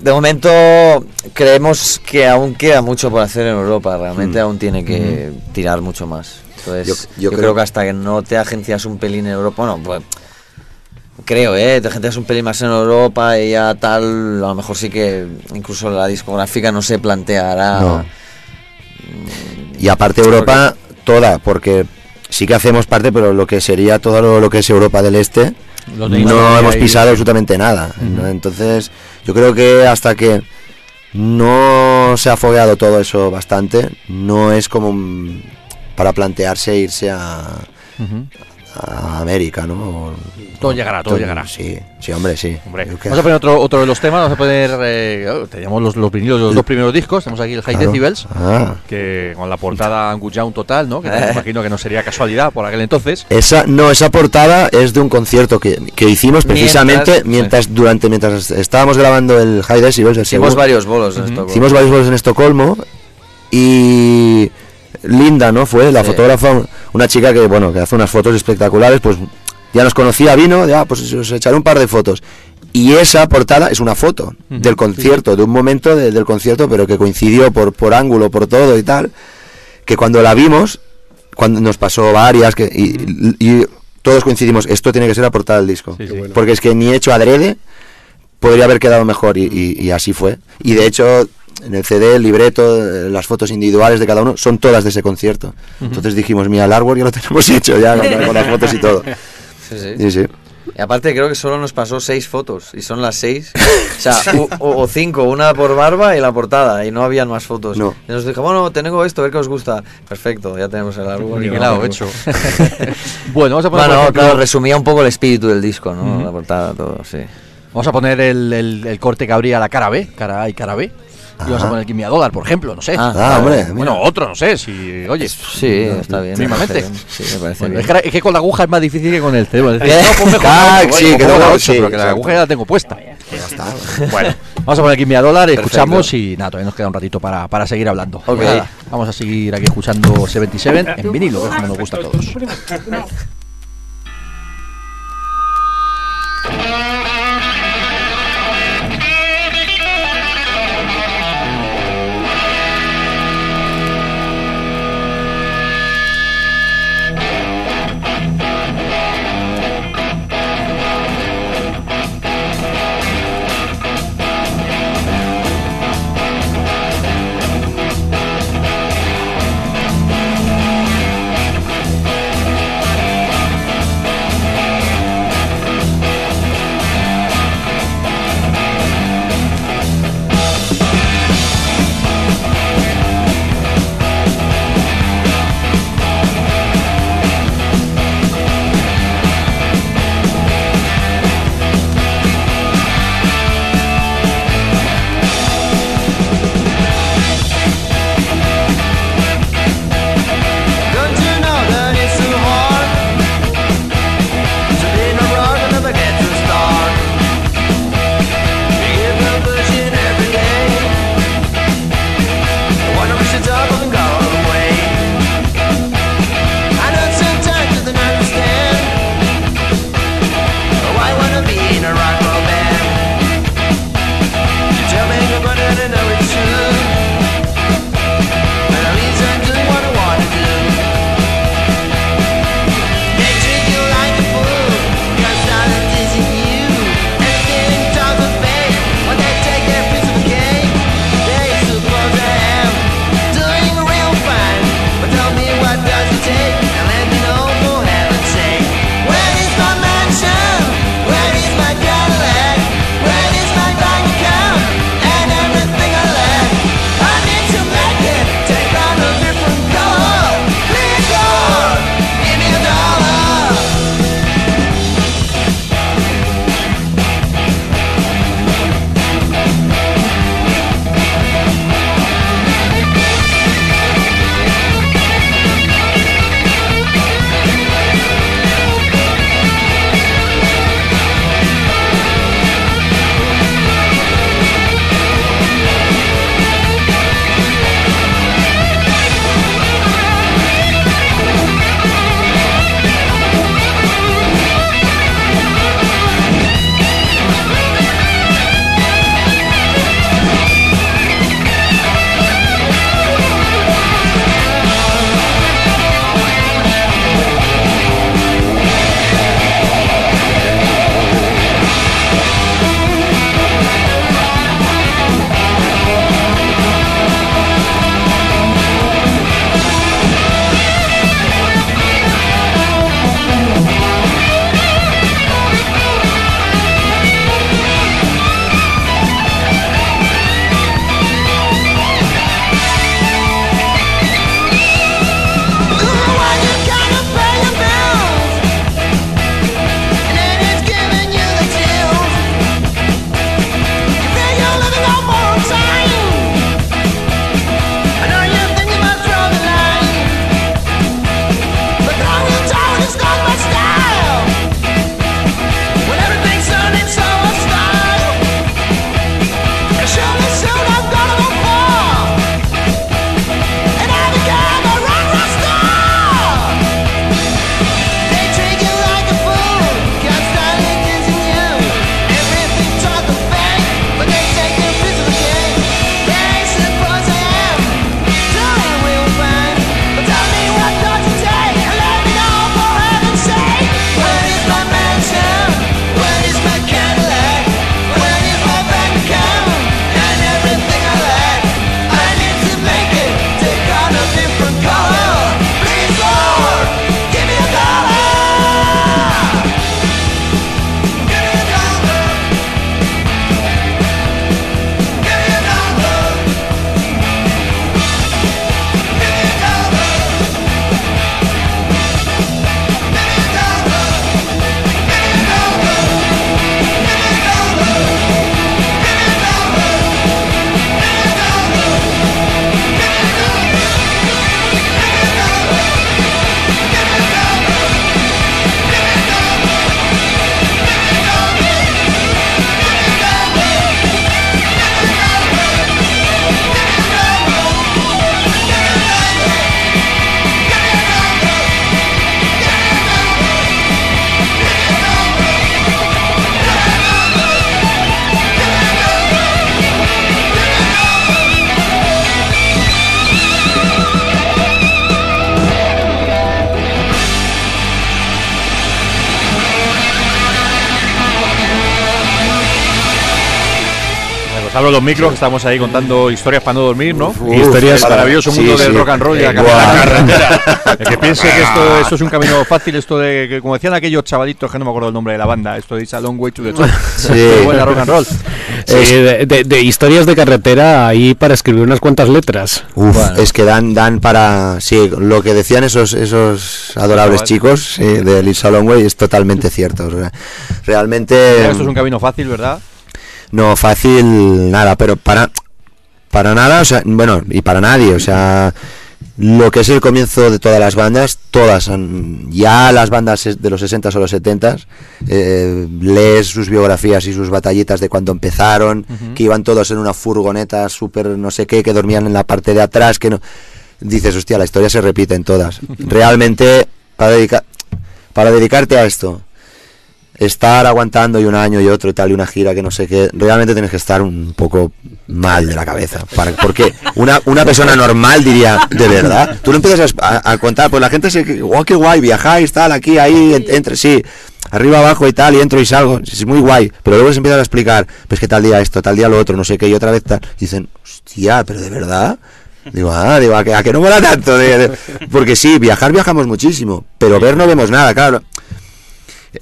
De momento creemos que aún queda mucho por hacer en Europa, realmente Mm. aún tiene que tirar mucho más. Entonces, Yo- yo, yo creo, creo- que hasta que no te agencias un pelín en Europa, bueno, pues creo, ¿eh? Te agencias un pelín más en Europa y ya tal, a lo mejor sí que incluso la discográfica no se planteará. No. Y aparte Europa, toda, porque sí que hacemos parte, pero lo que sería todo lo, lo que es Europa del Este, no hemos ahí. pisado absolutamente nada. ¿no? Entonces, yo creo que hasta que no se ha fogueado todo eso bastante, no es como un- para plantearse irse a, América, ¿no? Todo llegará, todo llegará. Sí, sí, hombre, sí. Hombre, vamos a poner otro, otro de los temas, vamos a poner, eh, oh, teníamos los, los vinilos de los dos primeros discos, tenemos aquí el High Claro. Decibels, Ah. que con la portada Angus Young total, ¿no? Que me Eh. imagino que no sería casualidad por aquel entonces. Esa, no, esa portada es de un concierto que, que hicimos precisamente Mientras- mientras, durante mientras estábamos grabando el High Decibels, el Hicimos segundo. varios bolos en Estocolmo. Hicimos varios vuelos en Estocolmo y Linda, ¿no? Fue la Sí. fotógrafa, una chica que, bueno, que hace unas fotos espectaculares, pues Ya nos conocía, vino, ya, pues os echaré un par de fotos. Y esa portada es una foto del concierto, de un momento de- del concierto, pero que coincidió por, por ángulo, por todo y tal, que cuando la vimos, cuando nos pasó varias, que, y, y todos coincidimos, esto tiene que ser la portada del disco. Porque es que ni hecho adrede podría haber quedado mejor y, y- y así fue. Y de hecho, en el CD, el libreto, eh, las fotos individuales de cada uno son todas de ese concierto. Entonces dijimos, mira, el árbol ya lo tenemos hecho ya con, con las fotos y todo. Sí, sí. Sí, sí. Y aparte creo que solo nos pasó seis fotos y son las seis. O sea, u- o, o cinco, una por barba y la portada y no habían más fotos. No. Y nos dijo, bueno, tengo esto, a ver qué os gusta. Perfecto, ya tenemos el árbol. vamos. hecho. bueno, vamos a poner, Bueno, ejemplo, claro, resumía un poco el espíritu del disco, ¿no? La portada, todo, sí. vamos a poner el, el- el corte que abría la cara B, cara A y cara B. Y vamos a poner Gimme a Dólar, por ejemplo, no sé. Ah, Ah, hombre, Bueno, mira. otro, no sé, si, oye. Sí, está bien. mínimamente. está Sí, me parece Bueno, bien. es, que, es que con la aguja es más difícil que con el cerebro. Es decir, ¿Qué? no, ponme con Ah, sí, bueno, que luego- la sí, pero que la aguja ya la tengo puesta. bueno, vamos a poner Gimme a Dólar, escuchamos y nada, todavía nos queda un ratito para, para seguir hablando. Pues nada, vamos a seguir aquí escuchando 77 en vinilo, que es como nos gusta a todos. los micros, que estamos ahí contando historias para no dormir, ¿no? Uf, historias para- maravilloso sí, mundo del sí. rock and roll y la Eh, carretera. El que piense que esto, esto es un camino fácil, esto de que, como decían aquellos chavalitos que no me acuerdo el nombre de la banda, esto de It's a long way to the top. Sí. Buena rock and roll. Sí, de, de- de historias de carretera ahí para escribir unas cuantas letras. Uf, Bueno. es que dan, dan para. Sí, lo que decían esos, esos adorables chicos sí, de Lisa Longway es totalmente cierto. o sea, realmente. Esto es un camino fácil, ¿verdad? No, fácil, nada, pero para. Para nada, o sea, bueno, y para nadie, o sea. Lo que es el comienzo de todas las bandas, todas, han- ya las bandas de los 60s o los 70s, eh, lees sus biografías y sus batallitas de cuando empezaron, que iban todos en una furgoneta súper no sé qué, que dormían en la parte de atrás, que no... Dices, hostia, la historia se repite en todas. Realmente, para, dedica- para dedicarte a esto, estar aguantando y un año y otro y tal y una gira que no sé qué, realmente tienes que estar un poco mal de la cabeza. Para, porque una, una persona normal diría, de verdad, tú lo empiezas a, contar, pues la gente se, oh, qué guay, viajáis, tal, aquí, ahí, en- entre, sí, arriba, abajo y tal, y entro y salgo, es muy guay, pero luego se empiezan a explicar, pues que tal día esto, tal día lo otro, no sé qué, y otra vez tal, y dicen, hostia, pero de verdad. Digo, ah, digo, ¿a que, a que no mola tanto? De- de- porque sí, viajar viajamos muchísimo, pero ver no vemos nada, claro.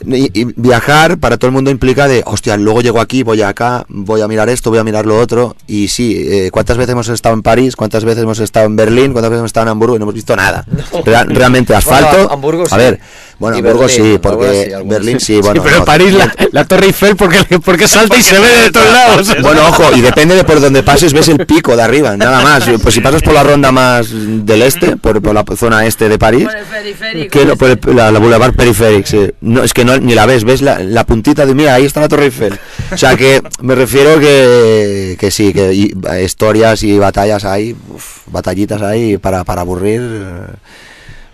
Y, y viajar para todo el mundo implica de, hostia, luego llego aquí, voy acá, voy a mirar esto, voy a mirar lo otro. Y sí, eh, ¿cuántas veces hemos estado en París? ¿Cuántas veces hemos estado en Berlín? ¿Cuántas veces hemos estado en Hamburgo? Y no hemos visto nada. Real- realmente, asfalto. Bueno, Hamburgo a ver, bueno, Y Hamburgo Berlín, sí, porque sí, Berlín sí. sí, bueno. pero en no, París la, la Torre Eiffel porque, porque salta y se ve de todos lados. Bueno, ojo, y depende de por donde pases, ves el pico de arriba, nada más. Pues si pasas por la ronda más del este, por, por la zona este de París, Por el periférico. que no, por el- la, la Boulevard Periféric, sí. No, es que no, ni la ves, ves la, la puntita de, mira, ahí está la Torre Eiffel. O sea que me refiero que, que sí, que y- historias y batallas hay, uf, batallitas hay para, para aburrir, eh,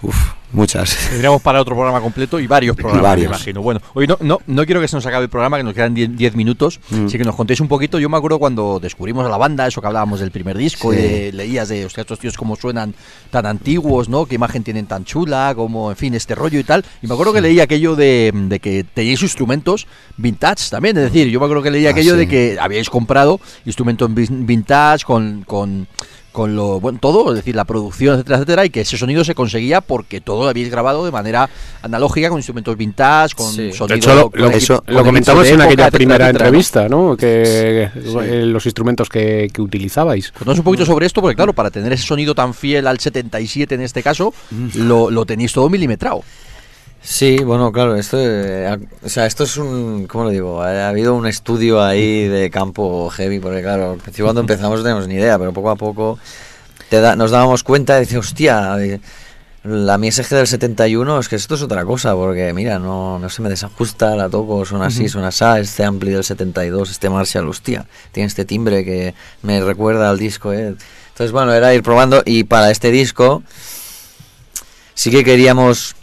uf, muchas. Tendríamos para otro programa completo y varios programas, varios. me imagino. Bueno, hoy no, no, no quiero que se nos acabe el programa, que nos quedan 10 10 minutos. Mm. Así que nos contéis un poquito. Yo me acuerdo cuando descubrimos a la banda, eso que hablábamos del primer disco, Sí. y de- leías de, hostia, estos tíos cómo suenan tan antiguos, ¿no? Qué imagen tienen tan chula, como, en fin, este rollo y tal. Y me acuerdo que leí aquello de, de que teníais instrumentos vintage también. Es decir, yo me acuerdo que leí Ah, aquello sí. de que habíais comprado instrumentos vin- vintage con... con con lo bueno todo, es decir, la producción, etcétera, etcétera, y que ese sonido se conseguía porque todo lo habíais grabado de manera analógica con instrumentos vintage, con Sí. Sonido. De hecho, lo, con lo- equipo- eso- con lo comentamos en época, aquella etcétera, primera entrevista, ¿no? Que eh, los instrumentos que, que utilizabais. Contanos un poquito sobre esto, porque claro, para tener ese sonido tan fiel al 77 en este caso, lo, lo tenéis todo milimetrado. Sí, bueno, claro, esto, eh, o sea, esto es un, ¿cómo lo digo? Ha, ha habido un estudio ahí de campo heavy, porque claro, cuando empezamos no teníamos ni idea, pero poco a poco te da- nos dábamos cuenta y decíamos, hostia, la mi SG del 71 es que esto es otra cosa, porque mira, no, no se me desajusta, la toco, suena así, suena así, este ampli del 72, este Marshall, hostia, tiene este timbre que me recuerda al disco, eh. Entonces, bueno, era ir probando y para este disco sí que queríamos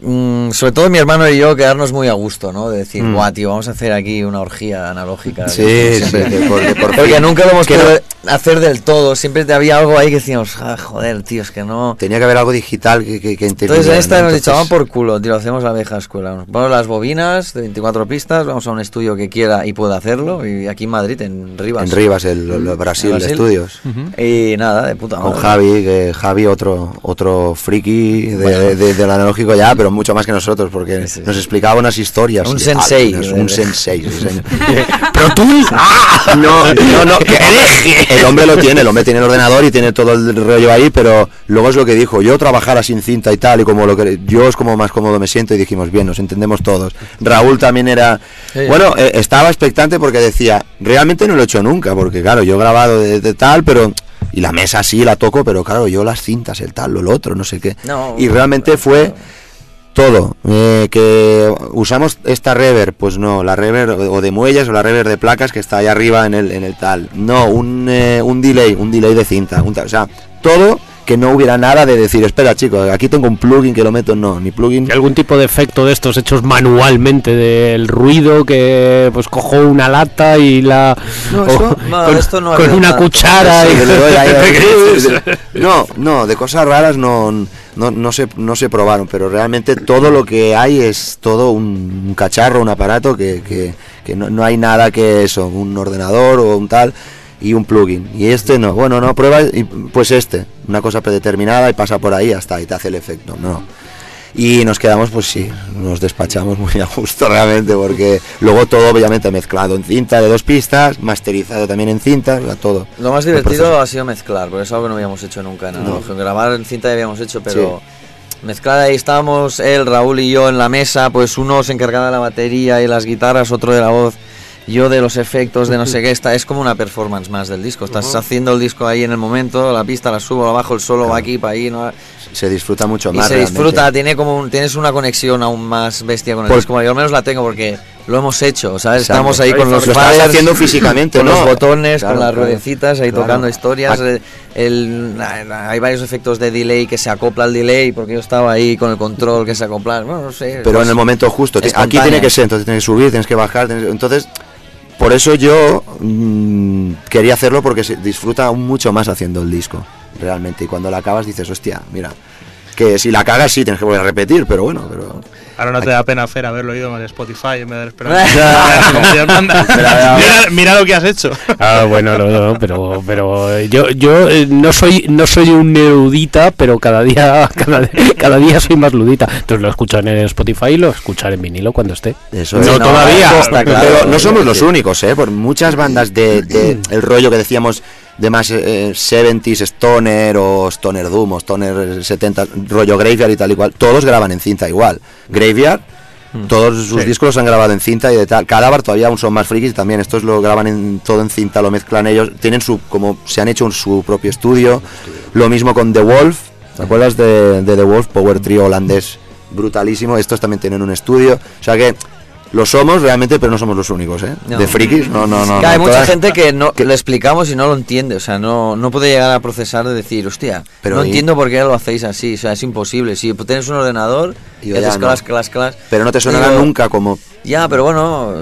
Mm, sobre todo mi hermano y yo quedarnos muy a gusto, ¿no? De decir, Mm. guau, tío, vamos a hacer aquí una orgía analógica. Sí, por- Porque nunca lo hemos que podido no- hacer del todo. Siempre te había algo ahí que decíamos, ah, joder, tío, es que no. Tenía que haber algo digital que, que, que Entonces esta ¿no? nos vamos por culo, tío, lo hacemos a la vieja escuela. Nos ponemos las bobinas de 24 pistas, vamos a un estudio que quiera y pueda hacerlo. Y aquí en Madrid, en Rivas. En Rivas, el, el Brasil, Brasil. Estudios. Y nada, de puta Con madre. Javi, que Javi otro otro friki de, Bueno. de- del analógico ya, pero mucho más que nosotros, porque Sí, sí. nos explicaba unas historias. Un sensei. ah, un sensei. Pero tú, No, no, no, que el hombre lo tiene, el hombre tiene el ordenador y tiene todo el rollo ahí, pero luego es lo que dijo, yo trabajara sin cinta y tal, y como lo que yo es como más cómodo me siento y dijimos, bien, nos entendemos todos. Raúl también era, bueno, eh, estaba expectante porque decía, realmente no lo he hecho nunca, porque claro, yo he grabado de, de tal, pero... Y la mesa sí la toco, pero claro, yo las cintas, el tal, lo otro, no sé qué. No, y realmente fue todo. eh, que usamos esta rever, pues no, la rever o de muelles o la rever de placas que está ahí arriba en el, en el tal. No, un, eh, un delay, un delay de cinta. un tal, o sea, todo que no hubiera nada de decir, espera chicos, aquí tengo un plugin que lo meto, no, ni plugin. ¿Hay algún tipo de efecto de estos hechos manualmente del ruido que pues cojo una lata y la No, o esto- no, con, esto no con una nada. cuchara Sí, y que le doy ahí a- no, no, de cosas raras no, no, no, se, no se probaron, pero realmente todo lo que hay es todo un, un cacharro, un aparato que, que, que no, no hay nada que eso, un ordenador o un tal y un plugin. Y este no, bueno, no, prueba y pues este, una cosa predeterminada y pasa por ahí hasta y te hace el efecto, no. Y nos quedamos, pues sí, nos despachamos muy a gusto realmente, porque luego todo obviamente mezclado en cinta de dos pistas, masterizado también en cinta, todo. Lo más divertido ha sido mezclar, porque es algo que no habíamos hecho nunca No. analógico. Grabar en cinta ya habíamos hecho, pero mezclar ahí estábamos él, Raúl y yo en la mesa, pues uno se encargaba de la batería y las guitarras, otro de la voz, yo de los efectos, de no sé qué, está, es como una performance más del disco. Estás haciendo el disco ahí en el momento, la pista la subo, la bajo, el solo va aquí, para ahí, ¿no? Se disfruta mucho Y más. se realmente. disfruta, tiene como un- tienes una conexión aún más bestia con el Por- disco. Yo al menos la tengo porque lo hemos hecho, ¿sabes? Exacto. Estamos ahí con Lo los estás faders, haciendo físicamente, con ¿no? los botones, Claro, con las claro. ruedecitas, ahí Claro. tocando historias. Ah. el- el- hay varios efectos de delay que se acopla al delay porque yo estaba ahí con el control que se acopla. Bueno, no sé. Pero pues, en el momento justo, ti- aquí espontánea. tiene que ser, entonces tienes que subir, tienes que bajar, tienes- entonces por eso yo mm, quería hacerlo porque se disfruta mucho más haciendo el disco, realmente, y cuando la acabas dices, hostia, mira, que si la cagas sí tienes que volver a repetir, pero bueno, pero Ahora no te da pena, Fer, haberlo oído en Spotify en vez de esperar. Mira, mira lo que has hecho. Ah, bueno, no, no, pero, pero yo, yo eh, no soy no soy un erudita, pero cada día cada, cada día soy más ludita. Entonces lo escucho en Spotify y lo escucharé en vinilo cuando esté. Eso no es. todavía. Pero está claro, no somos los únicos, ¿eh? Por muchas bandas de, de el rollo que decíamos de más eh, 70s Stoner o Stoner Doom o Stoner 70 rollo Graveyard y tal y cual, todos graban en cinta igual. Graveyard todos sus discos los han grabado en cinta y de tal. Cadáver todavía aún son más frikis también. Estos lo graban en, todo en cinta, lo mezclan ellos. Tienen su, como se han hecho en su propio estudio. Lo mismo con The Wolf. ¿Te acuerdas de, de The Wolf? Power Trio holandés brutalísimo. Estos también tienen un estudio. O sea que lo somos realmente, pero no somos los únicos, ¿eh? No. De frikis, no, no, no. Que hay no, mucha gente que no le explicamos y no lo entiende, o sea, no, no puede llegar a procesar de decir, hostia, Pero no y- entiendo por qué lo hacéis así, o sea, es imposible. Si tienes un ordenador Y haces no. clas, clas, clas. Pero no te sonará digo, nunca como. Ya, pero bueno,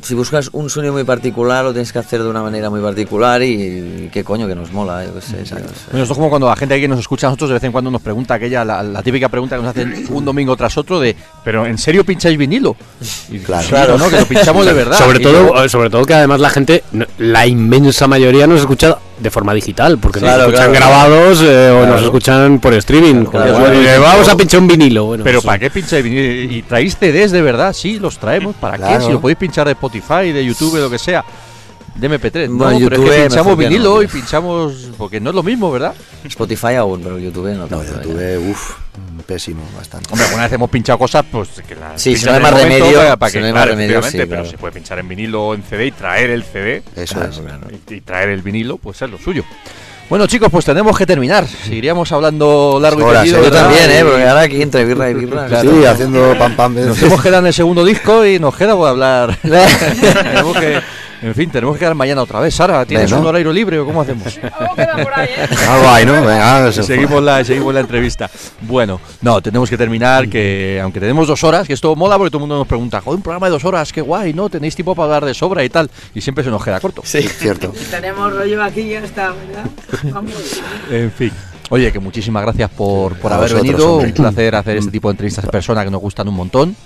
si buscas un sonido muy particular, lo tienes que hacer de una manera muy particular y, qué coño que nos mola, yo qué sé, yo qué sé. Bueno, esto es como cuando la gente que nos escucha a nosotros de vez en cuando nos pregunta aquella, la, la típica pregunta que nos hacen un domingo tras otro de, pero ¿en serio pincháis vinilo? Y Claro. ¿no? Que lo pinchamos de verdad. Sobre todo, luego- sobre todo que además la gente, la inmensa mayoría nos escucha de forma digital, porque Claro, nos escuchan claro. grabados eh, o nos escuchan por streaming. Eh, vamos a pinchar un vinilo. Bueno, pero pues, ¿para qué pincháis vinilo? ¿Y traéis CDs de verdad? Sí, los traemos. ¿Para Claro. qué? Si lo podéis pinchar de Spotify, de YouTube, de lo que sea. De MP3. Bueno, no, pero YouTube es que pinchamos no, vinilo tío. y pinchamos... Porque no es lo mismo, ¿verdad? Spotify aún, pero YouTube no No, tanto, yo ya. tuve, uff, pésimo, bastante. Hombre, alguna vez hemos pinchado cosas, pues que las Sí, si no hay más remedio, para- para si que- no hay claro, más remedio, sí, pero pero- se puede pinchar en vinilo o en CD y traer el CD Eso Claro, es. claro. y, y traer el vinilo, pues es lo suyo. Bueno, chicos, pues tenemos que terminar. Seguiríamos hablando largo y tendido. ¿eh? Yo también, ¿eh? Porque ahora aquí entre birra y birra. Sí, haciendo pam pam. Nos hemos quedado en el segundo disco y nos queda por hablar. tenemos que, en fin, tenemos que quedar mañana otra vez. Sara, ¿tienes un horario libre o cómo hacemos? ¿eh? Se- seguimos, la, seguimos la entrevista. Bueno, no, tenemos que terminar, que aunque tenemos dos horas, que esto mola porque todo el mundo nos pregunta, joder, un programa de dos horas, qué guay, ¿no? Tenéis tiempo para hablar de sobra y tal, y siempre se nos queda corto. Sí. Cierto. Tenemos rollo aquí y ya está, ¿verdad? Vamos. En fin. Oye, que muchísimas gracias por, por haber vosotros, venido. hombre. Un placer hacer este tipo de entrevistas a personas que nos gustan un montón.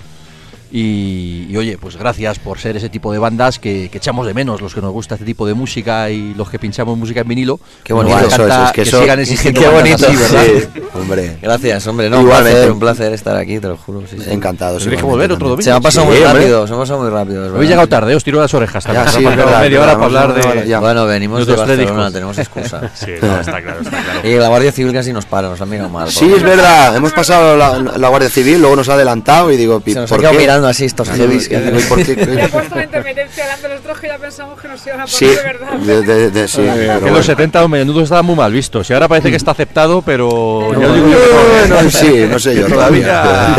Y, y, oye, pues gracias por ser ese tipo de bandas que, que echamos de menos, los que nos gusta este tipo de música y los que pinchamos música en vinilo. Qué bonito. encanta Eso es, es que eso- sigan existiendo qué bonito, así, ¿verdad? Sí, hombre. Gracias, hombre. No, un Igualmente. placer, un placer estar aquí, te lo juro. Sí, sí. Encantados. Tendréis que volver otro domingo. Se me ha pasado Sí, muy hombre. rápido, se me ha pasado muy rápido. Habéis verdad. llegado tarde, os tiro las orejas. Ya, sí, faltado verdad, media hora para hablar de. ya. Bueno, venimos de Barcelona, tenemos excusa. Sí, no, está claro, está claro. Y la Guardia Civil casi nos para, nos ha mirado mal. Sí, es verdad. Hemos pasado la, Guardia Civil, luego nos ha adelantado y digo, ¿por qué? Mirando así estos heavies. Digo, ¿y por qué? Le ha puesto la intermitencia delante de nosotros que ya pensamos que nos iban a poner Sí, de verdad. de, de- de- sí. Que en bueno. los 70 los menudos estaban muy mal vistos. Y ahora parece que está aceptado, pero. No, digo yo Bueno, todavía- sí, no sé yo. todavía.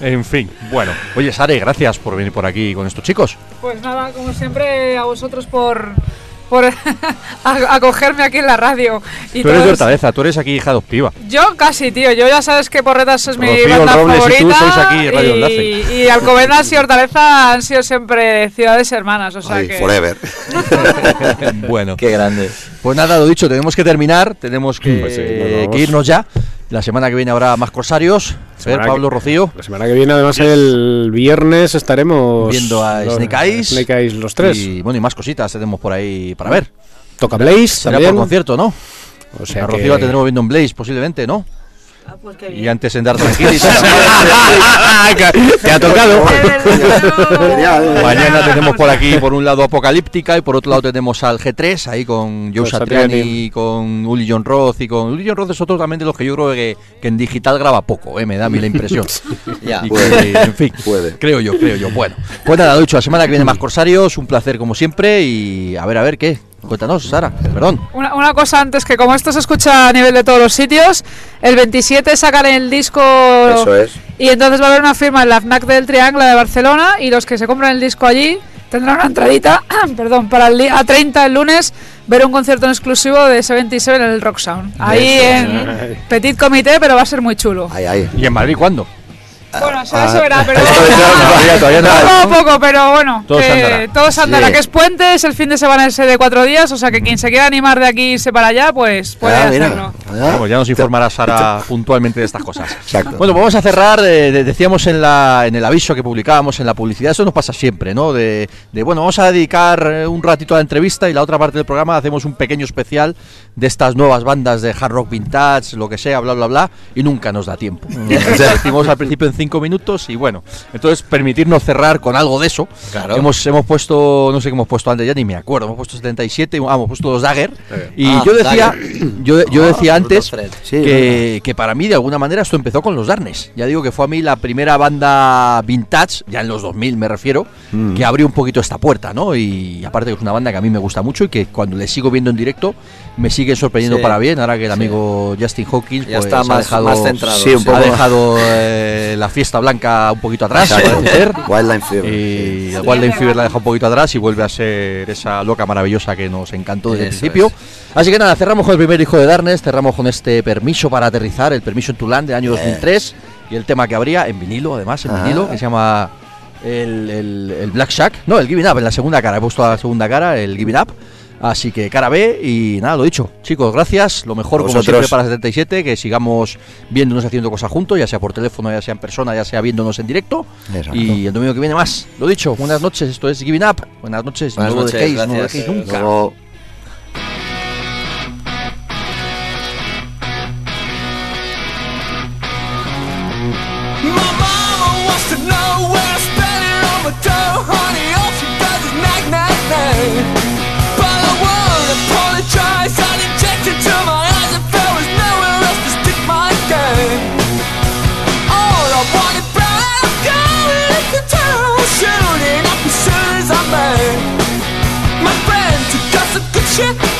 En fin, bueno. Oye, Sare, gracias por venir por aquí con estos chicos. Pues nada, como siempre, a vosotros por, por a- acogerme aquí en la radio. Y Tú eres de Hortaleza, tú eres aquí hija adoptiva. Yo casi, tío. Yo ya sabes que Porretas es mi Rocío, banda Robles y favorita. tú sois aquí Radio y, y Alcobendas y Hortaleza han sido siempre ciudades hermanas. O sea Ay, que. forever. bueno, Qué grande. pues nada, lo dicho, tenemos que terminar, tenemos que, Pues sí, que irnos ya. La semana que viene habrá más corsarios. Ver, Pablo Rocío. La semana que viene, además, el viernes estaremos Viendo a los- Snake Eyes. Snake Eyes los tres. Y bueno, y más cositas tenemos por ahí para ver. Toca Blaze Será por concierto, ¿no? O sea a que- Rocío la tendremos viendo en Blaze, posiblemente, ¿no? Ah, pues Y antes en Dar Tranquility. Te ha tocado. Mañana tenemos por aquí, por un lado, Apocalíptica y por otro lado tenemos al G3, ahí con Joe Satriani, con Uli John Roth y con Uli John Roth es otro también de los que yo creo que, que en digital graba poco, eh, me da a mí la impresión. Ya. Y Puede. que, en fin, Puede. creo yo, creo yo. Bueno, pues nada, lo dicho, la semana que viene más Corsarios, un placer como siempre y a ver, a ver, ¿qué? Cuéntanos, Sara, perdón. Una, una cosa antes, que como esto se escucha a nivel de todos los sitios, el 27 sacan el disco Eso es. y entonces va a haber una firma en la FNAC del Triángulo de Barcelona y los que se compran el disco allí tendrán una entradita, perdón, para el día 30 el lunes ver un concierto en exclusivo de 77 en el Rock Sound. Ahí en Petit Comité, pero va a ser muy chulo. Ahí, ahí. ¿Y en Madrid cuándo? Bueno, eso, eso verá, pero... Todavía, todavía no. Poco a poco, pero bueno, Todo se que andará. todo se andará, Sí. que es puente, es el fin de semana ese de cuatro días, o sea que quien se quiera animar de aquí irse para allá, pues puede Ah, mira. hacerlo. Ah, Vamos, ya nos informará Sara puntualmente de estas cosas. Exacto. Bueno, pues vamos a cerrar. eh, de- decíamos en, la, en el aviso que publicábamos en la publicidad, eso nos pasa siempre, ¿no? De, de, bueno, vamos a dedicar eh, un ratito a la entrevista y la otra parte del programa hacemos un pequeño especial de estas nuevas bandas de hard rock vintage, lo que sea, bla, bla, bla, y nunca nos da tiempo. Sea, decimos al principio en cinco minutos y bueno, entonces permitirnos cerrar con algo de eso. Claro. Hemos, hemos puesto, no sé qué hemos puesto antes, ya ni me acuerdo, hemos puesto 77, ah, hemos puesto los Dagger. Y Ah, yo decía, Dagger. yo, yo Ah, decía antes. Sí, que, que para mí de alguna manera esto empezó con los Darnes. Ya digo que fue a mí la primera banda vintage, ya en los 2000 me refiero, Mm. que abrió un poquito esta puerta, ¿no? Y aparte que es una banda que a mí me gusta mucho y que cuando le sigo viendo en directo me sigue sorprendiendo Sí. para bien. Ahora que el Sí. amigo Justin Hawkins Ya pues, está ha más- dejado, más centrado. Sí, un ha poco. dejado eh, la fiesta blanca un poquito atrás. Wildline Fever. Y el Wildline Fever la deja un poquito atrás y vuelve a ser esa loca maravillosa que nos encantó desde el Eso principio. es. Así que nada, cerramos con el primer hijo de Darnes, cerramos con este permiso para aterrizar, el permiso en Tulán del año 2003 y el tema que habría en vinilo, además, en vinilo, que se llama el, el- el Black Shack, no, el Giving Up, en la segunda cara, he puesto la segunda cara, el Giving Up. Así que cara B y nada, lo dicho. Chicos, gracias. Lo mejor como siempre para 77, que sigamos viéndonos haciendo cosas juntos, ya sea por teléfono, ya sea en persona, ya sea viéndonos en directo. Exacto. Y el domingo que viene más. Lo dicho, buenas noches, esto es Giving Up. Buenas noches, Buenas no lo dejéis, no lo dejéis nunca. Luego, you